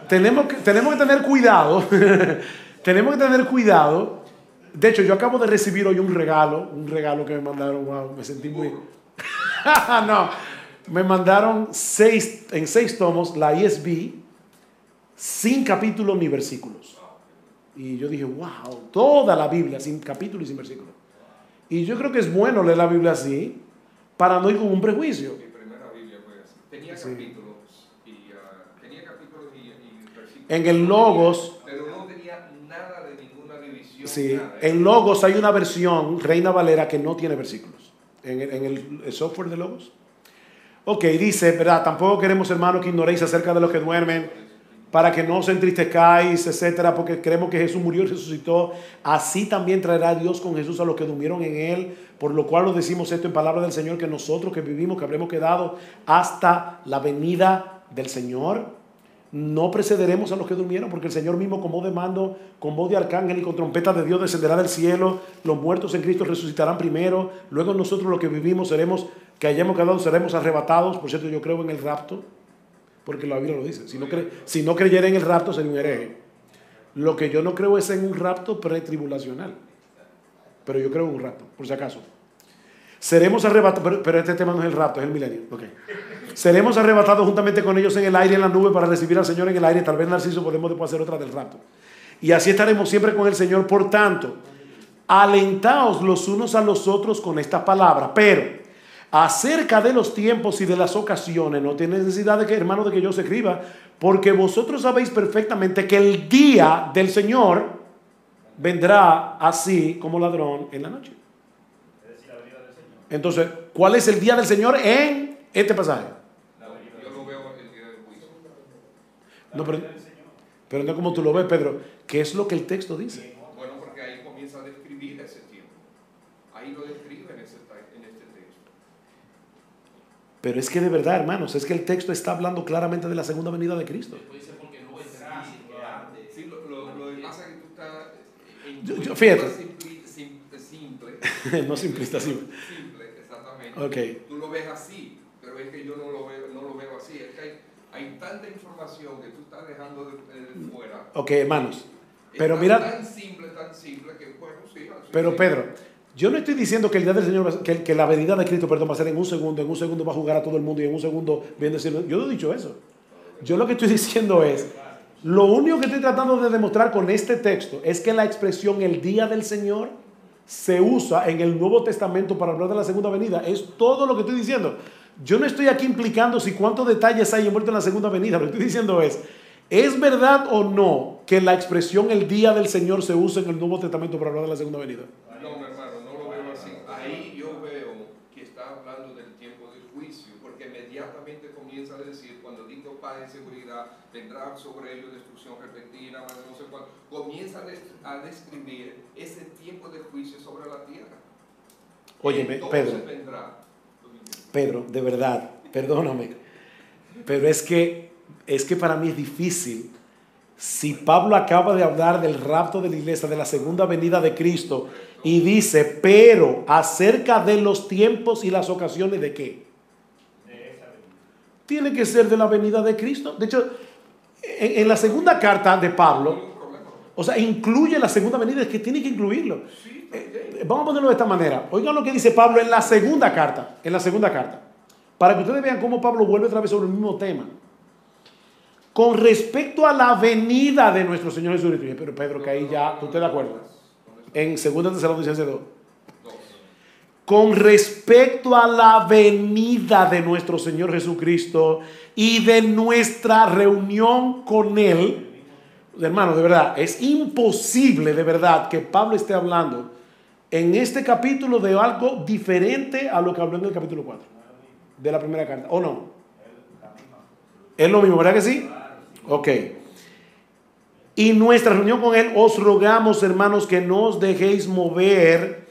tenemos que, tenemos que tener cuidado, <laughs> tenemos que tener cuidado De hecho, yo acabo de recibir hoy un regalo, un regalo que me mandaron, wow, me sentí muy... <laughs> no, me mandaron seis, en seis tomos la ESV, sin capítulos ni versículos. Y yo dije, wow, toda la Biblia, sin capítulos y sin versículos. Y yo creo que es bueno leer la Biblia así, para no ir con un prejuicio. Mi primera Biblia fue así. Tenía Sí. capítulos y tenía capítulos y, y versículos. En el Logos, Pero no tenía nada de ninguna división. sí, nada. en Logos hay una versión, Reina Valera, que no tiene versículos. En el, en el- el software de Logos. Ok, dice, ¿verdad? Tampoco queremos, hermanos, que ignoréis acerca de los que duermen, para que no os entristezcáis, etcétera, porque creemos que Jesús murió y resucitó. Así también traerá Dios con Jesús a los que durmieron en él, por lo cual os decimos esto en palabra del Señor, que nosotros que vivimos, que habremos quedado hasta la venida del Señor, no precederemos a los que durmieron, porque el Señor mismo con voz de mando, con voz de arcángel y con trompeta de Dios descenderá del cielo, los muertos en Cristo resucitarán primero, luego nosotros los que vivimos seremos, que hayamos quedado, seremos arrebatados, por cierto yo creo en el rapto, porque la Biblia lo dice, si no, cre- si no creyera en el rapto sería un hereje. Lo que yo no creo es en un rapto pretribulacional, pero yo creo en un rapto, por si acaso. Seremos arrebatados, pero, este tema no es el rapto, es el milenio. ok. Seremos arrebatados juntamente con ellos en el aire, en la nube, para recibir al Señor en el aire. Tal vez Narciso podemos después hacer otra del rapto. Y así estaremos siempre con el Señor. Por tanto, alentaos los unos a los otros con esta palabra. Pero acerca de los tiempos y de las ocasiones, no tiene necesidad de que, hermano, de que yo se escriba, porque vosotros sabéis perfectamente que el día del Señor vendrá así como ladrón en la noche. Entonces, ¿cuál es el día del Señor en este pasaje? Yo lo veo el día del juicio. No, pero, pero no como tú lo ves, Pedro. ¿Qué es lo que el texto dice? Bueno, porque ahí comienza a describir ese tiempo. Ahí lo describe en, ese, ta- en este texto. Pero es que de verdad, hermanos, es que el texto está hablando claramente de la segunda venida de Cristo. Sí, lo, lo, lo que pasa es que tú estás en Yo- yo- fíjate. lectura simpli- sim- simple. <laughs> No simplista, simple. Simple, exactamente. Ok. Tú lo ves así, pero es que yo no lo veo, no lo veo así. Es que hay, hay tanta información que tú estás dejando de, de fuera. Ok, hermanos. Pero Es mira, Tan simple, tan simple que, bueno, sí. así pero. Pedro, yo no estoy diciendo que el día del Señor, que, que la venida de Cristo, perdón, va a ser en un segundo, en un segundo va a jugar a todo el mundo y en un segundo viene decirlo. Yo no he dicho eso. Yo lo que estoy <laughs> diciendo es, lo único que estoy tratando de demostrar con este texto es que la expresión el día del Señor se usa en el Nuevo Testamento para hablar de la segunda venida. Es todo lo que estoy diciendo. Yo no estoy aquí implicando si cuántos detalles hay envueltos en la segunda venida. Lo que estoy diciendo es, ¿es verdad o no que la expresión el día del Señor se usa en el Nuevo Testamento para hablar de la segunda venida? No, mi hermano, no lo veo así. Ahí yo veo que está hablando del tiempo del juicio, porque inmediatamente comienza a decir, cuando digo paz y seguridad, vendrá sobre ellos destrucción repentina, más no sé cuánto. Comienza a, des- a describir ese tiempo de juicio sobre la tierra. Entonces Pedro. vendrá. Pedro, de verdad, perdóname, pero es que, es que para mí es difícil. Si Pablo acaba de hablar del rapto de la iglesia, de la segunda venida de Cristo, y dice, pero acerca de los tiempos y las ocasiones de qué? Tiene que ser de la venida de Cristo. De hecho, en, la segunda carta de Pablo, o sea, incluye la segunda venida, es que tiene que incluirlo. Eh, vamos a ponerlo de esta manera. Oigan lo que dice Pablo en la segunda carta, en la segunda carta, para que ustedes vean cómo Pablo vuelve otra vez sobre el mismo tema. Con respecto a la venida de nuestro Señor Jesucristo, pero Pedro, que ahí ya, ¿tú estás de acuerdo? En 2 Tesalonicenses 2. Con respecto a la venida de nuestro Señor Jesucristo y de nuestra reunión con Él, hermano, de verdad, es imposible de verdad que Pablo esté hablando en este capítulo de algo diferente a lo que habló en el capítulo 4 de la primera carta, ¿o no? Es lo mismo, ¿verdad que sí? Ok. Y nuestra reunión con Él, os rogamos, hermanos, que no os dejéis mover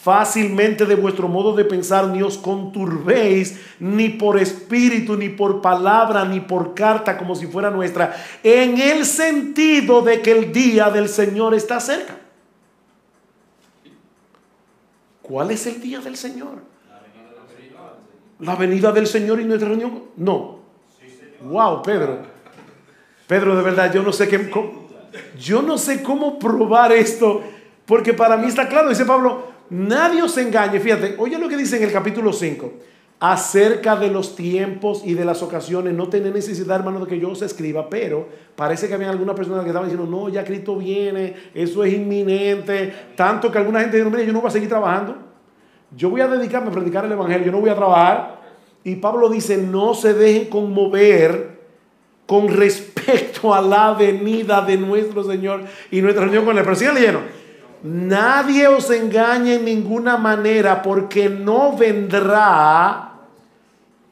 fácilmente de vuestro modo de pensar, ni os conturbéis, ni por espíritu, ni por palabra, ni por carta, como si fuera nuestra, en el sentido de que el día del Señor está cerca. ¿Cuál es el día del Señor? La venida del Señor y nuestra reunión. No. Wow, Pedro. Pedro, de verdad, yo no sé qué, cómo- yo no sé cómo probar esto, Porque para mí está claro, dice Pablo, nadie os engañe. Fíjate, oye lo que dice en el capítulo 5. Acerca de los tiempos y de las ocasiones, no tiene necesidad, hermano, de que yo os escriba, pero parece que había alguna persona que estaba diciendo, no, ya Cristo viene, eso es inminente, tanto que alguna gente dijo, mire, yo no voy a seguir trabajando, yo voy a dedicarme a predicar el Evangelio, yo no voy a trabajar. Y Pablo dice, no se dejen conmover con respecto a la venida de nuestro Señor y nuestra reunión con él. Pero sigan leyendo. Nadie os engañe en ninguna manera porque no vendrá,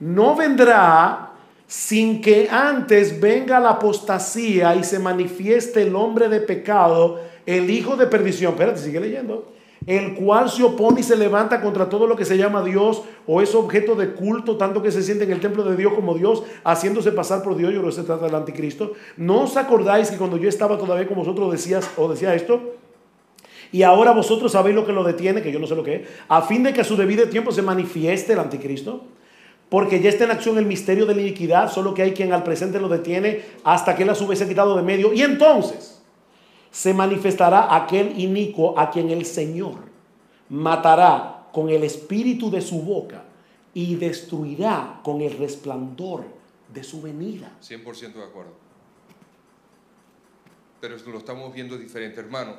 no vendrá sin que antes venga la apostasía y se manifieste el hombre de pecado, el hijo de perdición. Espérate, sigue leyendo el cual se opone y se levanta contra todo lo que se llama Dios o es objeto de culto, tanto que se siente en el templo de Dios como Dios, haciéndose pasar por Dios, yo lo se trata del anticristo. ¿No os acordáis que cuando yo estaba todavía con vosotros decías o decía esto? Y ahora vosotros sabéis lo que lo detiene, que yo no sé lo que es, a fin de que a su debido tiempo se manifieste el anticristo. Porque ya está en acción el misterio de la iniquidad, solo que hay quien al presente lo detiene hasta que él a su vez se ha quitado de medio. Y entonces, se manifestará aquel inicuo a quien el Señor matará con el espíritu de su boca y destruirá con el resplandor de su venida. 100% de acuerdo. Pero lo estamos viendo diferente, hermano.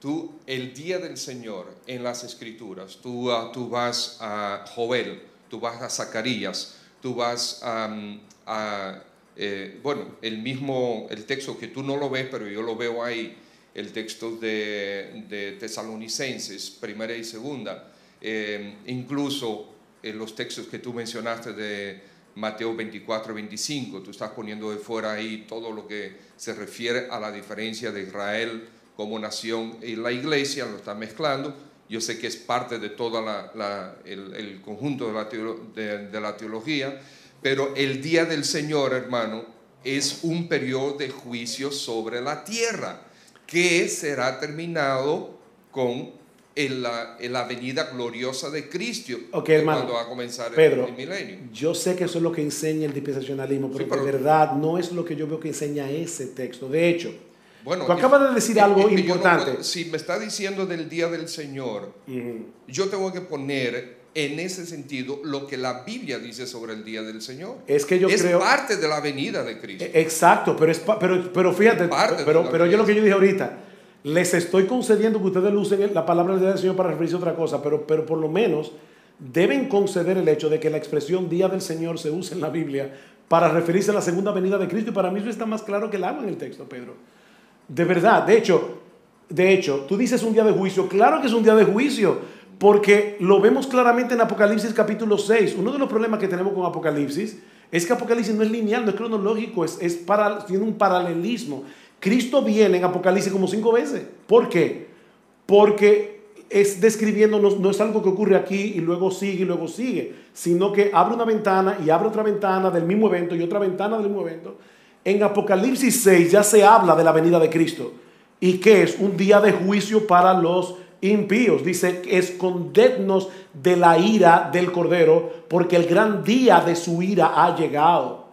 Tú, el día del Señor en las Escrituras, tú, ah, tú vas a Joel, tú vas a Zacarías, tú vas a eh, bueno, el mismo, el texto que tú no lo ves, pero yo lo veo ahí, el texto de, de Tesalonicenses, primera y segunda, eh, incluso en los textos que tú mencionaste de Mateo 24, 25, tú estás poniendo de fuera ahí todo lo que se refiere a la diferencia de Israel como nación y la iglesia, lo estás mezclando. Yo sé que es parte de todo el, conjunto de la teología, pero el día del Señor, hermano, es un periodo de juicio sobre la tierra que será terminado con la, venida gloriosa de Cristo cuando va a comenzar el, milenio. Yo sé que eso es lo que enseña el dispensacionalismo, pero, de verdad no es lo que yo veo que enseña ese texto. De hecho, bueno, tú acabas de decir algo importante. si me está diciendo del día del Señor, yo tengo que poner en ese sentido lo que la Biblia dice sobre el día del Señor. Es que yo es creo... parte de la venida de Cristo. E-, exacto, pero, es, pero, pero fíjate, pero, pero yo lo que yo dije ahorita, les estoy concediendo que ustedes usen la palabra del Señor para referirse a otra cosa, pero, pero por lo menos deben conceder el hecho de que la expresión día del Señor se use en la Biblia para referirse a la segunda venida de Cristo y para mí eso está más claro que el agua en el texto, Pedro. De verdad, de hecho, de hecho, tú dices un día de juicio, claro que es un día de juicio, porque lo vemos claramente en Apocalipsis capítulo 6. Uno de los problemas que tenemos con Apocalipsis es que Apocalipsis no es lineal, no es cronológico, es, tiene un paralelismo. Cristo viene en Apocalipsis como cinco veces. ¿Por qué? Porque es describiendo, no, es algo que ocurre aquí y luego sigue y luego sigue, sino que abre una ventana y abre otra ventana del mismo evento y otra ventana del mismo evento. En Apocalipsis 6 ya se habla de la venida de Cristo y que es un día de juicio para los impíos. Dice, escondednos de la ira del Cordero, porque el gran día de su ira ha llegado.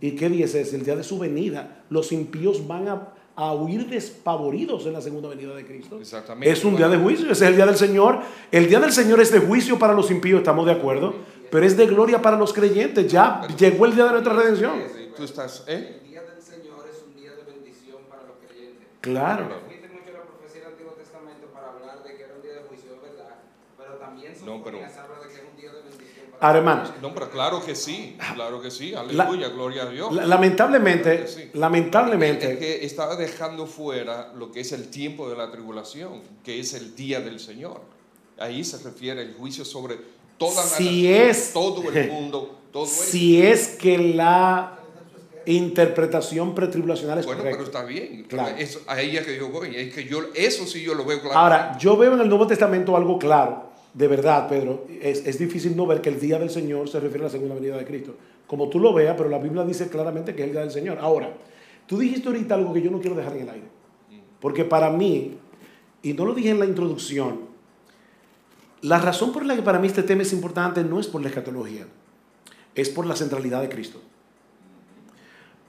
¿Y qué dice? Es el día de su venida. Los impíos van a, huir despavoridos en la segunda venida de Cristo. Exactamente. Es un día de juicio, ese es el día del Señor. El día del Señor es de juicio para los impíos, estamos de acuerdo, pero es de gloria para los creyentes. Ya llegó el día de nuestra redención. Tú estás, ¿eh? El día del Señor es un día de bendición para los creyentes. Claro. No, pero... Ahora, hermanos. No, pero claro que sí, claro que sí, aleluya, gloria a Dios. lamentablemente, lamentablemente. Es que estaba dejando fuera lo que es el tiempo de la tribulación, que es el día del Señor. Ahí se refiere el juicio sobre toda la si es, todo el <laughs> mundo, todo Si es que la interpretación pretribulacional es bueno, pero está bien. Claro. Eso, a ella que yo voy, es que yo, eso sí yo lo veo claro. Ahora, yo veo en el Nuevo Testamento algo claro de verdad, Pedro, es, difícil no ver que el día del Señor se refiere a la segunda venida de Cristo. Como tú lo veas, pero la Biblia dice claramente que es el día del Señor. Ahora, tú dijiste ahorita algo que yo no quiero dejar en el aire. Porque para mí, y no lo dije en la introducción, la razón por la que para mí este tema es importante no es por la escatología, es por la centralidad de Cristo.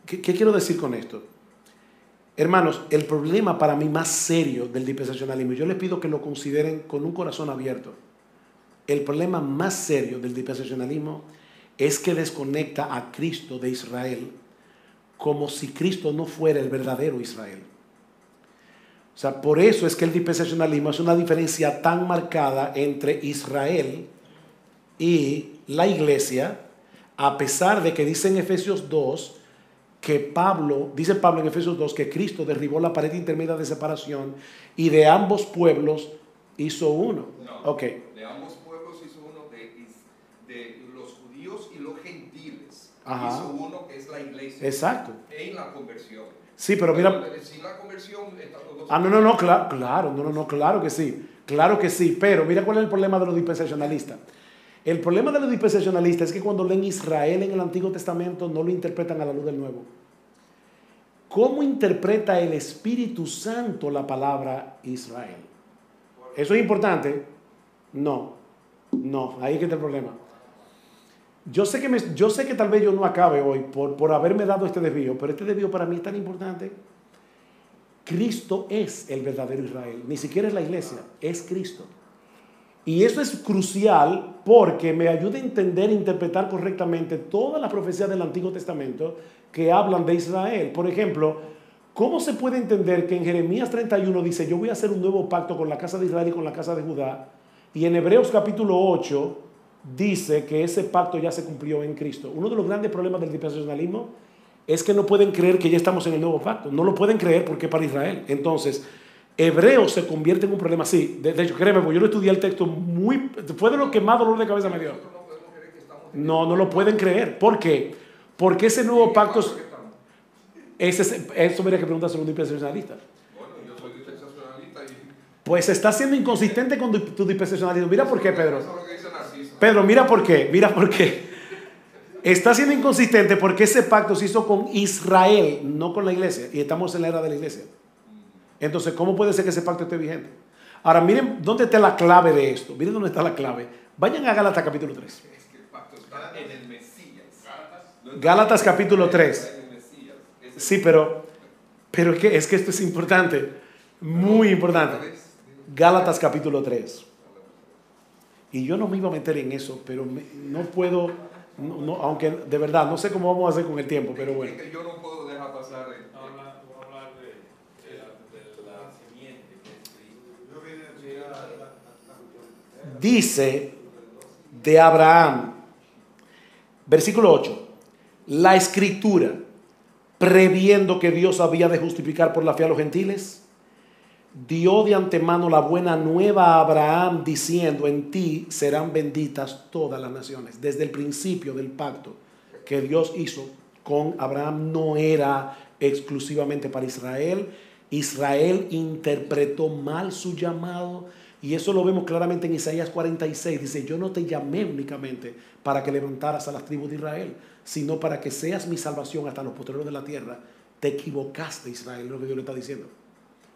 ¿Qué, qué quiero decir con esto? Hermanos, el problema para mí más serio del dispensacionalismo, yo les pido que lo consideren con un corazón abierto. El problema más serio del dispensacionalismo es que desconecta a Cristo de Israel como si Cristo no fuera el verdadero Israel. O sea, por eso es que el dispensacionalismo es una diferencia tan marcada entre Israel y la iglesia, a pesar de que dice en Efesios 2 que Pablo, dice Pablo en Efesios 2 que Cristo derribó la pared intermedia de separación y de ambos pueblos hizo uno. No, ok. De ambos pueblos hizo uno de, de los judíos y los gentiles. Ajá. Hizo uno que es la iglesia. Exacto. En la conversión. Sí, pero mira, sin la conversión los dos. Ah, no, no, no, claro, claro, no, no, no, claro que sí, claro que sí, pero mira cuál es el problema de los dispensacionalistas. El problema de los dispensacionalistas es que cuando leen Israel en el Antiguo Testamento no lo interpretan a la luz del Nuevo. ¿Cómo interpreta el Espíritu Santo la palabra Israel? ¿Eso es importante? No, no, ahí es que está el problema. Yo sé que, yo sé que tal vez yo no acabe hoy por, por haberme dado este desvío, pero este desvío para mí es tan importante. Cristo es el verdadero Israel, ni siquiera es la iglesia, es Cristo. Y eso es crucial porque me ayuda a entender e interpretar correctamente todas las profecías del Antiguo Testamento que hablan de Israel. Por ejemplo, ¿cómo se puede entender que en Jeremías 31 dice, yo voy a hacer un nuevo pacto con la casa de Israel y con la casa de Judá? Y en Hebreos capítulo 8 dice que ese pacto ya se cumplió en Cristo. Uno de los grandes problemas del dispensacionalismo es que no pueden creer que ya estamos en el nuevo pacto. No lo pueden creer porque es para Israel. Entonces, Hebreo se convierte en un problema así. De, de hecho, créeme, porque yo lo estudié el texto muy... Fue de lo que más dolor de cabeza me dio. No, no lo pueden creer. ¿Por qué? Porque ese nuevo pacto... es- Ese, es- eso habría que preguntarse a un dispensacionalista. Bueno, yo soy dispensacionalista y Pues está siendo inconsistente con tu tu dispensacionalismo. Mira por qué, Pedro. Pedro, mira por qué, mira por qué. Está siendo inconsistente porque ese pacto se hizo con Israel, no con la iglesia. Y estamos en la era de la iglesia. Entonces, ¿cómo puede ser que ese pacto esté vigente? Ahora, miren dónde está la clave de esto. Miren dónde está la clave. Vayan a Gálatas capítulo 3. Es que el pacto está en el Mesías. No Gálatas capítulo 3. en el Mesías. Es el- Sí, pero, pero es que, es que esto es importante. Muy importante. Gálatas capítulo 3. Y yo no me iba a meter en eso, pero me- no puedo, no- no, aunque de verdad, no sé cómo vamos a hacer con el tiempo, pero bueno. Es que yo no puedo dejar pasar. el-. Dice de Abraham, versículo 8, la escritura, previendo que Dios había de justificar por la fe a los gentiles, dio de antemano la buena nueva a Abraham diciendo, en ti serán benditas todas las naciones. Desde el principio del pacto que Dios hizo con Abraham no era exclusivamente para Israel. Israel interpretó mal su llamado y eso lo vemos claramente en Isaías 46. Dice, yo no te llamé únicamente para que levantaras a las tribus de Israel, sino para que seas mi salvación hasta los posteros de la tierra. Te equivocaste, Israel, lo que Dios le está diciendo.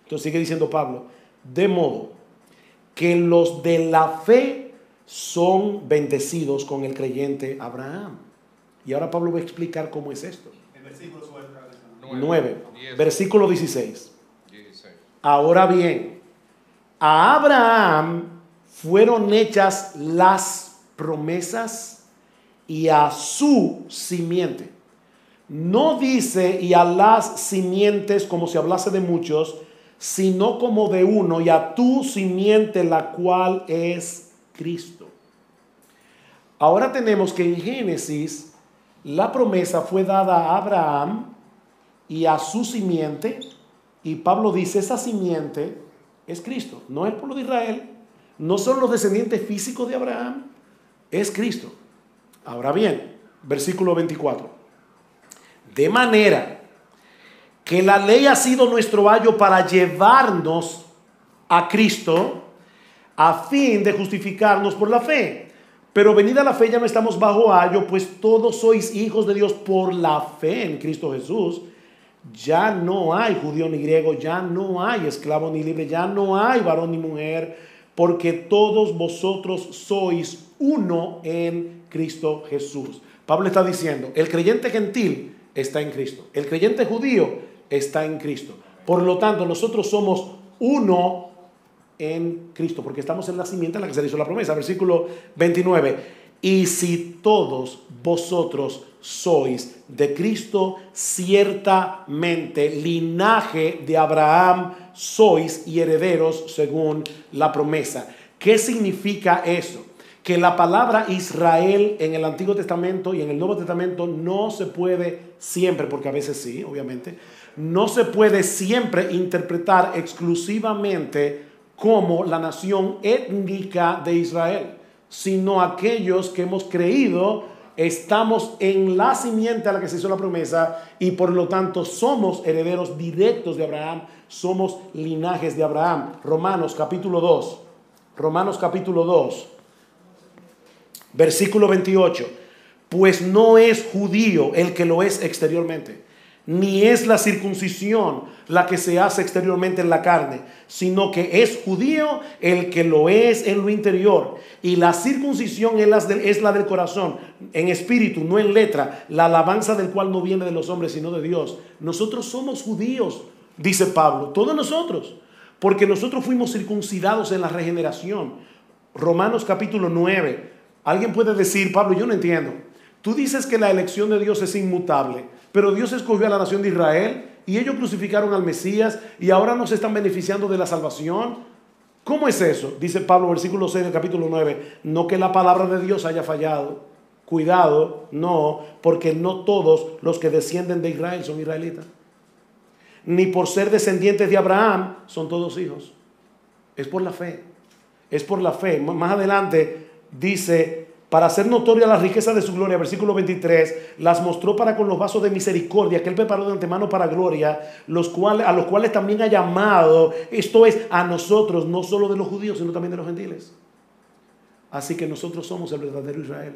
Entonces sigue diciendo Pablo, de modo que los de la fe son bendecidos con el creyente Abraham. Y ahora Pablo va a explicar cómo es esto. El versículo sobre el 9, diez, versículo 16. dieciséis. Ahora bien, a Abraham fueron hechas las promesas y a su simiente. No dice y a las simientes como si hablase de muchos, sino como de uno y a tu simiente la cual es Cristo. Ahora tenemos que en Génesis la promesa fue dada a Abraham y a su simiente y Pablo dice, esa simiente es Cristo, no el pueblo de Israel, no son los descendientes físicos de Abraham, es Cristo. Ahora bien, versículo 24. De manera que la ley ha sido nuestro ayo para llevarnos a Cristo a fin de justificarnos por la fe. Pero venida la fe ya no estamos bajo ayo, pues todos sois hijos de Dios por la fe en Cristo Jesús. Ya no hay judío ni griego, ya no hay esclavo ni libre, ya no hay varón ni mujer, porque todos vosotros sois uno en Cristo Jesús. Pablo está diciendo, el creyente gentil está en Cristo, el creyente judío está en Cristo. Por lo tanto, nosotros somos uno en Cristo, porque estamos en la simiente en la que se le hizo la promesa. Versículo 29. Y si todos vosotros sois de Cristo, ciertamente linaje de Abraham sois y herederos según la promesa. ¿Qué significa eso? Que la palabra Israel en el Antiguo Testamento y en el Nuevo Testamento no se puede siempre, porque a veces sí, obviamente, no se puede siempre interpretar exclusivamente como la nación étnica de Israel sino aquellos que hemos creído estamos en la simiente a la que se hizo la promesa y por lo tanto somos herederos directos de Abraham, somos linajes de Abraham. Romanos capítulo 2, Romanos capítulo 2, versículo 28, pues no es judío el que lo es exteriormente ni es la circuncisión la que se hace exteriormente en la carne, sino que es judío el que lo es en lo interior. Y la circuncisión es la, del corazón, en espíritu, no en letra, la alabanza del cual no viene de los hombres, sino de Dios. Nosotros somos judíos, dice Pablo, todos nosotros, porque nosotros fuimos circuncidados en la regeneración. Romanos capítulo 9. Alguien puede decir, Pablo, yo no entiendo. Tú dices que la elección de Dios es inmutable. Pero Dios escogió a la nación de Israel y ellos crucificaron al Mesías y ahora nos están beneficiando de la salvación. ¿Cómo es eso? Dice Pablo, versículo 6 del capítulo 9. No que la palabra de Dios haya fallado. Cuidado, no, porque no todos los que descienden de Israel son israelitas. Ni por ser descendientes de Abraham son todos hijos. Es por la fe. Es por la fe. Más adelante dice para hacer notoria la riqueza de su gloria, versículo 23, las mostró para con los vasos de misericordia que él preparó de antemano para gloria, los cuales, a los cuales también ha llamado, esto es, a nosotros, no solo de los judíos, sino también de los gentiles. Así que nosotros somos el verdadero Israel.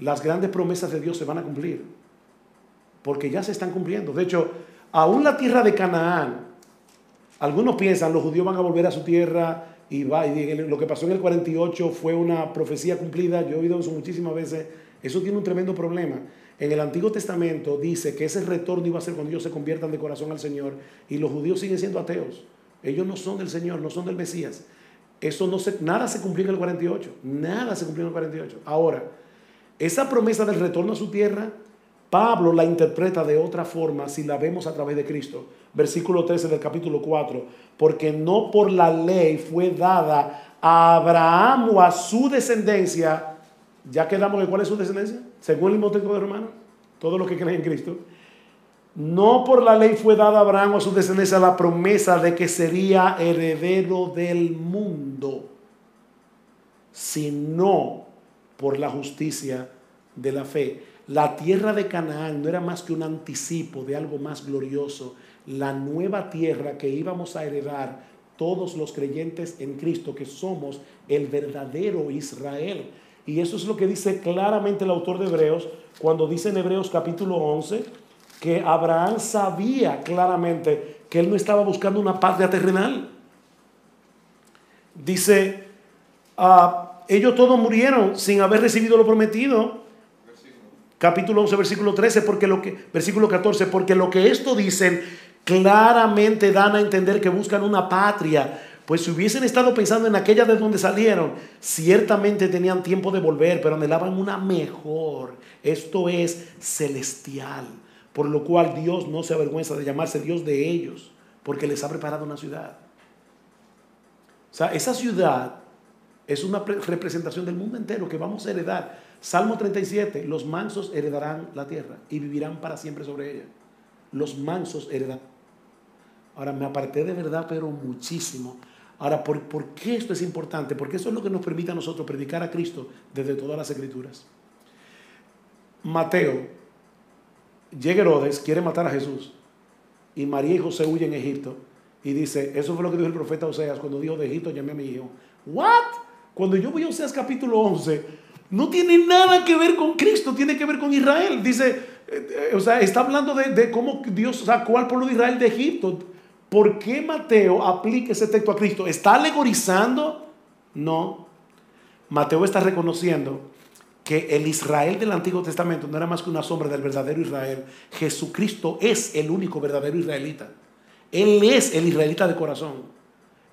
Las grandes promesas de Dios se van a cumplir, porque ya se están cumpliendo. De hecho, aún la tierra de Canaán, algunos piensan, los judíos van a volver a su tierra y va, y lo que pasó en el 48 fue una profecía cumplida, yo he oído eso muchísimas veces, eso tiene un tremendo problema. En el Antiguo Testamento dice que ese retorno iba a ser cuando ellos se conviertan de corazón al Señor y los judíos siguen siendo ateos. Ellos no son del Señor, no son del Mesías. Eso no se, nada se cumplió en el 48, nada se cumplió en el 48. Ahora, esa promesa del retorno a su tierra, Pablo la interpreta de otra forma si la vemos a través de Cristo. Versículo 13 del capítulo 4 porque no por la ley fue dada a Abraham o a su descendencia. Ya quedamos de cuál es su descendencia, según el mismo texto de Romanos, todos los que creen en Cristo. No por la ley fue dada a Abraham o a su descendencia la promesa de que sería heredero del mundo, sino por la justicia de la fe. La tierra de Canaán no era más que un anticipo de algo más glorioso la nueva tierra que íbamos a heredar todos los creyentes en Cristo, que somos el verdadero Israel. Y eso es lo que dice claramente el autor de Hebreos cuando dice en Hebreos capítulo 11 que Abraham sabía claramente que él no estaba buscando una patria terrenal. Dice, ah, ellos todos murieron sin haber recibido lo prometido. Capítulo 11, versículo 13, porque lo que, versículo 14, porque lo que esto dicen claramente dan a entender que buscan una patria. Pues si hubiesen estado pensando en aquella de donde salieron, ciertamente tenían tiempo de volver, pero anhelaban una mejor. Esto es celestial. Por lo cual Dios no se avergüenza de llamarse Dios de ellos, porque les ha preparado una ciudad. O sea, esa ciudad es una representación del mundo entero que vamos a heredar. Salmo 37, los mansos heredarán la tierra y vivirán para siempre sobre ella. Los mansos heredarán Ahora me aparté de verdad, pero muchísimo. Ahora, ¿por, qué esto es importante? Porque eso es lo que nos permite a nosotros predicar a Cristo desde todas las escrituras. Mateo, llega Herodes, quiere matar a Jesús. Y María y José huyen en Egipto. Y dice, eso fue lo que dijo el profeta Oseas cuando dijo de Egipto llamé a mi hijo. ¿What? Cuando yo voy a Oseas capítulo 11, no tiene nada que ver con Cristo, tiene que ver con Israel. Dice, eh, o sea, está hablando de, de cómo Dios sacó al pueblo de Israel de Egipto. ¿Por qué Mateo aplica ese texto a Cristo? ¿Está alegorizando? No. Mateo está reconociendo que el Israel del Antiguo Testamento no era más que una sombra del verdadero Israel. Jesucristo es el único verdadero israelita. Él es el israelita de corazón.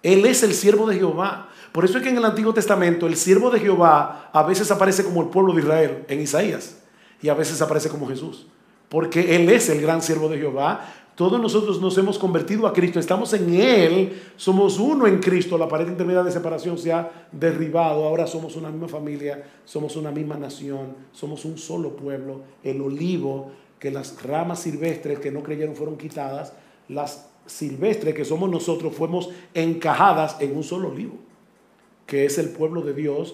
Él es el siervo de Jehová. Por eso es que en el Antiguo Testamento el siervo de Jehová a veces aparece como el pueblo de Israel en Isaías y a veces aparece como Jesús. Porque Él es el gran siervo de Jehová. Todos nosotros nos hemos convertido a Cristo, estamos en Él, somos uno en Cristo, la pared intermedia de separación se ha derribado, ahora somos una misma familia, somos una misma nación, somos un solo pueblo, el olivo, que las ramas silvestres que no creyeron fueron quitadas, las silvestres que somos nosotros fuimos encajadas en un solo olivo, que es el pueblo de Dios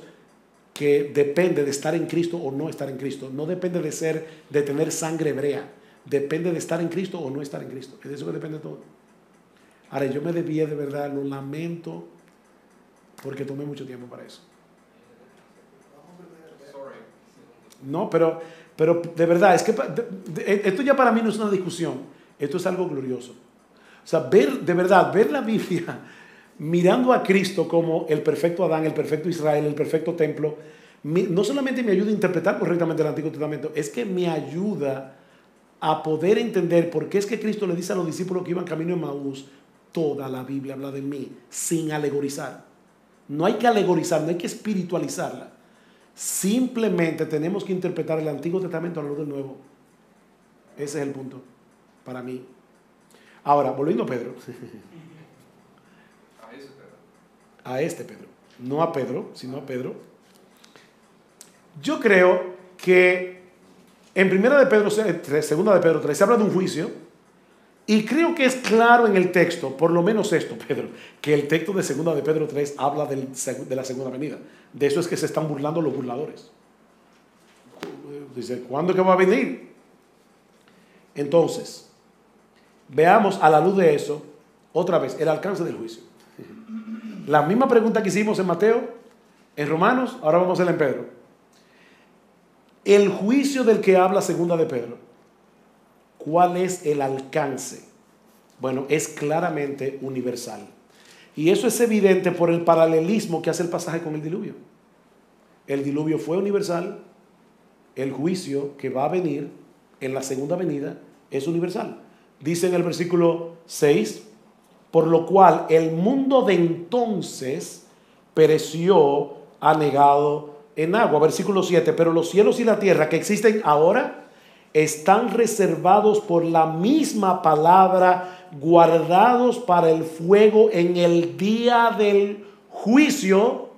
que depende de estar en Cristo o no estar en Cristo, no depende de ser de tener sangre hebrea depende de estar en Cristo o no estar en Cristo. Es de eso que depende todo. Ahora, yo me debía de verdad, lo lamento, porque tomé mucho tiempo para eso. No, pero, pero de verdad, es que esto ya para mí no es una discusión, esto es algo glorioso. O sea, ver, de verdad, ver la Biblia mirando a Cristo como el perfecto Adán, el perfecto Israel, el perfecto templo, no solamente me ayuda a interpretar correctamente el Antiguo Testamento, es que me ayuda a poder entender por qué es que Cristo le dice a los discípulos que iban camino en Maús, toda la Biblia habla de mí, sin alegorizar. No hay que alegorizar, no hay que espiritualizarla. Simplemente tenemos que interpretar el Antiguo Testamento a lo del Nuevo. Ese es el punto, para mí. Ahora, volviendo a Pedro. <laughs> A este Pedro. No a Pedro, sino a Pedro. Yo creo que en primera de Pedro 3, segunda de Pedro 3, se habla de un juicio. Y creo que es claro en el texto, por lo menos esto, <laughs> Pedro, que el texto de segunda de Pedro 3 habla del, de la segunda venida. De eso es que se están burlando los burladores. Dice, ¿cuándo que va a venir? Entonces, veamos a la luz de eso, otra vez, el alcance del juicio. La misma pregunta que hicimos en Mateo, en Romanos, ahora vamos a hacerla en Pedro. El juicio del que habla segunda de Pedro, ¿cuál es el alcance? Bueno, es claramente universal. Y eso es evidente por el paralelismo que hace el pasaje con el diluvio. El diluvio fue universal, el juicio que va a venir en la segunda venida es universal. Dice en el versículo 6, por lo cual el mundo de entonces pereció, anegado en agua. Versículo 7, pero los cielos y la tierra que existen ahora están reservados por la misma palabra, guardados para el fuego en el día del juicio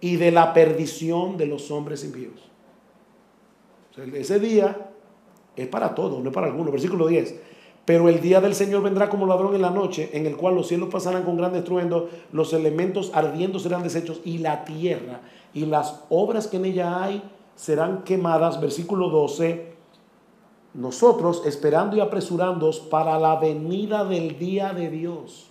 y de la perdición de los hombres impíos. ese día es para todos, no es para algunos. Versículo 10. Pero el día del Señor vendrá como ladrón en la noche, en el cual los cielos pasarán con gran estruendo, los elementos ardiendo serán deshechos y la tierra y las obras que en ella hay serán quemadas. Versículo 12. Nosotros esperando y apresurándonos para la venida del día de Dios,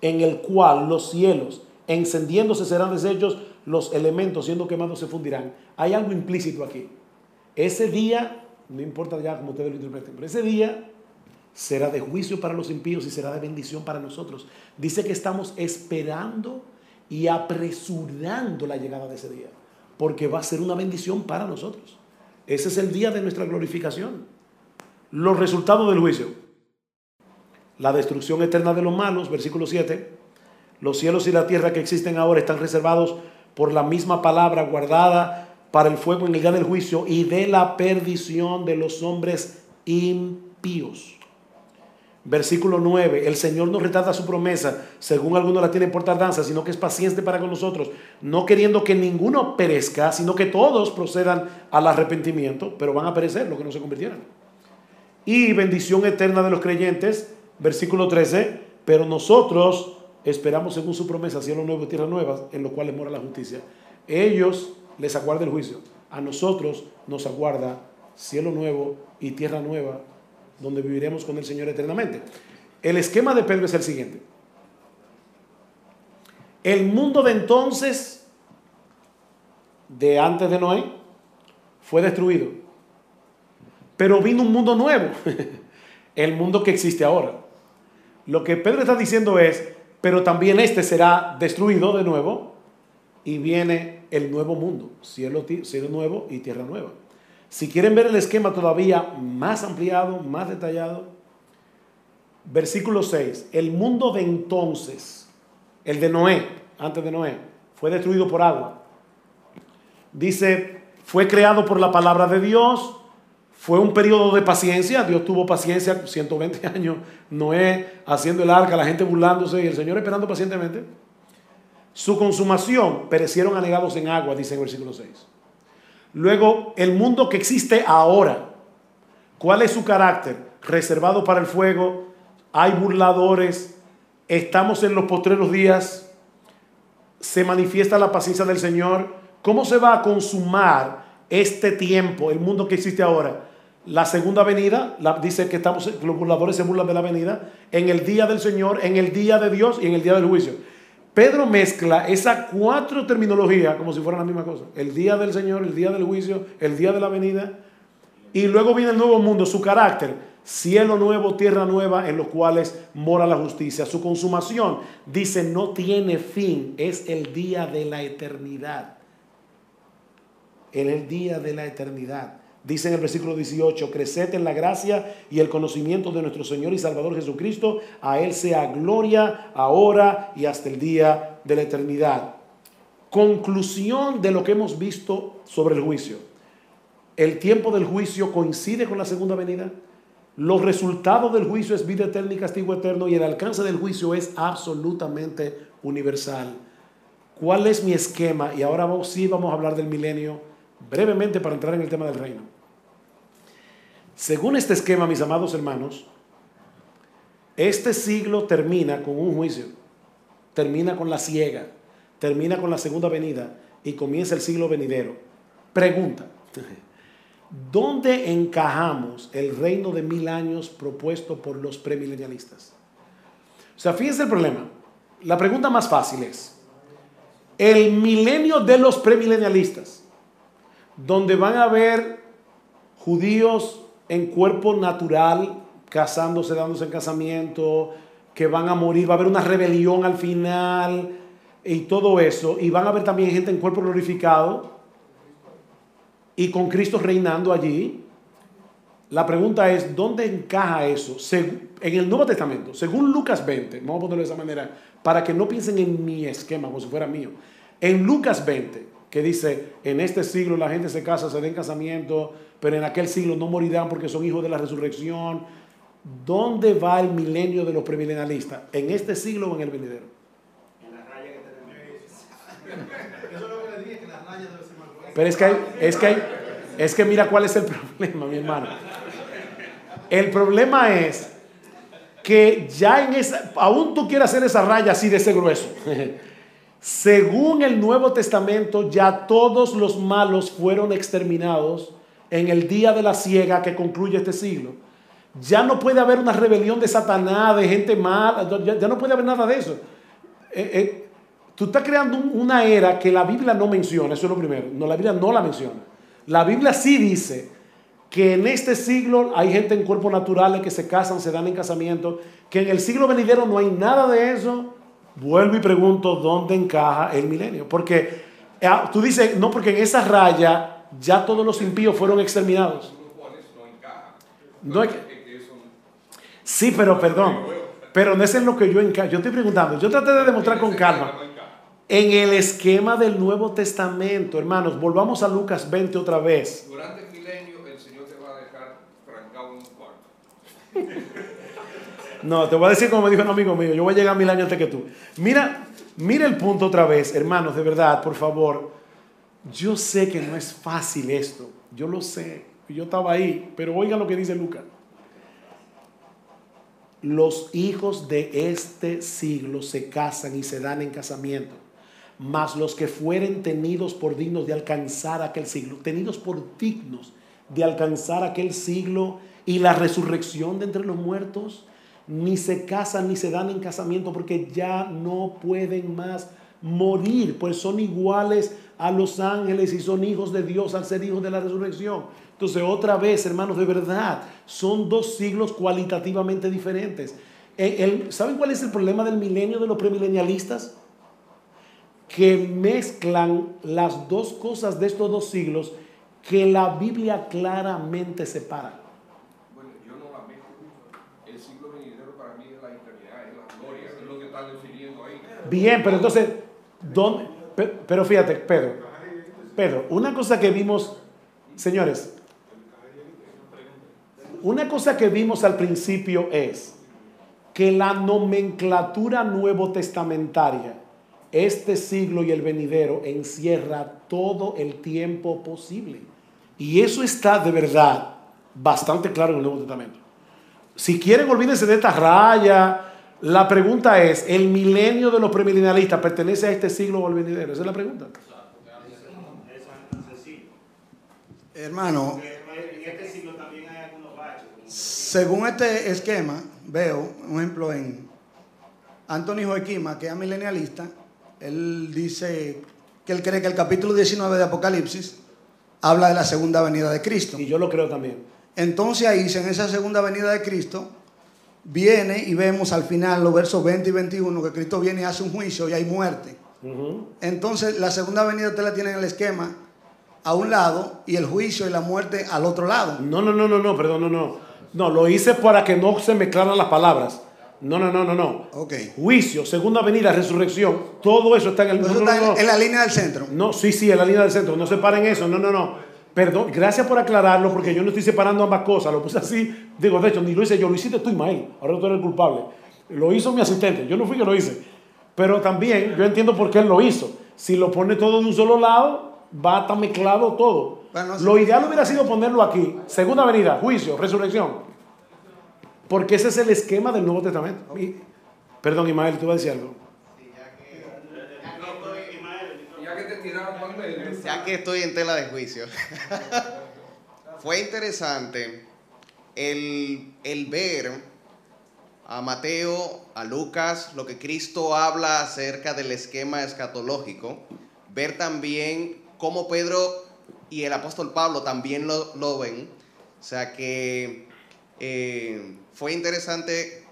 en el cual los cielos encendiéndose serán deshechos, los elementos siendo quemados se fundirán. Hay algo implícito aquí. Ese día, no importa ya cómo ustedes lo interpreten, pero ese día será de juicio para los impíos y será de bendición para nosotros. Dice que estamos esperando y apresurando la llegada de ese día, porque va a ser una bendición para nosotros. Ese es el día de nuestra glorificación. Los resultados del juicio. La destrucción eterna de los malos, versículo 7. Los cielos y la tierra que existen ahora están reservados por la misma palabra guardada para el fuego en el día del juicio y de la perdición de los hombres impíos. Versículo 9, el Señor no retarda su promesa, según algunos la tienen por tardanza, sino que es paciente para con nosotros, no queriendo que ninguno perezca, sino que todos procedan al arrepentimiento, pero van a perecer los que no se convirtieran. Y bendición eterna de los creyentes, versículo 13, pero nosotros esperamos según su promesa cielo nuevo y tierra nuevas, en los cuales mora la justicia. Ellos les aguarda el juicio, a nosotros nos aguarda cielo nuevo y tierra nueva donde viviremos con el Señor eternamente. El esquema de Pedro es el siguiente. El mundo de entonces, de antes de Noé, fue destruido. Pero vino un mundo nuevo, <laughs> el mundo que existe ahora. Lo que Pedro está diciendo es, pero también este será destruido de nuevo y viene el nuevo mundo, cielo, nuevo y tierra nueva. Si quieren ver el esquema todavía más ampliado, más detallado, versículo 6, el mundo de entonces, el de Noé, antes de Noé, fue destruido por agua. Dice, fue creado por la palabra de Dios, fue un periodo de paciencia, Dios tuvo paciencia, 120 <laughs> años, Noé haciendo el arca, la gente burlándose y el Señor esperando pacientemente. Su consumación perecieron anegados en agua, dice el versículo 6. Luego, el mundo que existe ahora, ¿cuál es su carácter? Reservado para el fuego, hay burladores, estamos en los postreros días, se manifiesta la paciencia del Señor. ¿Cómo se va a consumar este tiempo, el mundo que existe ahora? La segunda venida, dice que estamos, los burladores se burlan de la venida, en el día del Señor, en el día de Dios y en el día del juicio. Pedro mezcla esas cuatro terminologías como si fueran la misma cosa. El día del Señor, el día del juicio, el día de la venida. Y luego viene el nuevo mundo, su carácter. Cielo nuevo, tierra nueva, en los cuales mora la justicia. Su consumación, dice, no tiene fin. Es el día de la eternidad. En el día de la eternidad. Dice en el versículo 18, creced en la gracia y el conocimiento de nuestro Señor y Salvador Jesucristo. A Él sea gloria ahora y hasta el día de la eternidad. Conclusión de lo que hemos visto sobre el juicio. El tiempo del juicio coincide con la segunda venida. Los resultados del juicio es vida eterna y castigo eterno y el alcance del juicio es absolutamente universal. ¿Cuál es mi esquema? Y ahora sí vamos a hablar del milenio brevemente para entrar en el tema del reino. Según este esquema, mis amados hermanos, este siglo termina con un juicio, termina con la ciega, termina con la segunda venida y comienza el siglo venidero. Pregunta, ¿dónde encajamos el reino de mil años propuesto por los premilenialistas? O sea, fíjense el problema. La pregunta más fácil es, el milenio de los premilenialistas, donde van a haber judíos, en cuerpo natural, casándose, dándose en casamiento, que van a morir, va a haber una rebelión al final y todo eso, y van a haber también gente en cuerpo glorificado y con Cristo reinando allí. La pregunta es, ¿dónde encaja eso? En el Nuevo Testamento, según Lucas 20, vamos a ponerlo de esa manera, para que no piensen en mi esquema como si fuera mío. En Lucas 20, que dice, en este siglo la gente se casa, se da en casamiento, pero en aquel siglo no morirán porque son hijos de la resurrección. ¿Dónde va el milenio de los premilenialistas? ¿En este siglo o en el venidero? En la raya que tenemos. <laughs> Eso es lo que le dije, que las rayas deben ser más Pero es que, hay, es, que hay, es que mira cuál es el <laughs> problema, mi hermano. El problema es que ya en esa, aún tú quieres hacer esa raya así de ese grueso. <laughs> Según el Nuevo Testamento, ya todos los malos fueron exterminados en el día de la ciega que concluye este siglo. Ya no puede haber una rebelión de Satanás, de gente mala, ya, no puede haber nada de eso. Eh, eh, tú estás creando una era que la Biblia no menciona, eso es lo primero. No, la Biblia no la menciona. La Biblia sí dice que en este siglo hay gente en cuerpos naturales que se casan, se dan en casamiento, que en el siglo venidero no hay nada de eso. Vuelvo y pregunto dónde encaja el milenio. Porque eh, tú dices, no, porque en esa raya ya todos los impíos fueron exterminados. No Sí, pero perdón. Pero no es en lo que yo encajo. Yo estoy preguntando. Yo traté de demostrar con calma. En el esquema del Nuevo Testamento, hermanos, volvamos a Lucas 20 otra vez. Durante el milenio, el Señor te va a dejar trancado en un cuarto. <laughs> No, te voy a decir como me dijo un amigo mío, yo voy a llegar mil años antes que tú. Mira, mira el punto otra vez, hermanos, de verdad, por favor. Yo sé que no es fácil esto, yo lo sé, yo estaba ahí, pero oigan lo que dice Lucas. Los hijos de este siglo se casan y se dan en casamiento, mas los que fueren tenidos por dignos de alcanzar aquel siglo, tenidos por dignos de alcanzar aquel siglo y la resurrección de entre los muertos, ni se casan ni se dan en casamiento porque ya no pueden más morir, pues son iguales a los ángeles y son hijos de Dios al ser hijos de la resurrección. Entonces, otra vez, hermanos, de verdad, son dos siglos cualitativamente diferentes. El, el, ¿Saben cuál es el problema del milenio de los premilenialistas? Que mezclan las dos cosas de estos dos siglos que la Biblia claramente separa. Bueno, yo no la mezclo. El siglo venidero para mí es la eternidad, es la gloria, es lo que está definiendo ahí. Bien, pero entonces ¿dónde? Pe- Pero fíjate, Pedro, Pedro, una cosa que vimos, señores, una cosa que vimos al principio es que la nomenclatura nuevo testamentaria, este siglo y el venidero, encierra todo el tiempo posible. Y eso está de verdad bastante claro en el Nuevo Testamento. Si quieren, olvídense de esta raya. La pregunta es, ¿el milenio de los premilenialistas pertenece a este siglo o al venidero? Esa es la pregunta. Hermano, En este siglo también hay algunos baches. según este esquema, veo, un ejemplo en Anthony Joaquima, que es milenialista, él dice que él cree que el capítulo 19 de Apocalipsis habla de la segunda venida de Cristo. Y yo lo creo también. Entonces ahí, en esa segunda venida de Cristo, viene y vemos al final los versos 20 y 21 que Cristo viene y hace un juicio y hay muerte. Entonces la segunda venida usted la tiene en el esquema a un lado y el juicio y la muerte al otro lado. No, no, no, no, no, perdón, no, no. No, lo hice para que no se mezclaran las palabras. No, no, no, no, no. Ok. Juicio, segunda venida, resurrección, todo eso está en el Eso no, no, está no, en- no. en la línea del centro. No, sí, sí, en la línea del centro. No separen eso. No, no, no. Perdón, gracias por aclararlo porque yo no estoy separando ambas cosas. Lo puse así. Digo, de hecho, ni lo hice yo, lo hiciste tú, Ismael. Ahora tú eres el culpable. Lo hizo mi asistente. Yo no fui que lo hice. Pero también yo entiendo por qué él lo hizo. Si lo pone todo de un solo lado, va a estar mezclado todo. Bueno, lo ideal hubiera sido ponerlo aquí. Segunda venida, juicio, resurrección. Porque ese es el esquema del Nuevo Testamento. Y- perdón, Ismael, tú vas a decir algo. Ya que estoy en tela de juicio. <laughs> Fue interesante el, el ver a Mateo, a Lucas, lo que Cristo habla acerca del esquema escatológico. Ver también cómo Pedro y el apóstol Pablo también lo, lo ven. O sea que eh, fue interesante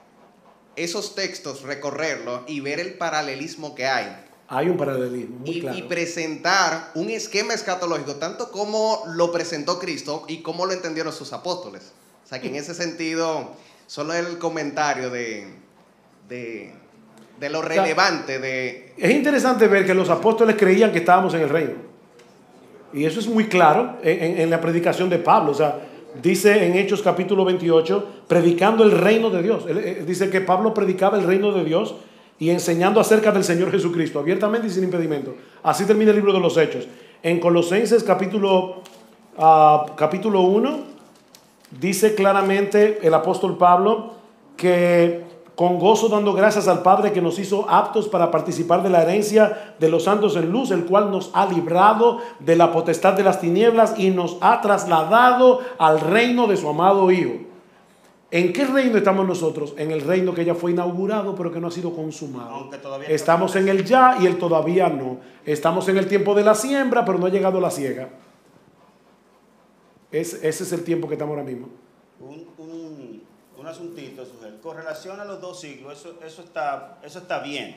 esos textos, recorrerlos y ver el paralelismo que hay Hay un paralelismo muy y, claro. y presentar un esquema escatológico, tanto como lo presentó Cristo y como lo entendieron sus apóstoles. O sea que en ese sentido, solo el comentario de, de, de lo relevante de... Es interesante ver que los apóstoles creían que estábamos en el reino. Y eso es muy claro en, en- la predicación de Pablo. O sea, dice en Hechos capítulo 28, predicando el reino de Dios. Él, eh, dice que Pablo predicaba el reino de Dios y enseñando acerca del Señor Jesucristo, abiertamente y sin impedimento. Así termina el libro de los Hechos. En Colosenses capítulo, ah, capítulo 1, dice claramente el apóstol Pablo que con gozo dando gracias al Padre que nos hizo aptos para participar de la herencia de los santos en luz, el cual nos ha librado de la potestad de las tinieblas y nos ha trasladado al reino de su amado Hijo. ¿En qué reino estamos nosotros? En el reino que ya fue inaugurado, pero que no ha sido consumado. Aunque todavía Estamos en el ya y el todavía no. Estamos en el tiempo de la siembra, pero no ha llegado la siega. Es- ese es el tiempo que estamos ahora mismo. un, un, un asuntito, Sujel. Con relación a los dos siglos, eso, eso, está, eso está bien.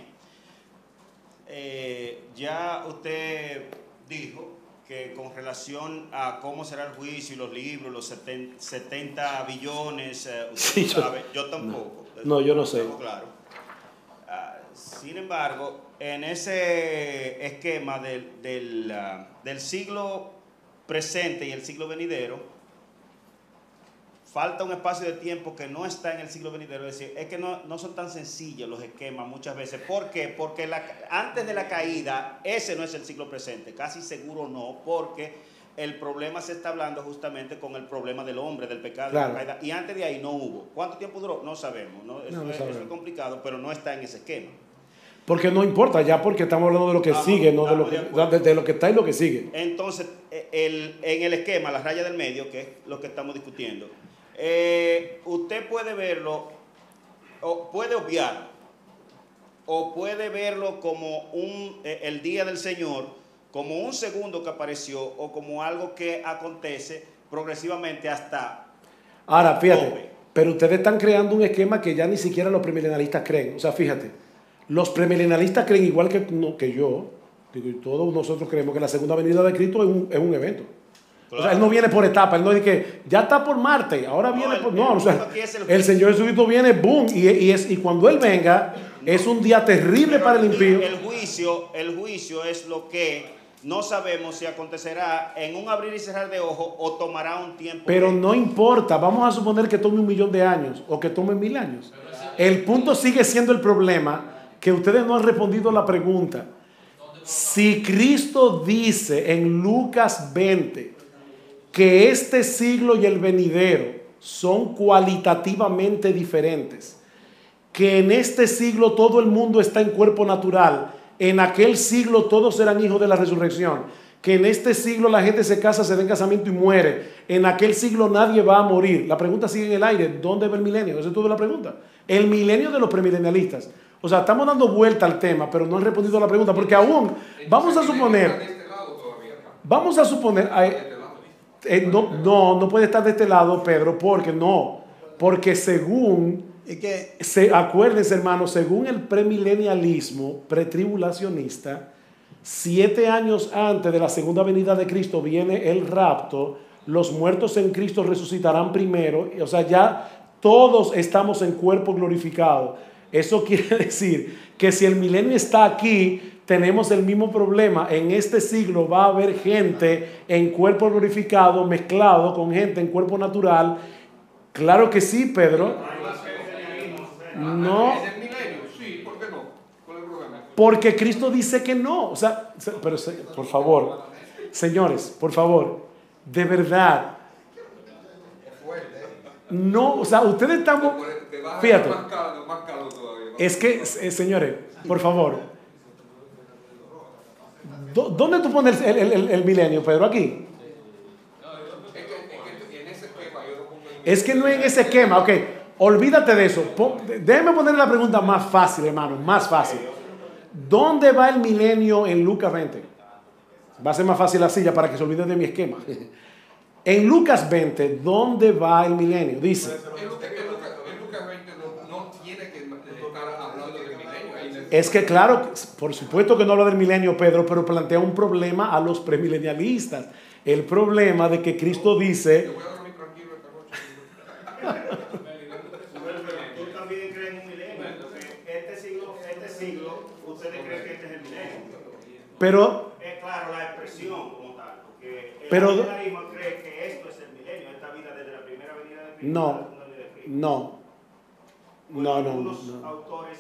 Eh, ya usted dijo que con relación a cómo será el juicio y los libros, los 70, 70 billones, eh, usted Sí, yo- sabe, yo tampoco. No, yo no sé. Ah, sin embargo, en ese esquema del, del, ah, del siglo presente y el siglo venidero, falta un espacio de tiempo que no está en el siglo venidero. Es decir, es que no, no son tan sencillos los esquemas muchas veces. ¿Por qué? Porque la- antes de la caída, ese no es el siglo presente. Casi seguro no, porque el problema se está hablando justamente con el problema del hombre, del pecado, de Claro. la caída. Y antes de ahí no hubo. ¿Cuánto tiempo duró? No sabemos. ¿no? Eso, No, no es, eso sabemos. es complicado, pero no está en ese esquema. Porque no importa, ya porque estamos hablando de lo que sigue, no de lo que, de de, de lo que está y lo que sigue. Entonces, eh, el- en el esquema, la raya del medio, que es lo que estamos discutiendo, eh, usted puede verlo, o puede obviarlo, o puede verlo como un, eh, el día del Señor, como un segundo que apareció, o como algo que acontece progresivamente hasta... Ahora, fíjate, pero ustedes están creando un esquema que ya ni siquiera los premilenalistas creen. O sea, fíjate, los premilenalistas creen igual que, que yo, digo, y todos nosotros creemos que la segunda venida de Cristo es un, es un evento. O sea, él no viene por etapa, él no dice que ya está por Marte, ahora No, viene el- por... No, el o sea, el. Señor Jesucristo viene, boom, y, y, es, y cuando Él venga, Es un día terrible para el impío. El juicio, el juicio es lo que no sabemos si acontecerá en un abrir y cerrar de ojos o tomará un tiempo. Pero no importa, vamos a suponer que tome un millón de años o que tome mil años. El punto sigue siendo el problema que ustedes no han respondido a la pregunta. Si Cristo dice en Lucas 20 que este siglo y el venidero son cualitativamente diferentes, que en este siglo todo el mundo está en cuerpo natural, en aquel siglo todos eran hijos de la resurrección, que en este siglo la gente se casa, se da en casamiento y muere, en aquel siglo nadie va a morir. La pregunta sigue en el aire, ¿dónde va el milenio? Esa es toda la pregunta. El milenio de los premilenialistas. O sea, estamos dando vuelta al tema, pero no han respondido a la pregunta, porque aún, vamos a suponer, vamos a suponer, eh, no, no, no puede estar de este lado, Pedro, porque no, porque según que se, acuérdense, hermanos, según el premilenialismo pretribulacionista, siete años antes de la segunda venida de Cristo viene el rapto, los muertos en Cristo resucitarán primero, o sea, ya todos estamos en cuerpo glorificado. Eso <laughs> quiere decir que si el milenio está aquí, tenemos el mismo problema. En este siglo va a haber gente en cuerpo glorificado mezclado con gente en cuerpo natural. Claro que sí, Pedro. No. Porque Cristo dice que no. O sea, se- pero por favor, señores, por favor, de verdad. No, o sea, ustedes a Fíjate, es que, eh, señores, por favor. ¿Dó- ¿Dónde tú pones el, el- el- milenio, Pedro? Aquí. Es que, no Es en ese esquema, ok. Olvídate de eso. Déjeme poner la pregunta más fácil, hermano, más fácil. ¿Dónde va el milenio en Lucas 20? Va a ser más fácil así ya para que se olviden de mi esquema. En Lucas 20, ¿dónde va el milenio? Dice, En Lucas, en Lucas- en Lucas 20 no, no tiene que estar hablando del milenio. Ahí en el- es que claro, por supuesto que no habla del milenio, Pedro, pero plantea un problema a los premilenialistas. El problema de que Cristo dice, Yo voy a dormir tranquilo esta noche. Tú también crees en un milenio, porque este siglo, este siglo, ustedes creen que este es el milenio. pero Es claro la expresión como tal, porque el cree que esto es el milenio, esta vida desde la primera venida de Cristo No. hasta la segunda venida de Cristo. no, no, no, autores.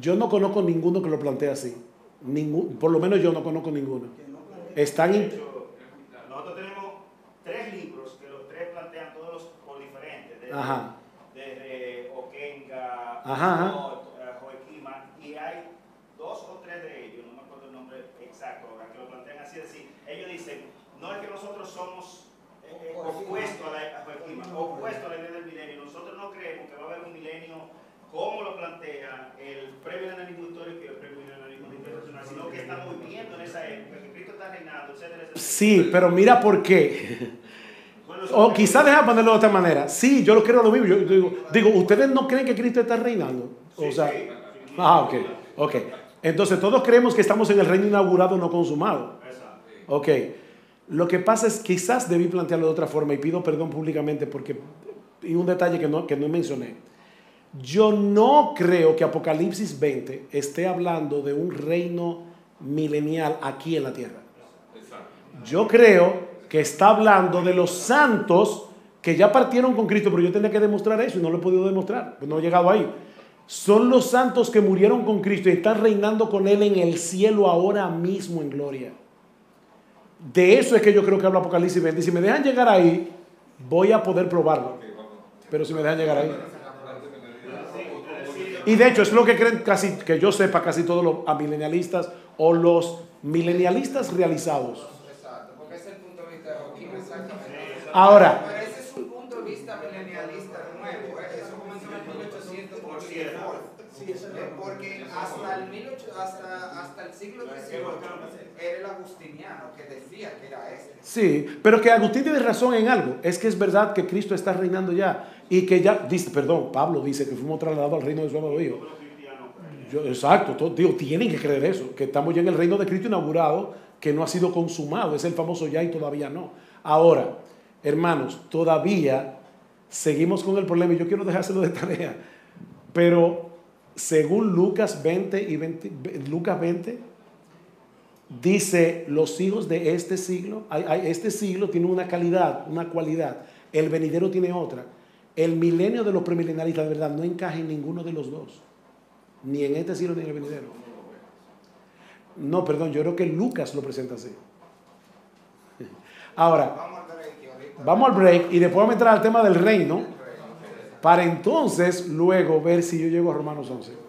Yo no conozco ninguno que lo plantee así. Ningún, por lo menos yo no conozco ninguno. Están De hecho, nosotros tenemos tres libros que los tres plantean todos los por diferentes, desde, Ajá. desde Okenga, Ajá, ajá. Eh, y hay dos o tres de ellos, no me acuerdo el nombre exacto ahora, que lo plantean así, decir, ellos dicen, no es que nosotros somos eh, eh, opuestos a la a Joaquima, opuestos a la idea del milenio, nosotros no creemos que va a haber un milenio como lo plantea el premilenialismo histórico y el premilenialismo internacional, sino que estamos viviendo en esa época, que Cristo está reinando, etcétera, etcétera. Sí, pero mira por qué. Bueno, O quizás deja ponerlo de otra manera. Sí, yo lo creo lo mismo. Yo digo, digo, ¿ustedes no creen que Cristo está reinando? O sea, ah, ok, ok. Entonces todos creemos que estamos en el reino inaugurado, no consumado. Ok. Lo que pasa es quizás debí plantearlo de otra forma y pido perdón públicamente porque y un detalle que no, que no mencioné. Yo no creo que Apocalipsis 20 esté hablando de un reino milenial aquí en la tierra. Yo creo que está hablando de los santos que ya partieron con Cristo, pero yo tenía que demostrar eso y no lo he podido demostrar, pues no he llegado ahí. Son los santos que murieron con Cristo y están reinando con Él en el cielo ahora mismo en gloria. De eso es que yo creo que habla Apocalipsis 20. Y si me dejan llegar ahí, voy a poder probarlo. Pero si me dejan llegar ahí. Y de hecho es lo que creen casi, que yo sepa, casi todos los amilenialistas o los milenialistas realizados. Exacto, porque ese es el punto de vista de Joaquín, exactamente. Ahora, Pero ese es un punto de vista milenialista nuevo, ¿eh? eso comenzó en el 1800 por cierto. Porque hasta el, 1800 hasta, hasta el siglo XVIII era el agustiniano que decía que era este. sí, pero que Agustín tiene razón en algo. Es que es verdad que Cristo está reinando ya. Y que ya, dice, perdón, Pablo dice que fuimos trasladados al reino de su amado Hijo. Exacto, todo, tienen que creer eso, que estamos ya en el reino de Cristo inaugurado, que no ha sido consumado, es el famoso ya y todavía no. Ahora, hermanos, todavía seguimos con el problema y yo quiero dejárselo de tarea, pero según Lucas 20 y 20, Lucas 20, dice los hijos de este siglo, este siglo tiene una calidad, una cualidad, el venidero tiene otra. El milenio de los premilenarios de verdad no encaja en ninguno de los dos, ni en este siglo ni en el venidero. No, perdón, yo creo que Lucas lo presenta así. Ahora, vamos al break y después vamos a entrar al tema del reino para entonces luego ver si yo llego a Romanos 11.